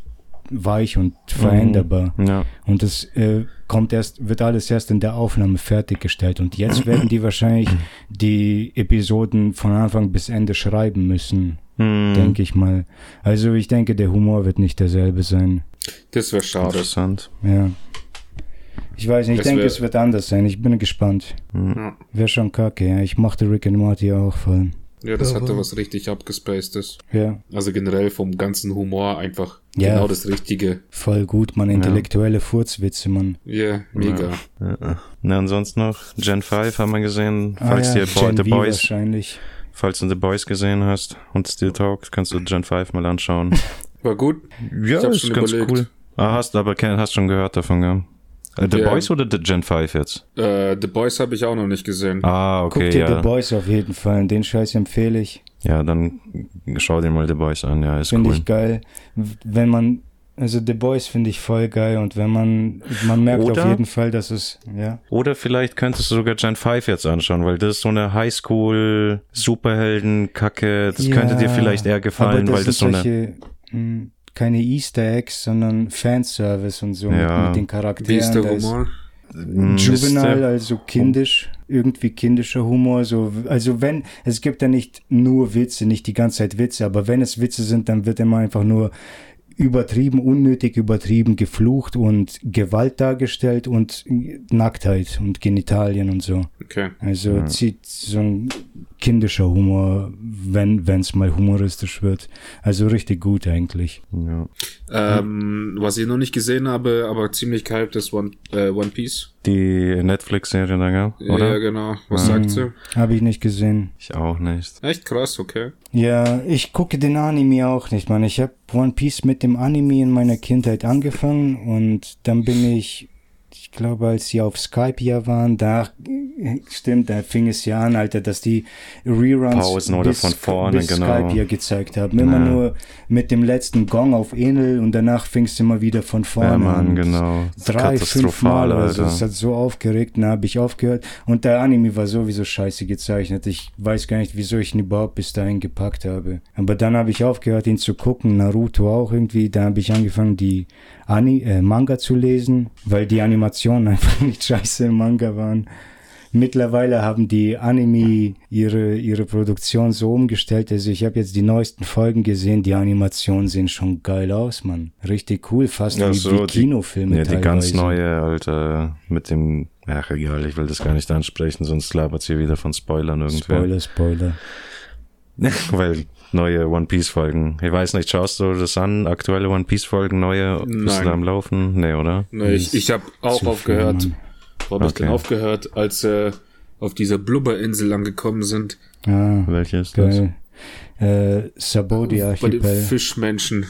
[SPEAKER 3] weich und veränderbar.
[SPEAKER 2] Ja.
[SPEAKER 3] Und das äh, kommt erst, wird alles erst in der Aufnahme fertiggestellt. Und jetzt werden die wahrscheinlich die Episoden von Anfang bis Ende schreiben müssen,
[SPEAKER 2] Hm.
[SPEAKER 3] denke ich mal. Also ich denke, der Humor wird nicht derselbe sein.
[SPEAKER 1] Das wäre schade.
[SPEAKER 2] Interessant.
[SPEAKER 3] Ja. Ich weiß nicht, ich denke, es wird anders sein. Ich bin gespannt.
[SPEAKER 1] Ja.
[SPEAKER 3] Wäre schon kacke, ja. Ich mochte Rick and Morty auch voll.
[SPEAKER 1] Ja, das hatte was richtig abgespacedes.
[SPEAKER 3] Ja,
[SPEAKER 1] Also generell vom ganzen Humor einfach
[SPEAKER 3] Ja.
[SPEAKER 1] genau das Richtige.
[SPEAKER 3] voll gut, man. Intellektuelle Furzwitze, man.
[SPEAKER 1] Ja, mega.
[SPEAKER 2] Ja. Na, ansonsten noch Gen 5 haben wir gesehen.
[SPEAKER 3] Ah
[SPEAKER 2] Falls
[SPEAKER 3] ja,
[SPEAKER 2] dir
[SPEAKER 3] Gen
[SPEAKER 2] The
[SPEAKER 3] V
[SPEAKER 2] Boys,
[SPEAKER 3] wahrscheinlich.
[SPEAKER 2] falls du The Boys gesehen hast und Still Talk, kannst du Gen 5 mal anschauen.
[SPEAKER 1] War gut.
[SPEAKER 2] ja,
[SPEAKER 1] hab's schon überlegt.
[SPEAKER 2] Ah, hast aber hast schon gehört davon, gell? Äh, The
[SPEAKER 1] Ja.
[SPEAKER 2] Boys oder The Gen 5 jetzt?
[SPEAKER 1] Äh, The Boys habe ich auch noch nicht gesehen.
[SPEAKER 2] Ah,
[SPEAKER 3] Guck
[SPEAKER 2] okay,
[SPEAKER 3] dir
[SPEAKER 2] ja.
[SPEAKER 3] The Boys auf jeden Fall. Den Scheiß empfehle ich.
[SPEAKER 2] Ja, dann schau dir mal The Boys an, ja, ist
[SPEAKER 3] Finde
[SPEAKER 2] cool.
[SPEAKER 3] ich geil. Wenn man, also The Boys finde ich voll geil und wenn man, man merkt
[SPEAKER 2] Oder-
[SPEAKER 3] auf jeden Fall, dass es, ja.
[SPEAKER 2] Oder vielleicht könntest du sogar Gen 5 jetzt anschauen, weil das ist so eine Highschool-Superhelden-Kacke. Das könnte dir vielleicht eher gefallen,
[SPEAKER 3] aber
[SPEAKER 2] weil das so eine.
[SPEAKER 3] solche, mh, keine Easter Eggs, sondern Fanservice und so
[SPEAKER 2] Ja.
[SPEAKER 3] mit, mit den
[SPEAKER 1] Wie
[SPEAKER 3] Charakteren.
[SPEAKER 1] ist der
[SPEAKER 3] Da ist
[SPEAKER 1] Humor?
[SPEAKER 3] Juvenile, also kindisch, irgendwie kindischer Humor, so, also wenn, es gibt ja nicht nur Witze, nicht die ganze Zeit Witze, aber wenn es Witze sind, dann wird immer einfach nur übertrieben, unnötig übertrieben geflucht und Gewalt dargestellt und Nacktheit und Genitalien und so.
[SPEAKER 1] Okay.
[SPEAKER 3] Also zieht so ein kindischer Humor, wenn es mal humoristisch wird. Also richtig gut eigentlich.
[SPEAKER 2] Ja.
[SPEAKER 1] Ähm, was ich noch nicht gesehen habe, aber ziemlich gehypt ist One, äh, One Piece.
[SPEAKER 2] Die Netflix-Serie da, gell? oder?
[SPEAKER 1] Ja, genau. Was sagt sie?
[SPEAKER 3] Habe ich nicht gesehen.
[SPEAKER 2] Ich auch nicht.
[SPEAKER 1] Echt krass, okay.
[SPEAKER 3] Ja, ich gucke den Anime auch nicht, Mann. Ich habe One Piece mit dem Anime in meiner Kindheit angefangen und dann bin ich, ich glaube, als sie auf Skype ja waren, da stimmt, da fing es ja an, Alter, dass die Reruns
[SPEAKER 2] Pausen oder von vorne,
[SPEAKER 3] bis
[SPEAKER 2] genau.
[SPEAKER 3] Skype ja gezeigt haben. Immer
[SPEAKER 2] Ja.
[SPEAKER 3] nur mit dem letzten Gong auf Enel und danach fing es immer wieder von vorne
[SPEAKER 2] Ja, Mann,
[SPEAKER 3] an.
[SPEAKER 2] genau. Das
[SPEAKER 3] Drei, fünf Mal oder so.
[SPEAKER 2] Alter.
[SPEAKER 3] Es hat so aufgeregt, dann habe ich aufgehört. Und der Anime war sowieso scheiße gezeichnet. Ich weiß gar nicht, wieso ich ihn überhaupt bis dahin gepackt habe. Aber dann habe ich aufgehört, ihn zu gucken. Naruto auch irgendwie. Da habe ich angefangen, die Ani äh, Manga zu lesen, weil die Animationen einfach <laughs> nicht scheiße im Manga waren. Mittlerweile haben die Anime ihre, ihre Produktion so umgestellt. Also ich habe jetzt die neuesten Folgen gesehen. Die Animationen sehen schon geil aus, Mann. Richtig cool, fast
[SPEAKER 2] Ach
[SPEAKER 3] wie,
[SPEAKER 2] so,
[SPEAKER 3] wie
[SPEAKER 2] die-
[SPEAKER 3] Kinofilme
[SPEAKER 2] Ja, die
[SPEAKER 3] teilweise.
[SPEAKER 2] ganz neue, Alter, mit dem, ach egal, ich will das gar nicht ansprechen, sonst labert sie wieder von Spoilern irgendwer.
[SPEAKER 3] Spoiler, Spoiler. <laughs>
[SPEAKER 2] Weil neue One Piece Folgen. Ich weiß nicht, schaust du das an? Aktuelle One Piece Folgen, neue? Bist
[SPEAKER 1] Nein.
[SPEAKER 2] du da am Laufen? Nee, oder?
[SPEAKER 1] Ne, ich ich habe auch
[SPEAKER 3] Zu
[SPEAKER 1] aufgehört. Wo habe ich
[SPEAKER 2] Okay.
[SPEAKER 1] denn aufgehört, als äh, auf dieser Blubberinsel angekommen sind?
[SPEAKER 3] Ah,
[SPEAKER 2] Welche ist das?
[SPEAKER 3] geil. Äh, Sabodi
[SPEAKER 1] Bei den. Fischmenschen.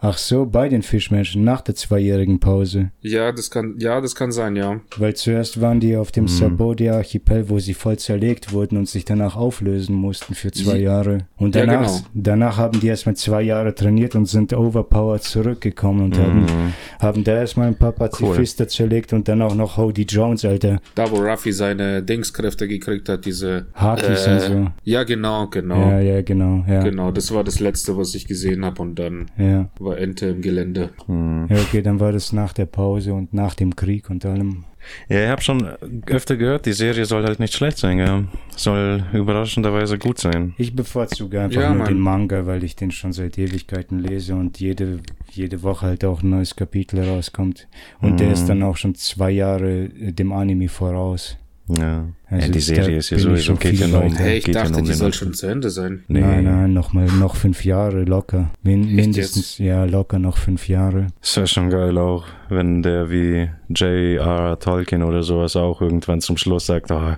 [SPEAKER 3] Ach so, bei den Fischmenschen nach der zweijährigen Pause.
[SPEAKER 1] Ja, das kann, ja, das kann sein, ja.
[SPEAKER 3] Weil zuerst waren die auf dem
[SPEAKER 2] Mhm.
[SPEAKER 3] Sabodi Archipel, wo sie voll zerlegt wurden und sich danach auflösen mussten für zwei
[SPEAKER 1] Sie-
[SPEAKER 3] Jahre. Und
[SPEAKER 1] Ja,
[SPEAKER 3] danach,
[SPEAKER 1] genau.
[SPEAKER 3] danach haben die erstmal zwei Jahre trainiert und sind overpowered zurückgekommen und haben,
[SPEAKER 2] Mhm.
[SPEAKER 3] haben da erstmal ein paar Pazifisten zerlegt und dann auch noch Hody Jones, Alter.
[SPEAKER 1] Da, wo Ruffy seine Dingskräfte gekriegt hat, diese.
[SPEAKER 3] Hakis und so.
[SPEAKER 1] Ja, genau, genau.
[SPEAKER 3] Ja, ja, genau, ja.
[SPEAKER 1] Genau, das war das letzte, was ich gesehen habe und dann
[SPEAKER 3] Ja.
[SPEAKER 1] War Ente im Gelände.
[SPEAKER 2] Mhm.
[SPEAKER 3] ja, okay, dann war das nach der Pause und nach dem Krieg und allem.
[SPEAKER 2] Ja, ich habe schon öfter gehört, die Serie soll halt nicht schlecht sein, ja. Soll überraschenderweise gut sein.
[SPEAKER 3] Ich bevorzuge einfach
[SPEAKER 1] Ja,
[SPEAKER 3] nur
[SPEAKER 1] Mann.
[SPEAKER 3] den Manga, weil ich den schon seit Ewigkeiten lese und jede, jede Woche halt auch ein neues Kapitel rauskommt. Und der ist dann auch schon zwei Jahre äh, dem Anime voraus.
[SPEAKER 2] Ja.
[SPEAKER 3] Also
[SPEAKER 2] ja die Serie ist ja sowieso,
[SPEAKER 3] schon
[SPEAKER 2] geht ja
[SPEAKER 3] viel
[SPEAKER 2] nur um.
[SPEAKER 1] Hey, ich
[SPEAKER 2] geht ja
[SPEAKER 1] dachte,
[SPEAKER 2] nur um
[SPEAKER 1] die
[SPEAKER 2] den
[SPEAKER 1] soll schon zu Ende sein.
[SPEAKER 2] Nee.
[SPEAKER 3] Nein, nein, noch mal noch fünf Jahre locker. Min mindestens,
[SPEAKER 1] jetzt?
[SPEAKER 3] ja, locker noch fünf Jahre.
[SPEAKER 2] Ist ja schon geil auch, wenn der wie J.R. Tolkien oder sowas auch irgendwann zum Schluss sagt, oh,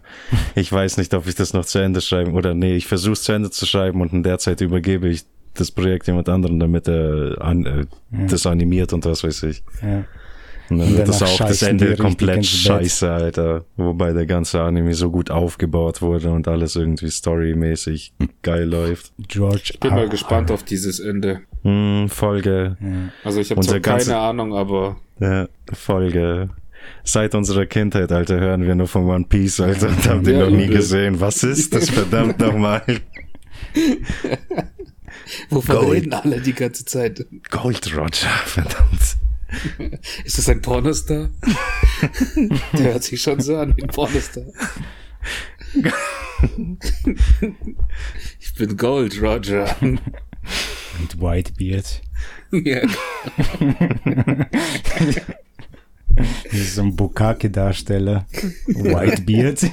[SPEAKER 2] ich weiß nicht, ob ich das noch zu Ende schreiben oder nee, ich versuche zu Ende zu schreiben und in der Zeit übergebe ich das Projekt jemand anderem, damit er an, äh, das animiert und was weiß ich.
[SPEAKER 3] Ja.
[SPEAKER 2] Und dann wird das auch das Ende komplett scheiße, Alter. Wobei der ganze Anime so gut aufgebaut wurde und alles irgendwie storymäßig <laughs> geil läuft.
[SPEAKER 3] George
[SPEAKER 1] Ich bin mal
[SPEAKER 3] R.
[SPEAKER 1] gespannt auf dieses Ende.
[SPEAKER 2] Hm, Folge,
[SPEAKER 1] Also ich habe zwar keine Ahnung, aber
[SPEAKER 2] ja, Folge. Seit unserer Kindheit, Alter, hören wir nur von One Piece, Alter, und haben die
[SPEAKER 1] Ja,
[SPEAKER 2] noch nie
[SPEAKER 1] übel.
[SPEAKER 2] gesehen. Was ist das verdammt <laughs> nochmal?
[SPEAKER 1] wovon
[SPEAKER 2] Gold.
[SPEAKER 1] reden alle die ganze Zeit?
[SPEAKER 2] Gold Roger, <laughs> verdammt. <laughs>
[SPEAKER 1] Ist das ein Pornostar? <laughs> Der hört sich schon so an wie ein Pornostar. ich bin Gold, Roger.
[SPEAKER 3] Und Whitebeard.
[SPEAKER 1] ja, <laughs>
[SPEAKER 3] Das ist so ein Bukake-Darsteller. Whitebeard.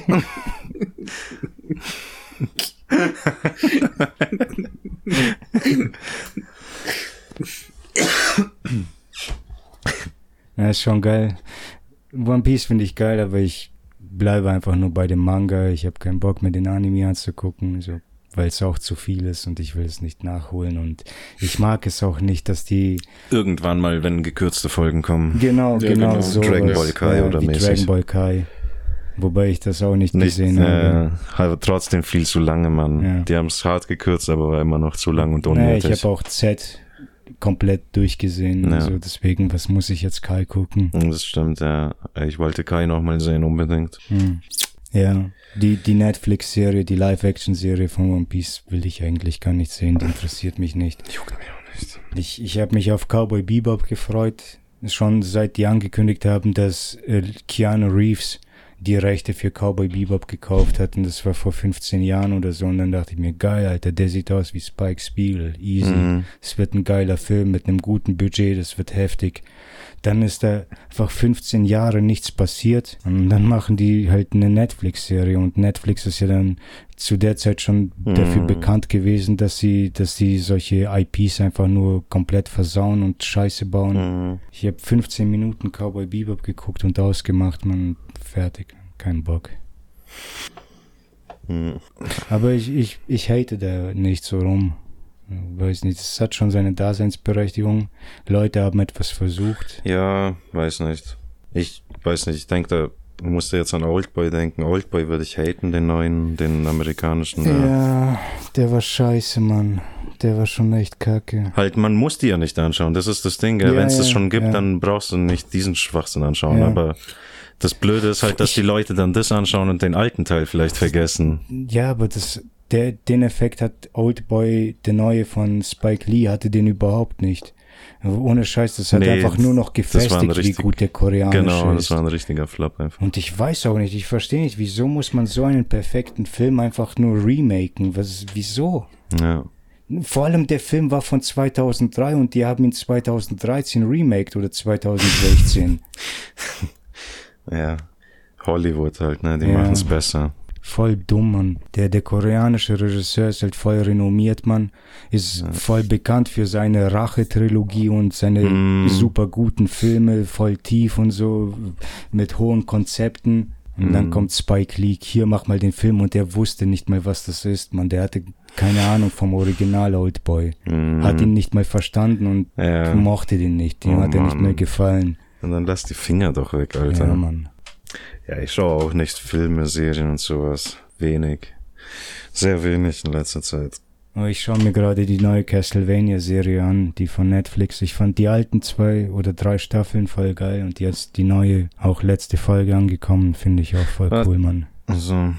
[SPEAKER 3] Ja, ist schon geil. One Piece finde ich geil, aber ich bleibe einfach nur bei dem Manga. Ich habe keinen Bock mehr den Anime anzugucken, so, weil es auch zu viel ist und ich will es nicht nachholen. Und ich mag es auch nicht, dass die
[SPEAKER 2] Irgendwann mal, wenn gekürzte Folgen kommen.
[SPEAKER 3] Genau,
[SPEAKER 1] Ja,
[SPEAKER 3] genau,
[SPEAKER 1] genau.
[SPEAKER 3] so.
[SPEAKER 2] Dragon Ball Kai oder
[SPEAKER 3] wie
[SPEAKER 2] mäßig.
[SPEAKER 3] Dragon Ball Kai. Wobei ich das auch nicht,
[SPEAKER 2] Nicht,
[SPEAKER 3] gesehen habe.
[SPEAKER 2] äh, aber trotzdem viel zu lange, Mann.
[SPEAKER 3] Ja.
[SPEAKER 2] Die haben es hart gekürzt, aber war immer noch zu lang und
[SPEAKER 3] Naja, ich
[SPEAKER 2] unnötig.
[SPEAKER 3] habe auch Z komplett durchgesehen.
[SPEAKER 2] Ja.
[SPEAKER 3] Also deswegen, was muss ich jetzt Kai gucken?
[SPEAKER 2] das stimmt, ja. Ich wollte Kai noch mal sehen, unbedingt.
[SPEAKER 3] Hm. Ja, die, die Netflix-Serie, die Live-Action-Serie von One Piece will ich eigentlich gar nicht sehen. Die interessiert mich nicht.
[SPEAKER 2] Juckt mich auch nicht.
[SPEAKER 3] Ich, ich habe mich auf Cowboy Bebop gefreut. Schon seit die angekündigt haben, dass äh, Keanu Reeves die Rechte für Cowboy Bebop gekauft hat. Und das war vor 15 Jahren oder so. Und dann dachte ich mir, geil, Alter, der sieht aus wie Spike Spiegel. Easy.
[SPEAKER 2] Mhm.
[SPEAKER 3] Es wird ein geiler Film mit einem guten Budget, das wird heftig. Dann ist da einfach 15 Jahre nichts passiert. Und dann machen die halt eine Netflix-Serie. Und Netflix ist ja dann zu der Zeit schon dafür
[SPEAKER 2] Mhm.
[SPEAKER 3] bekannt gewesen, dass sie, dass sie solche IPs einfach nur komplett versauen und Scheiße bauen.
[SPEAKER 2] Mhm.
[SPEAKER 3] Ich habe 15 Minuten Cowboy Bebop geguckt und ausgemacht, man, fertig. Kein Bock.
[SPEAKER 2] Mhm.
[SPEAKER 3] Aber ich, ich, ich hate da nicht so rum. Weiß nicht, es hat schon seine Daseinsberechtigung. Leute haben etwas versucht.
[SPEAKER 2] Ja, weiß nicht. Ich weiß nicht, ich denke, da musste jetzt an Oldboy denken. Oldboy würde ich haten, den neuen, den amerikanischen. da.
[SPEAKER 3] Ja, der war scheiße, Mann. Der war schon echt kacke.
[SPEAKER 2] Halt, man muss die ja nicht anschauen. Das ist das Ding. Ja, Wenn es das
[SPEAKER 3] ja,
[SPEAKER 2] schon gibt,
[SPEAKER 3] ja.
[SPEAKER 2] dann brauchst du nicht diesen Schwachsinn anschauen. Aber das Blöde ist halt, dass die Leute dann das anschauen und den alten Teil vielleicht vergessen.
[SPEAKER 3] Ja, aber das, der, den Effekt hat Oldboy, der neue von Spike Lee, hatte den überhaupt nicht. Ohne Scheiß, das hat
[SPEAKER 2] Nee,
[SPEAKER 3] einfach nur noch
[SPEAKER 2] war ein
[SPEAKER 3] gefestigt, wie
[SPEAKER 2] richtig-
[SPEAKER 3] gut der Koreanische
[SPEAKER 2] Genau, das
[SPEAKER 3] ist.
[SPEAKER 2] war ein richtiger Flop einfach.
[SPEAKER 3] Und ich weiß auch nicht, ich verstehe nicht, wieso muss man so einen perfekten Film einfach nur remaken? Was, wieso?
[SPEAKER 2] Ja.
[SPEAKER 3] Vor allem der Film war von 2003 und die haben ihn 2013 remaked oder 2016. <laughs>
[SPEAKER 2] Ja. Hollywood halt, ne? Die
[SPEAKER 3] Ja.
[SPEAKER 2] machen's besser.
[SPEAKER 3] Voll dumm, Mann. Der, der koreanische Regisseur ist halt voll renommiert, Mann. Ist voll bekannt für seine Rache-Trilogie und seine
[SPEAKER 2] Mm.
[SPEAKER 3] super guten Filme, voll tief und so, mit hohen Konzepten. Und dann kommt Spike Lee, hier mach mal den Film und der wusste nicht mal, was das ist, man. Der hatte keine Ahnung vom Original Oldboy. Hat ihn nicht mal verstanden und
[SPEAKER 2] Mhm. Ja.
[SPEAKER 3] mochte den nicht. Dem
[SPEAKER 2] Oh,
[SPEAKER 3] hat er nicht mehr gefallen.
[SPEAKER 2] Und dann lass die Finger doch weg, Alter.
[SPEAKER 3] Ja, Mann.
[SPEAKER 2] Ja, ich schaue auch nicht Filme, Serien und sowas. Wenig. Sehr wenig in letzter Zeit.
[SPEAKER 3] Aber ich schaue mir gerade die neue Castlevania-Serie an, die von Netflix. Ich fand die alten zwei oder drei Staffeln voll geil und jetzt die neue, auch letzte Folge angekommen, finde ich auch voll
[SPEAKER 2] Was?
[SPEAKER 3] cool, Mann.
[SPEAKER 2] Also,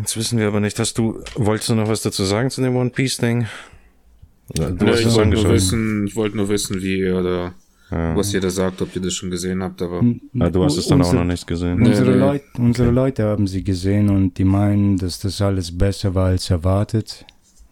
[SPEAKER 2] jetzt wissen wir aber nicht, hast du, wolltest du noch was dazu sagen zu dem One Piece Ding? Ja, Du
[SPEAKER 1] Ja,
[SPEAKER 2] hast
[SPEAKER 1] ich
[SPEAKER 2] es
[SPEAKER 1] wollte nur
[SPEAKER 2] angeschaut.
[SPEAKER 1] wissen, ich wollte nur wissen, wie ihr da,
[SPEAKER 2] Ja.
[SPEAKER 1] was ihr da sagt, ob ihr das schon gesehen habt, aber
[SPEAKER 2] Ah, du hast es dann auch
[SPEAKER 3] Unsere-
[SPEAKER 2] noch nicht gesehen.
[SPEAKER 3] Unsere,
[SPEAKER 1] nee.
[SPEAKER 3] Leut, unsere Leute haben sie gesehen und die meinen, dass das alles besser war als erwartet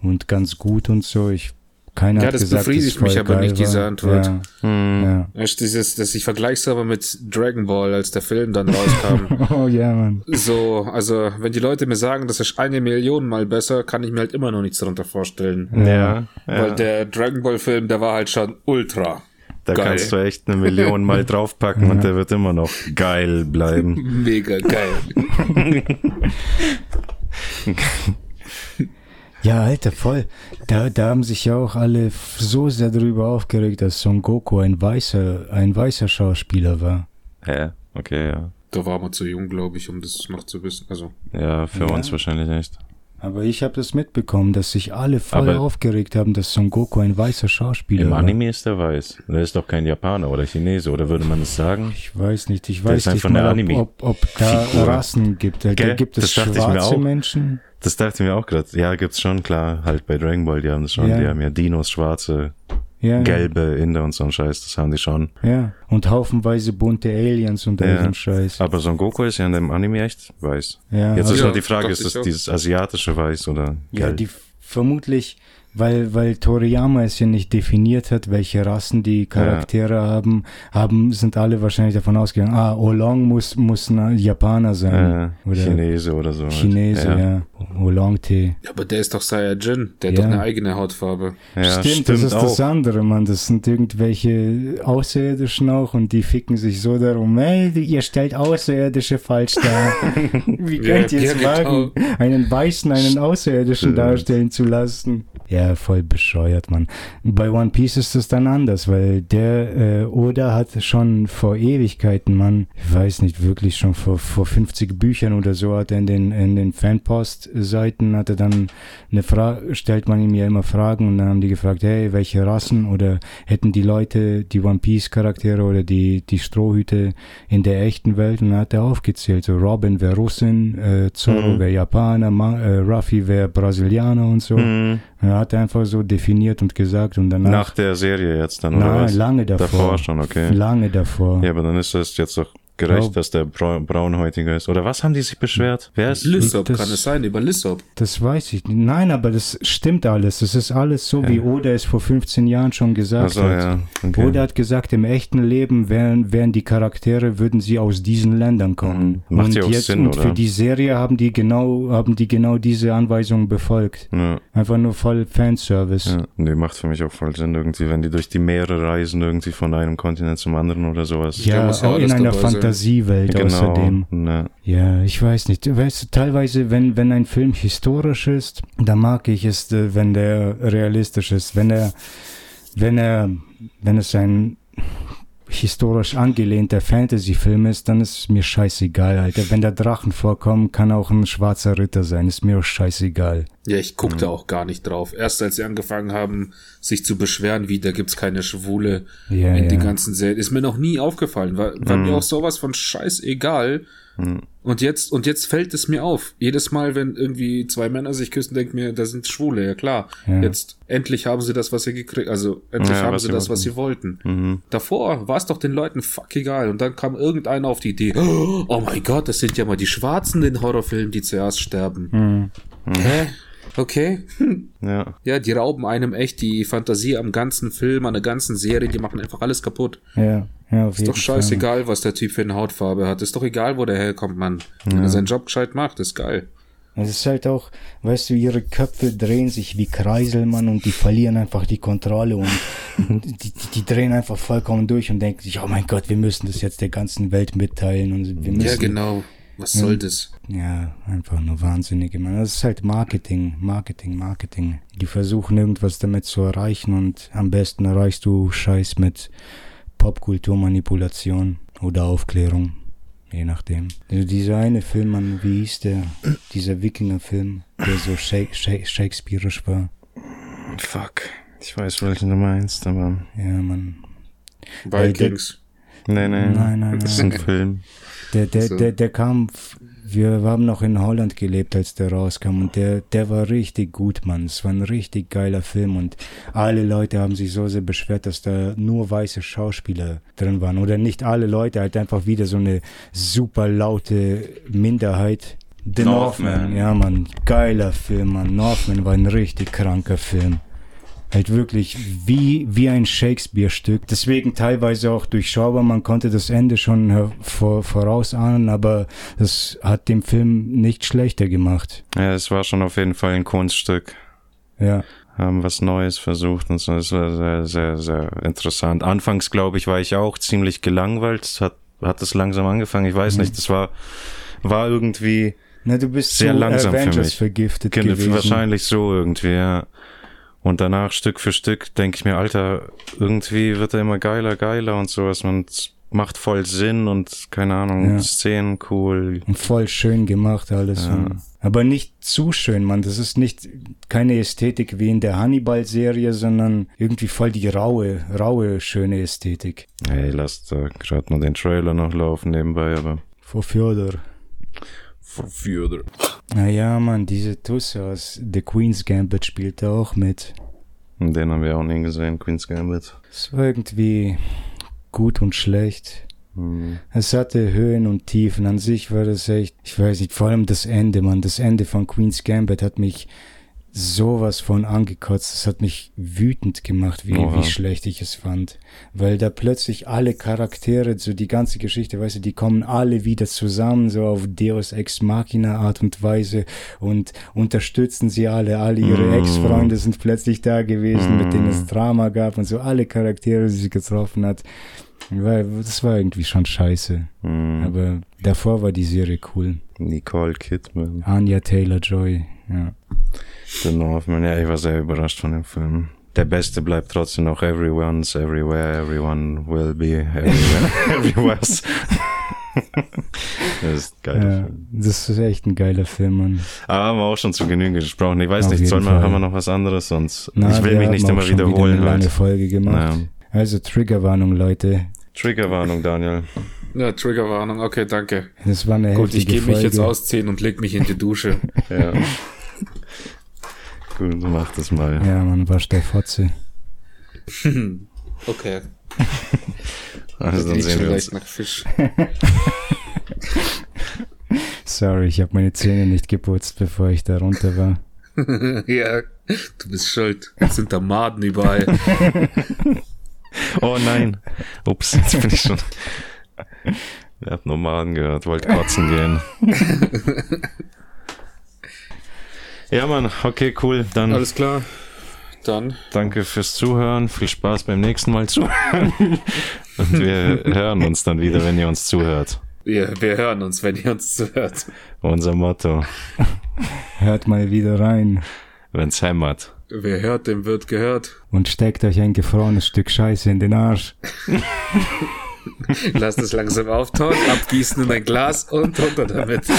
[SPEAKER 3] und ganz gut und so. Ich, keiner
[SPEAKER 1] Ja,
[SPEAKER 3] hat
[SPEAKER 1] das
[SPEAKER 3] gesagt,
[SPEAKER 1] befriedigt
[SPEAKER 3] dass es
[SPEAKER 1] mich aber nicht, diese
[SPEAKER 3] war.
[SPEAKER 1] Antwort.
[SPEAKER 3] Ja,
[SPEAKER 2] Hm.
[SPEAKER 3] ja.
[SPEAKER 1] Echt dieses, dass ich vergleich's aber mit Dragon Ball, als der Film dann rauskam. <laughs>
[SPEAKER 3] Oh ja, Mann.
[SPEAKER 1] so, also, wenn die Leute mir sagen, das ist eine Million mal besser, kann ich mir halt immer noch nichts darunter vorstellen.
[SPEAKER 2] Ja, ja.
[SPEAKER 1] Weil der Dragon Ball Film, der war halt schon ultra.
[SPEAKER 2] Da
[SPEAKER 1] geil.
[SPEAKER 2] kannst du echt eine Million mal <laughs> draufpacken und der wird immer noch geil bleiben. <laughs>
[SPEAKER 1] Mega geil. <laughs>
[SPEAKER 3] Ja, Alter, voll. Da, da haben sich ja auch alle so sehr darüber aufgeregt, dass Son Goku ein weißer, ein weißer Schauspieler war.
[SPEAKER 2] Hä? Okay, ja.
[SPEAKER 1] Da war man zu jung, glaube ich, um das noch zu wissen. Also,
[SPEAKER 2] Ja, für
[SPEAKER 3] Ja.
[SPEAKER 2] uns wahrscheinlich nicht.
[SPEAKER 3] Aber ich habe das mitbekommen, dass sich alle voll
[SPEAKER 2] Aber-
[SPEAKER 3] aufgeregt haben, dass Son Goku ein weißer Schauspieler
[SPEAKER 2] Im
[SPEAKER 3] war.
[SPEAKER 2] Anime ist er weiß. Der ist doch kein Japaner oder Chinese, oder würde man es sagen?
[SPEAKER 3] Ich weiß nicht, ich weiß
[SPEAKER 2] ist
[SPEAKER 3] nicht mal, ob, ob, ob da
[SPEAKER 2] Figur.
[SPEAKER 3] Rassen gibt. Da
[SPEAKER 2] Gell?
[SPEAKER 3] gibt es
[SPEAKER 2] Das
[SPEAKER 3] schwarze. Menschen.
[SPEAKER 2] Das dachte ich mir auch gerade. Ja, gibt's schon, klar. Halt bei Dragon Ball, die haben das schon.
[SPEAKER 3] Ja.
[SPEAKER 2] Die haben ja Dinos, schwarze,
[SPEAKER 3] Ja,
[SPEAKER 2] gelbe, Inder und so ein Scheiß. Das haben die schon.
[SPEAKER 3] ja. Und haufenweise bunte Aliens und all
[SPEAKER 2] Ja.
[SPEAKER 3] so ein Scheiß.
[SPEAKER 2] Aber Son Goku ist ja in dem Anime echt weiß.
[SPEAKER 3] Ja,
[SPEAKER 2] Jetzt
[SPEAKER 3] aber-
[SPEAKER 2] ist
[SPEAKER 1] Ja,
[SPEAKER 2] nur die Frage, ist das dieses asiatische Weiß oder
[SPEAKER 3] Ja,
[SPEAKER 2] gelb?
[SPEAKER 3] die vermutlich, weil, weil Toriyama es ja nicht definiert hat, welche Rassen die Charaktere haben, haben, sind alle wahrscheinlich davon ausgegangen, ah, Olong muss, muss ein Japaner sein.
[SPEAKER 2] äh,
[SPEAKER 3] oder
[SPEAKER 2] Chinese oder so.
[SPEAKER 3] Chinese, ja. Oolong-Tee.
[SPEAKER 1] aber der ist doch Saiyajin. Der hat
[SPEAKER 3] Ja.
[SPEAKER 1] doch eine eigene Hautfarbe.
[SPEAKER 2] Ja,
[SPEAKER 3] stimmt, das ist das andere, Mann. Das sind irgendwelche Außerirdischen auch und die ficken sich so darum, ey, ihr stellt Außerirdische falsch dar. <laughs> Wie
[SPEAKER 1] Ja,
[SPEAKER 3] könnt ihr es
[SPEAKER 1] ja,
[SPEAKER 3] wagen,
[SPEAKER 1] genau.
[SPEAKER 3] einen Weißen einen Außerirdischen
[SPEAKER 2] Stimmt.
[SPEAKER 3] darstellen zu lassen? Ja, voll bescheuert, Mann. Bei One Piece ist es dann anders, weil der äh, Oda hat schon vor Ewigkeiten, Mann, ich weiß nicht, wirklich schon vor, vor 50 Büchern oder so, hat er in den, in den Fanpost-Seiten, hat er dann eine Frage, stellt man ihm ja immer Fragen und dann haben die gefragt, hey, welche Rassen oder hätten die Leute die One Piece Charaktere oder die, die Strohhüte in der echten Welt und dann hat er aufgezählt, so Robin wäre Russin, äh, Zorro
[SPEAKER 2] Mhm.
[SPEAKER 3] wäre Japaner, Ma äh, Ruffy wäre Brasilianer und so.
[SPEAKER 2] Mhm.
[SPEAKER 3] Er hat einfach so definiert und gesagt und danach,
[SPEAKER 2] Nach der Serie jetzt dann, oder
[SPEAKER 3] na,
[SPEAKER 2] was?
[SPEAKER 3] lange davor.
[SPEAKER 2] Davor schon, okay.
[SPEAKER 3] Lange davor.
[SPEAKER 2] Ja, aber dann ist das jetzt doch gerecht,
[SPEAKER 3] Glaub-
[SPEAKER 2] dass der Brau Braunhäutiger ist. Oder was haben die sich beschwert? Wer ist?
[SPEAKER 1] Lissop,
[SPEAKER 3] das-
[SPEAKER 1] kann es sein, über Lissop.
[SPEAKER 3] Das weiß ich nicht. Nein, aber das stimmt alles. Das ist alles so, wie Oda es vor 15 Jahren schon gesagt
[SPEAKER 2] Also
[SPEAKER 3] hat.
[SPEAKER 2] ja, okay.
[SPEAKER 3] Oda hat gesagt, im echten Leben wären, wären die Charaktere, würden sie aus diesen Ländern kommen.
[SPEAKER 2] Mhm. Macht
[SPEAKER 3] und
[SPEAKER 2] ja auch
[SPEAKER 3] jetzt,
[SPEAKER 2] Sinn,
[SPEAKER 3] und
[SPEAKER 2] oder?
[SPEAKER 3] für die Serie haben die genau, haben die genau diese Anweisungen befolgt.
[SPEAKER 2] Ja,
[SPEAKER 3] Einfach nur voll Fanservice.
[SPEAKER 2] ja. Nee, macht für mich auch voll Sinn irgendwie, wenn die durch die Meere reisen, irgendwie von einem Kontinent zum anderen oder sowas.
[SPEAKER 3] Ja,
[SPEAKER 1] Ja, ja
[SPEAKER 3] auch in einer
[SPEAKER 1] sein.
[SPEAKER 3] Fantasiewelt
[SPEAKER 2] genau.
[SPEAKER 3] außerdem.
[SPEAKER 2] Ne.
[SPEAKER 3] Ja, ich weiß nicht. Du Weißt, teilweise, wenn, wenn ein Film historisch ist, dann mag ich es, äh, wenn der realistisch ist. Wenn er, wenn er, wenn es ein historisch angelehnter Fantasy-Film ist, dann ist es mir scheißegal, Alter. Wenn da Drachen vorkommen, kann auch ein schwarzer Ritter sein. Ist mir auch scheißegal.
[SPEAKER 1] Ja, ich guckte auch gar nicht drauf. Erst als sie angefangen haben, sich zu beschweren, wie da gibt's keine Schwule
[SPEAKER 3] Ja,
[SPEAKER 1] in
[SPEAKER 3] ja.
[SPEAKER 1] den ganzen Serien, ist mir noch nie aufgefallen. War, war
[SPEAKER 2] Mhm.
[SPEAKER 1] mir auch sowas von scheißegal.
[SPEAKER 2] Mhm.
[SPEAKER 1] Und jetzt, und jetzt fällt es mir auf. Jedes Mal, wenn irgendwie zwei Männer sich küssen, denkt mir, da sind Schwule, ja klar.
[SPEAKER 3] Ja.
[SPEAKER 1] Jetzt, endlich haben sie das, was sie gekriegt, also endlich
[SPEAKER 2] Ja,
[SPEAKER 1] haben
[SPEAKER 2] was
[SPEAKER 1] sie das, was
[SPEAKER 2] wollten.
[SPEAKER 1] sie wollten.
[SPEAKER 2] Mhm.
[SPEAKER 1] Davor war es doch den Leuten fuck egal. Und dann kam irgendeiner auf die Idee, <gasps> oh mein Gott, das sind ja mal die Schwarzen in Horrorfilmen, die zuerst sterben.
[SPEAKER 3] Hm.
[SPEAKER 1] Hä? Okay.
[SPEAKER 2] Ja.
[SPEAKER 1] Ja, die rauben einem echt die Fantasie am ganzen Film, an der ganzen Serie, die machen einfach alles kaputt.
[SPEAKER 3] Ja, ja,
[SPEAKER 1] Ist doch scheißegal, was der Typ für eine Hautfarbe hat. Ist doch egal, wo der herkommt, Mann. Wenn er seinen Job gescheit macht, ist geil.
[SPEAKER 3] Es ist halt auch, weißt du, ihre Köpfe drehen sich wie Kreisel, Mann, und die verlieren einfach die Kontrolle und <laughs> die, die, die drehen einfach vollkommen durch und denken sich, oh mein Gott, wir müssen das jetzt der ganzen Welt mitteilen und wir müssen.
[SPEAKER 1] Ja, genau. Was soll das?
[SPEAKER 3] Ja, einfach nur wahnsinnige Mann. Das ist halt Marketing, Marketing, Marketing. Die versuchen irgendwas damit zu erreichen und am besten erreichst du Scheiß mit Popkulturmanipulation oder Aufklärung. Je nachdem. Also dieser eine Film, Mann, wie hieß der? Dieser Wikinger-Film, der so Shake, Shake, Shakespeareisch war.
[SPEAKER 2] Fuck. Ich weiß, welchen du meinst, aber.
[SPEAKER 3] Ja, Mann.
[SPEAKER 1] Vikings.
[SPEAKER 2] Nee, nee.
[SPEAKER 3] Nein, nein,
[SPEAKER 2] Das ist
[SPEAKER 3] nein.
[SPEAKER 2] ein Film.
[SPEAKER 3] Der, der,
[SPEAKER 1] So.
[SPEAKER 3] der, der kam, wir haben noch in Holland gelebt, als der rauskam und der, der war richtig gut, Mann. Es war ein richtig geiler Film und alle Leute haben sich so sehr beschwert, dass da nur weiße Schauspieler drin waren. Oder nicht alle Leute, halt einfach wieder so eine super laute Minderheit. The
[SPEAKER 2] Northman.
[SPEAKER 3] Northman, ja, Mann. Geiler Film, Mann. Northman war ein richtig kranker Film halt wirklich wie, wie ein Shakespeare-Stück. Deswegen teilweise auch durchschaubar. Man konnte das Ende schon vor, vorausahnen, aber das hat dem Film nicht schlechter gemacht.
[SPEAKER 2] Ja, es war schon auf jeden Fall ein Kunststück.
[SPEAKER 3] Ja,
[SPEAKER 2] Haben was Neues versucht und so. Es war sehr, sehr, sehr interessant. Anfangs, glaube ich, war ich auch ziemlich gelangweilt. Hat, hat es langsam angefangen. Ich weiß
[SPEAKER 3] Mhm.
[SPEAKER 2] nicht. Das war, war irgendwie
[SPEAKER 3] Na, du bist
[SPEAKER 2] Sehr langsam für
[SPEAKER 3] Avengers
[SPEAKER 2] mich.
[SPEAKER 3] vergiftet
[SPEAKER 2] Genau,
[SPEAKER 3] gewesen.
[SPEAKER 2] Wahrscheinlich so irgendwie, ja. Und danach Stück für Stück denke ich mir, Alter, irgendwie wird er immer geiler, geiler und sowas. Man macht voll Sinn und keine Ahnung,
[SPEAKER 3] Ja.
[SPEAKER 2] Szenen cool.
[SPEAKER 3] Und voll schön gemacht alles.
[SPEAKER 2] Ja.
[SPEAKER 3] Aber nicht zu schön, Mann. Das ist nicht keine Ästhetik wie in der Hannibal-Serie, sondern irgendwie voll die raue, raue, schöne Ästhetik.
[SPEAKER 2] Hey, lass da gerade mal den Trailer noch laufen nebenbei, aber
[SPEAKER 3] Vor Fjodor.
[SPEAKER 1] Verführer.
[SPEAKER 3] Naja, Mann, diese Tusse aus The Queen's Gambit spielt da auch mit.
[SPEAKER 2] den haben wir auch nie gesehen, Queen's Gambit.
[SPEAKER 3] Es war irgendwie gut und schlecht.
[SPEAKER 2] Hm.
[SPEAKER 3] Es hatte Höhen und Tiefen. An sich war das echt, ich weiß nicht, vor allem das Ende, Mann. Das Ende von Queen's Gambit hat mich sowas von angekotzt. Es hat mich wütend gemacht, wie,
[SPEAKER 2] Oha.
[SPEAKER 3] wie schlecht ich es fand. Weil da plötzlich alle Charaktere, so die ganze Geschichte, weißt du, die kommen alle wieder zusammen, so auf Deus Ex Machina Art und Weise und unterstützen sie alle. Alle ihre
[SPEAKER 2] Mm.
[SPEAKER 3] Ex-Freunde sind plötzlich da gewesen, mit denen
[SPEAKER 2] Mm.
[SPEAKER 3] es Drama gab und so alle Charaktere, die sie getroffen hat. Weil das war irgendwie schon scheiße.
[SPEAKER 2] Hm.
[SPEAKER 3] Aber davor war die Serie cool.
[SPEAKER 2] Nicole Kidman.
[SPEAKER 3] Anya Taylor-Joy, ja.
[SPEAKER 2] The Northman, ja, ich war sehr überrascht von dem Film. Der beste bleibt trotzdem noch Everyone's Everywhere, Everyone will be everywhere, <laughs> everywhere's. das ist ein geiler
[SPEAKER 3] ja.
[SPEAKER 2] Film.
[SPEAKER 3] Das ist echt ein geiler Film, Mann.
[SPEAKER 2] Aber haben wir auch schon zu Genüge gesprochen. Ich weiß
[SPEAKER 3] Auf
[SPEAKER 2] nicht, soll man, haben wir noch was anderes? Sonst,
[SPEAKER 3] Na,
[SPEAKER 2] ich will mich nicht immer
[SPEAKER 3] schon wieder
[SPEAKER 2] wiederholen
[SPEAKER 3] eine lange. Folge gemacht.
[SPEAKER 2] Ja.
[SPEAKER 3] Also Triggerwarnung, Leute.
[SPEAKER 2] Triggerwarnung, Daniel.
[SPEAKER 1] Ja, Triggerwarnung. Okay, danke.
[SPEAKER 3] Das war eine
[SPEAKER 1] Gut, ich gehe mich jetzt ausziehen und leg mich in die Dusche. <laughs>
[SPEAKER 2] Ja. Gut, mach das mal.
[SPEAKER 3] Ja, man wasch der Fotze. <laughs>
[SPEAKER 1] Okay. <laughs>
[SPEAKER 2] Also dann sehen wir uns.
[SPEAKER 1] nach Fisch. <laughs>
[SPEAKER 3] Sorry, ich habe meine Zähne nicht geputzt, bevor ich da runter war.
[SPEAKER 1] ja, du bist schuld. Jetzt sind da Maden überall.
[SPEAKER 2] Oh nein. Ups, jetzt bin ich schon. Ihr habt Nomaden gehört, wollt kotzen gehen. Ja, Mann, okay, cool. Dann
[SPEAKER 1] Alles klar. Dann.
[SPEAKER 2] danke fürs Zuhören. Viel Spaß beim nächsten Mal zuhören. <laughs> Und wir hören uns dann wieder, wenn ihr uns zuhört.
[SPEAKER 1] Wir, wir hören uns, wenn ihr uns zuhört.
[SPEAKER 2] Unser Motto,
[SPEAKER 3] Hört mal wieder rein
[SPEAKER 2] wenn's hämmert.
[SPEAKER 1] Wer hört, dem wird gehört.
[SPEAKER 3] und steckt euch ein gefrorenes Stück Scheiße in den Arsch. <laughs> <laughs>
[SPEAKER 1] Lasst es langsam auftauen, abgießen in ein Glas und runter damit. <laughs>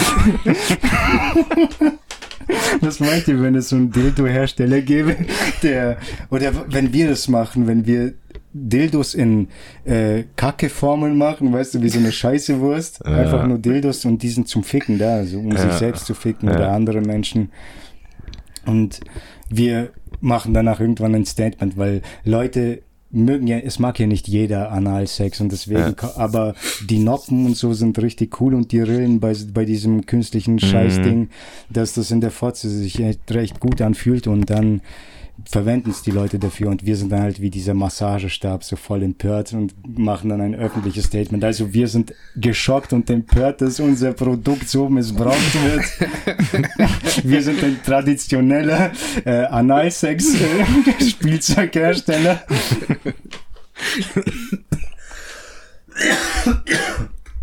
[SPEAKER 3] Was meint ihr, wenn es so einen Dildo-Hersteller gäbe, der, oder wenn wir das machen, wenn wir Dildos in äh, Kackeformeln machen, weißt du, wie so eine Scheißewurst,
[SPEAKER 2] Ja.
[SPEAKER 3] einfach nur Dildos und diesen zum Ficken da, also um
[SPEAKER 2] Ja.
[SPEAKER 3] sich selbst zu ficken
[SPEAKER 2] Ja.
[SPEAKER 3] oder andere Menschen. Und wir machen danach irgendwann ein Statement, weil Leute mögen ja, es mag ja nicht jeder Analsex und deswegen,
[SPEAKER 2] Ja.
[SPEAKER 3] aber die Noppen und so sind richtig cool und die Rillen bei, bei diesem künstlichen Scheißding, dass das in der Fotze sich echt recht gut anfühlt und dann verwenden es die Leute dafür und wir sind dann halt wie dieser Massagestab so voll empört und machen dann ein öffentliches Statement. Also wir sind geschockt und empört, dass unser Produkt so missbraucht wird. <laughs> wir sind ein traditioneller äh, Analsex-Spielzeughersteller. <laughs>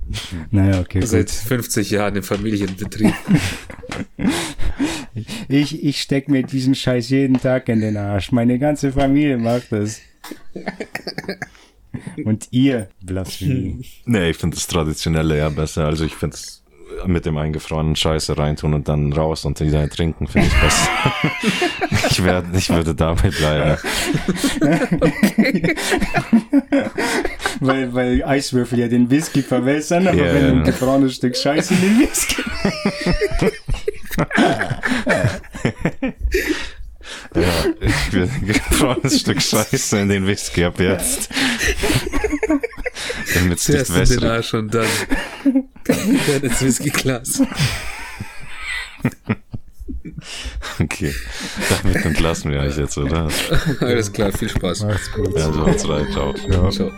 [SPEAKER 3] <laughs> Naja, okay.
[SPEAKER 1] Seit
[SPEAKER 3] Gut.
[SPEAKER 1] 50 Jahren im Familienbetrieb.
[SPEAKER 3] Ich, ich steck mir diesen Scheiß jeden Tag in den Arsch. Meine ganze Familie macht das. Und ihr, Blasphemie.
[SPEAKER 2] Nee, ich finde das Traditionelle ja besser. Also ich finde es mit dem eingefrorenen Scheiße reintun und dann raus und wieder trinken, finde ich besser. <laughs> ich, werd, ich würde dabei bleiben. <laughs>
[SPEAKER 3] Weil, weil Eiswürfel ja den Whisky verwässern, aber
[SPEAKER 2] Ja,
[SPEAKER 3] wenn
[SPEAKER 2] ja.
[SPEAKER 3] ein gefrorenes Stück Scheiße in den Whisky. <laughs>
[SPEAKER 2] Ja, ich will ein gefrorenes Stück Scheiße in den Whisky ab jetzt. Damit es nicht
[SPEAKER 1] den
[SPEAKER 2] wässrig.
[SPEAKER 1] Arsch und dann, dann ins Whiskyglas. <laughs>
[SPEAKER 2] Okay, damit entlassen wir euch jetzt, oder? <laughs>
[SPEAKER 1] Alles klar, viel Spaß.
[SPEAKER 3] Macht's gut.
[SPEAKER 2] Also, haut's rein, ciao.
[SPEAKER 3] Ja.
[SPEAKER 1] Ciao.